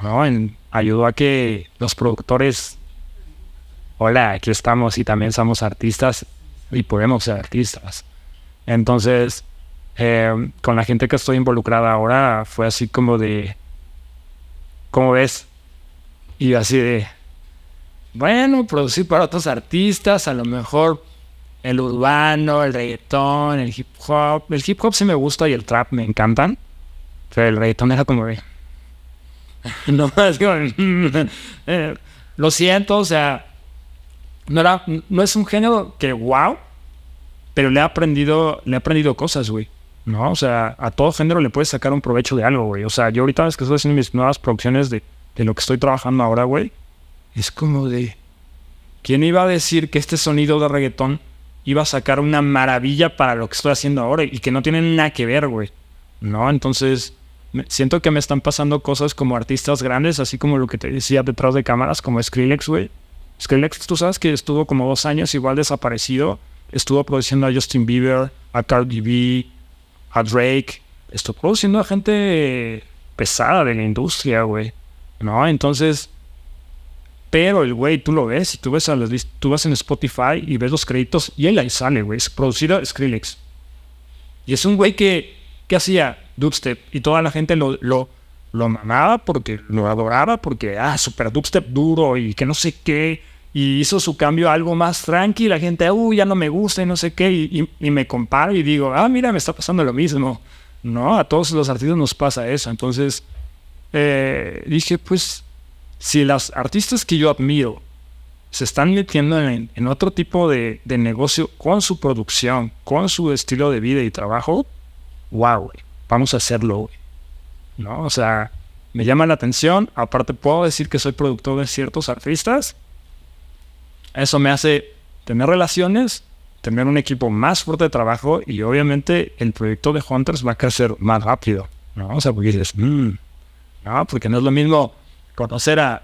¿no? En, ayudó a que los productores, hola, aquí estamos y también somos artistas y podemos ser artistas. Entonces, eh, con la gente que estoy involucrada ahora, fue así como de, ¿cómo ves? Y así de, bueno, producir para otros artistas, a lo mejor el urbano, el reggaetón, el hip hop. El hip hop sí me gusta y el trap me encantan. Pero el reggaetón era como de, no eh, lo siento, o sea, no, era, no es un género que wow, pero le he aprendido, le he aprendido cosas, güey. ¿No? O sea, a todo género le puedes sacar un provecho de algo, güey. O sea, yo ahorita es que estoy haciendo mis nuevas producciones de, de lo que estoy trabajando ahora, güey. Es como de. ¿Quién iba a decir que este sonido de reggaetón iba a sacar una maravilla para lo que estoy haciendo ahora y que no tiene nada que ver, güey? ¿No? Entonces, siento que me están pasando cosas como artistas grandes, así como lo que te decía detrás de cámaras, como Skrillex, güey. Skrillex, tú sabes que estuvo como dos años igual desaparecido. Estuvo produciendo a Justin Bieber, a Cardi B, a Drake. Estuvo produciendo a gente pesada de la industria, güey. ¿No? Entonces, pero el güey, tú lo ves y tú ves a las, tú vas en Spotify y ves los créditos y él ahí sale, güey. Es producido Skrillex. Y es un güey que, ¿qué hacía? dubstep y toda la gente lo, lo, lo mamaba porque lo adoraba porque, ah, super dubstep duro y que no sé qué. Y hizo su cambio a algo más tranqui. La gente, uy, ya no me gusta y no sé qué. Y, me comparo y digo, ah, mira, me está pasando lo mismo. No, a todos los artistas nos pasa eso. Entonces, eh, dije, pues, si las artistas que yo admiro se están metiendo en, en otro tipo de, de, negocio con su producción, con su estilo de vida y trabajo, wow, vamos a hacerlo, ¿No? O sea, me llama la atención. Aparte, puedo decir que soy productor de ciertos artistas. Eso me hace tener relaciones, tener un equipo más fuerte de trabajo y obviamente el proyecto de Hunters va a crecer más rápido, ¿no? O sea, porque dices, mmm, no, porque no es lo mismo conocer a,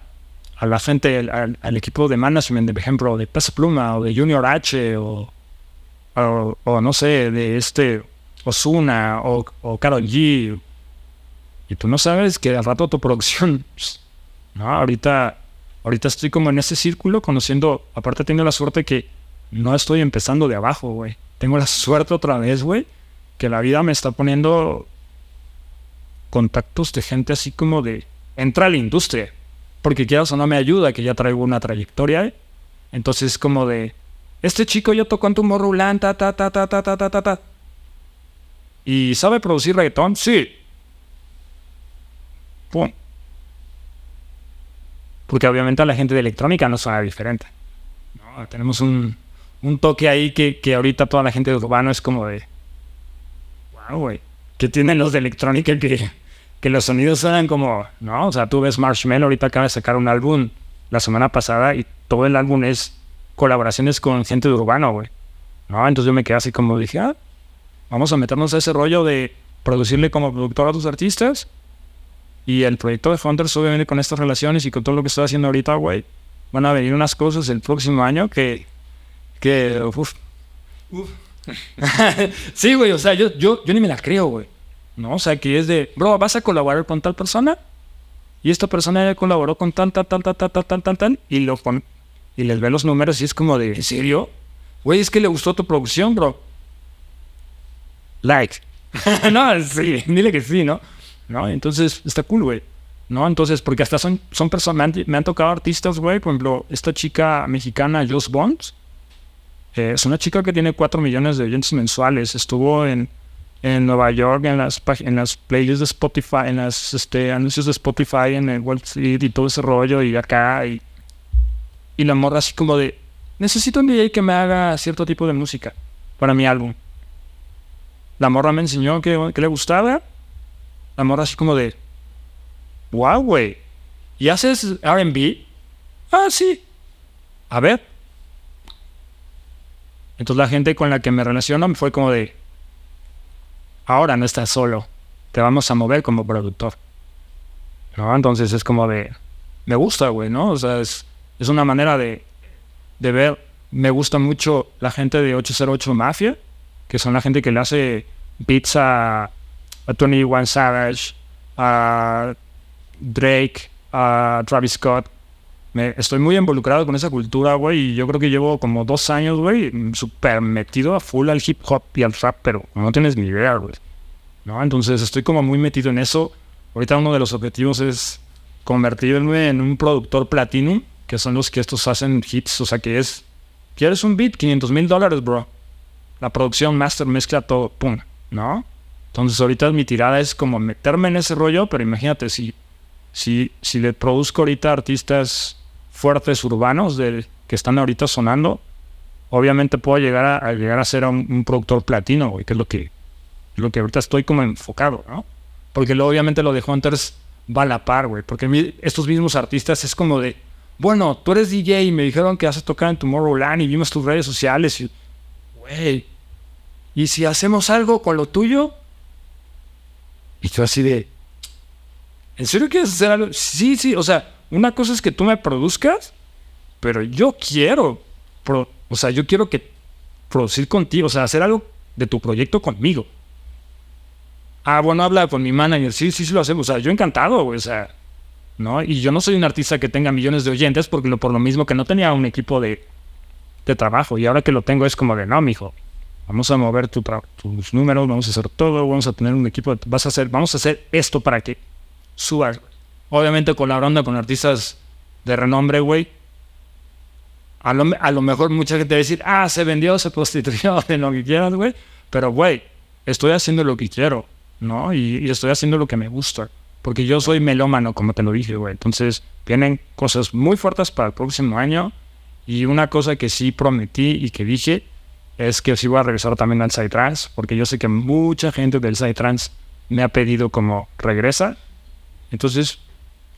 a la gente, al, equipo de management, por ejemplo, de Peso Pluma o de Junior H o, o, no sé, de este Osuna o, o Karol G. Y tú no sabes que al rato tu producción, no, ahorita, ahorita estoy como en ese círculo conociendo, aparte tengo la suerte que no estoy empezando de abajo, güey. Tengo la suerte otra vez, güey, que la vida me está poniendo contactos de gente así como de, entra a la industria, porque quieras o no me ayuda, que ya traigo una trayectoria, ¿eh? Entonces como de, este chico ya tocó en tu morrulán, ta, ta, ta, ta, ta, ta, ta, ta, ta. ¿Y sabe producir reggaetón? Sí. Pum. Porque obviamente a la gente de electrónica no suena diferente. No, tenemos un, un toque ahí que, que ahorita toda la gente de urbano es como de... Wow, güey. ¿Qué tienen los de electrónica que, que los sonidos suenan como... No, o sea, tú ves Marshmallow, ahorita acaba de sacar un álbum la semana pasada y todo el álbum es colaboraciones con gente de urbano, güey. No, entonces yo me quedé así como dije, ah, vamos a meternos a ese rollo de producirle como productor a tus artistas. Y el proyecto de Hunters, obviamente, con estas relaciones y con todo lo que estoy haciendo ahorita, güey, van a venir unas cosas el próximo año que. que. Uf. Uf. sí, güey, o sea, yo, yo, yo ni me la creo, güey. ¿No? O sea, que es de, bro, vas a colaborar con tal persona. Y esta persona ya colaboró con tal, tal, tal, tal, tal, tal, tal, tal. Y, lo pon- y les ve los números y es como de, ¿en serio? Güey, es que le gustó tu producción, bro. Like. no, sí, dile que sí, ¿no? ¿No? Entonces, está cool, güey. ¿No? Entonces, porque hasta son, son personas, me han, me han tocado artistas, güey. Por ejemplo, esta chica mexicana, Jules Bonds. eh, es una chica que tiene 4 millones de oyentes mensuales. Estuvo en, en Nueva York, en las, en las playlists de Spotify, en las este, anuncios de Spotify, en el Wall Street y todo ese rollo, y acá. Y, y la morra así como de, necesito un DJ que me haga cierto tipo de música para mi álbum. La morra me enseñó que, que le gustaba. La morra así como de, wow, güey. ¿Y haces RB? Ah, sí. A ver. Entonces la gente con la que me relaciono fue como de, ahora no estás solo. Te vamos a mover como productor. ¿No? Entonces es como de, me gusta, güey, ¿no? O sea, es, es una manera de, de ver. Me gusta mucho la gente de 808 Mafia, que son la gente que le hace beats a, a Tony One Savage, a Drake, a Travis Scott. Me, estoy muy involucrado con esa cultura, güey, y yo creo que llevo como dos años, güey, súper metido a full al hip hop y al rap, pero no tienes ni idea, güey. ¿No? Entonces estoy como muy metido en eso. Ahorita uno de los objetivos es convertirme en un productor platinum, que son los que estos hacen hits, o sea que es, ¿quieres un beat? 500 mil dólares, bro. La producción, master, mezcla, todo, pum, ¿no? Entonces ahorita mi tirada es como meterme en ese rollo, pero imagínate, si, si, si le produzco ahorita artistas fuertes urbanos del, que están ahorita sonando, obviamente puedo llegar a, llegar a ser un, un productor platino, güey, que es lo que, lo que ahorita estoy como enfocado, ¿no? Porque luego obviamente lo de Hunters va a la par, güey, porque estos mismos artistas es como de, bueno, tú eres DJ y me dijeron que vas a tocar en Tomorrowland y vimos tus redes sociales y, güey, ¿y si hacemos algo con lo tuyo? Y yo así de, ¿en serio quieres hacer algo? Sí, sí, o sea, una cosa es que tú me produzcas, pero yo quiero, o sea, yo quiero que producir contigo, o sea, hacer algo de tu proyecto conmigo. Ah, bueno, habla con mi manager, sí, sí, sí lo hacemos, o sea, yo encantado, o sea, ¿no? Y yo no soy un artista que tenga millones de oyentes porque lo, por lo mismo que no tenía un equipo de, de trabajo y ahora que lo tengo es como de, no, mijo, vamos a mover tu tus números, vamos a hacer todo, vamos a tener un equipo, vas a hacer, vamos a hacer esto para que subas. Obviamente colaborando con artistas de renombre, güey. A lo, a lo mejor mucha gente va a decir, ah, se vendió, se prostituyó, de lo que quieras, güey. Pero, güey, estoy haciendo lo que quiero, ¿no? Y, y estoy haciendo lo que me gusta. Porque yo soy melómano, como te lo dije, güey. Entonces, vienen cosas muy fuertes para el próximo año. Y una cosa que sí prometí y que dije es que sí voy a regresar también al Psytrance, porque yo sé que mucha gente del Psytrance me ha pedido como regresa. Entonces,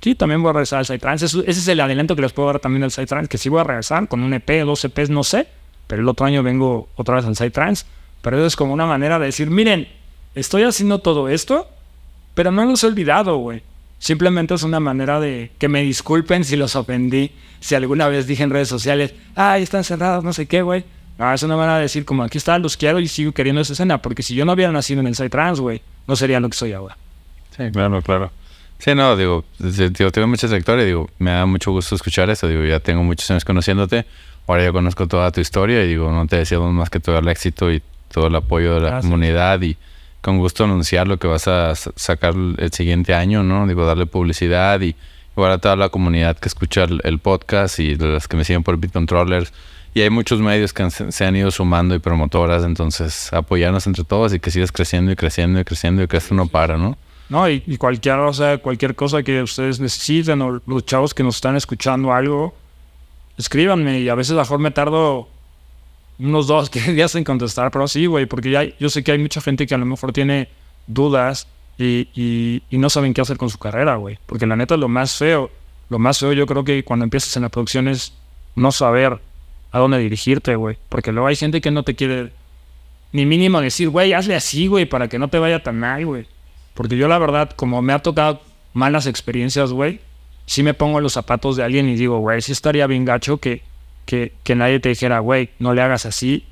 sí, también voy a regresar al Psytrance. Ese es el adelanto que les puedo dar también al Psytrance, que sí voy a regresar con un EP, dos EPs, no sé, pero el otro año vengo otra vez al Psytrance. Pero eso es como una manera de decir, miren, estoy haciendo todo esto, pero no los he olvidado, güey. Simplemente es una manera de que me disculpen si los ofendí, si alguna vez dije en redes sociales, ay, están cerrados, no sé qué, güey. No, es una manera de decir como aquí está, los quiero y sigo queriendo esa escena, porque si yo no hubiera nacido en el trans, güey, no sería lo que soy ahora. Sí, claro, claro. Sí, no, digo, digo, tengo mucha trayectoria, digo, me da mucho gusto escuchar eso, digo, ya tengo muchos años conociéndote, ahora ya conozco toda tu historia y digo, no te deseamos más que todo el éxito y todo el apoyo de la comunidad y con gusto anunciar lo que vas a sacar el siguiente año, ¿no? Digo, darle publicidad y igual a toda la comunidad que escucha el, podcast y las que me siguen por BitControllers. Y hay muchos medios que se han ido sumando y promotoras, entonces apoyarnos entre todos y que sigas creciendo y creciendo y creciendo y que esto no para, ¿no? No, y, cualquier, o sea, cualquier cosa que ustedes necesiten o los chavos que nos están escuchando algo, escríbanme y a veces mejor me tardo unos dos, días en contestar, pero sí, güey, porque ya, yo sé que hay mucha gente que a lo mejor tiene dudas y, y, no saben qué hacer con su carrera, güey. Porque la neta, lo más feo, lo más feo yo creo que cuando empiezas en la producción es no saber a dónde dirigirte, güey. Porque luego hay gente que no te quiere ni mínimo decir, güey, hazle así, güey, para que no te vaya tan mal, güey. Porque yo la verdad, como me ha tocado malas experiencias, güey, sí me pongo en los zapatos de alguien y digo, güey, sí estaría bien gacho que que, nadie te dijera, güey, no le hagas así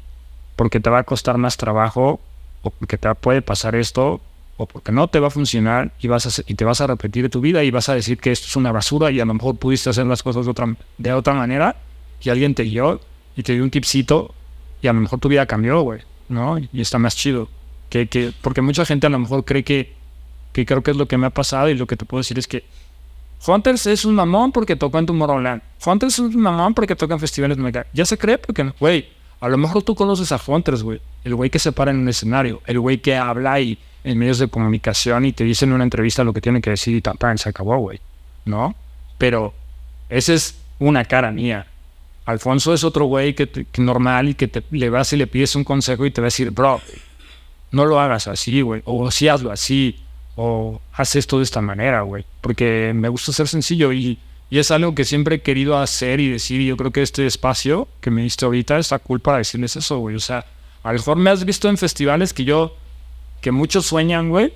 porque te va a costar más trabajo o porque te puede pasar esto o porque no te va a funcionar y, vas y te vas a repetir tu vida y vas a decir que esto es una basura y a lo mejor pudiste hacer las cosas de otra, de otra manera y alguien te guió y te dio un tipcito y a lo mejor tu vida cambió, güey, ¿no? Y está más chido. Que, que, porque mucha gente a lo mejor cree que, que creo que es lo que me ha pasado y lo que te puedo decir es que Hunters es un mamón porque toca en Tomorrowland. Hunters es un mamón porque toca en festivales mega. Ya se cree porque, güey, a lo mejor tú conoces a Hunters, güey. El güey que se para en un escenario. El güey que habla y en medios de comunicación y te dice en una entrevista lo que tiene que decir y tan, se acabó, güey. ¿No? Pero esa es una cara mía. Alfonso es otro güey que, normal y que te, le vas y le pides un consejo y te va a decir, bro, no lo hagas así, güey. O sí hazlo así o haz esto de esta manera, güey. Porque me gusta ser sencillo y, y, es algo que siempre he querido hacer y decir. Y yo creo que este espacio que me diste ahorita está cool para decirles eso, güey. O sea, a lo mejor me has visto en festivales que yo, que muchos sueñan, güey.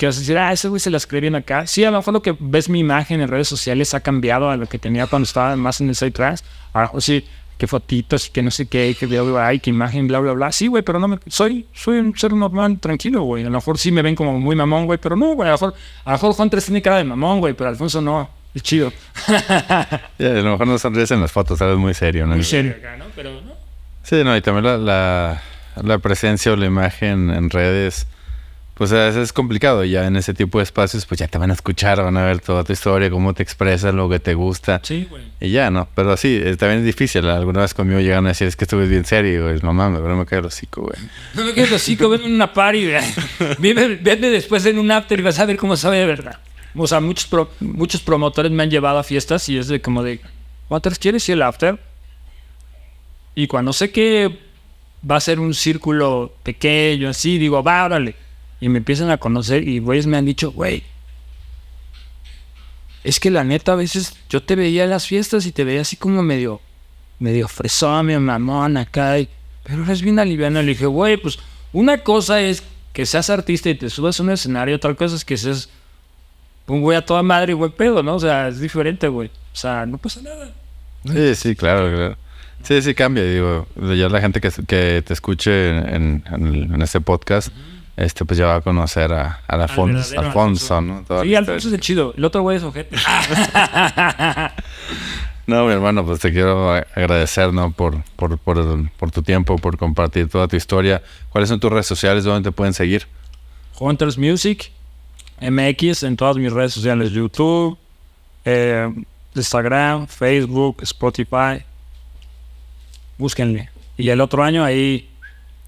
Que vas a decir, ah, ese güey se las cree bien acá. Sí, a lo mejor lo que ves mi imagen en redes sociales ha cambiado a lo que tenía cuando estaba más en el side trans. A lo mejor sí, qué fotitos, que no sé qué, que veo, ay, qué imagen, bla, bla, bla. Sí, güey, pero no me. Soy, soy un ser normal, tranquilo, güey. A lo mejor sí me ven como muy mamón, güey, pero no, güey. A lo mejor, a lo mejor Juan tiene cara de mamón, güey, pero Alfonso no. Es chido. a lo mejor no sonríes en las fotos, sabes, muy serio, ¿no? Muy serio acá, ¿no? Pero no. Sí, no, y también la, la, la presencia o la imagen en redes pues a veces es complicado. Ya en ese tipo de espacios, pues ya te van a escuchar, van a ver toda tu historia, cómo te expresas, lo que te gusta. Sí, güey. Y ya, ¿no? Pero sí, también es difícil. Alguna vez conmigo llegan a decir, es que estuve bien serio, güey. No mames, pero me cae el hocico, güey. No me cae el hocico, ven en una party, güey. Vete después en un after y vas a ver cómo sabe de verdad. O sea, muchos, muchos promotores me han llevado a fiestas y es de como de, ¿Waters quieres ir el after? Y cuando sé que va a ser un círculo pequeño, así, digo, va, órale y me empiezan a conocer y güeyes me han dicho, güey, es que la neta a veces yo te veía en las fiestas y te veía así como medio, medio fresón, medio mamón acá, pero eres bien aliviano. Le dije, güey, pues una cosa es que seas artista y te subas a un escenario, otra cosa es que seas un güey a toda madre y güey pedo, ¿no? O sea, es diferente, güey. O sea, no pasa nada. Sí, sí, claro, claro. Sí, sí cambia, digo. Ya la gente que, que te escuche en, en, este podcast este pues ya va a conocer a, Alfonso, Alfonso, ¿no? sí, Alfonso es el chido. El otro güey es ojete. no, mi hermano, pues te quiero agradecer, ¿no? Por, por, por, tu tiempo, por compartir toda tu historia. ¿Cuáles son tus redes sociales? ¿Dónde te pueden seguir? Hunters Music, MX, en todas mis redes sociales, YouTube, eh, Instagram, Facebook, Spotify. Búsquenle. Y el otro año ahí,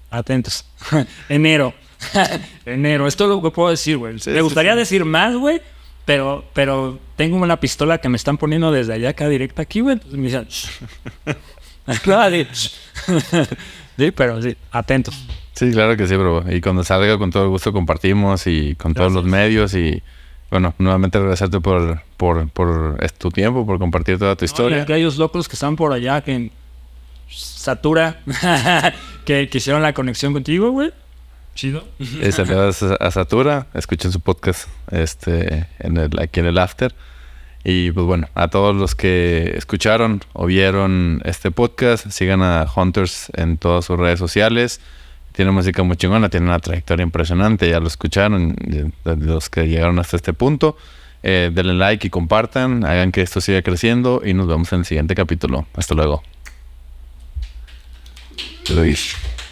atentos. Enero. Enero, esto es lo que puedo decir, güey. me gustaría decir más, güey, pero, pero tengo una pistola que me están poniendo desde allá acá directa aquí, güey. Entonces me dicen, sí, pero sí, atentos. Sí, claro que sí, bro. Y cuando salga, con todo gusto compartimos y con todos los medios y bueno, nuevamente agradecerte por, por, por tu tiempo, por compartir toda tu historia. hay aquellos locos que están por allá, que Satura, que, que hicieron la conexión contigo, güey Chido. Saludos a Satura. Escuchen su podcast este, en el, aquí en el After. Y pues bueno, a todos los que escucharon o vieron este podcast, sigan a Hunters en todas sus redes sociales. Tiene música muy chingona, tiene una trayectoria impresionante, ya lo escucharon, los que llegaron hasta este punto. Eh, denle like y compartan, hagan que esto siga creciendo y nos vemos en el siguiente capítulo. Hasta luego. Luis.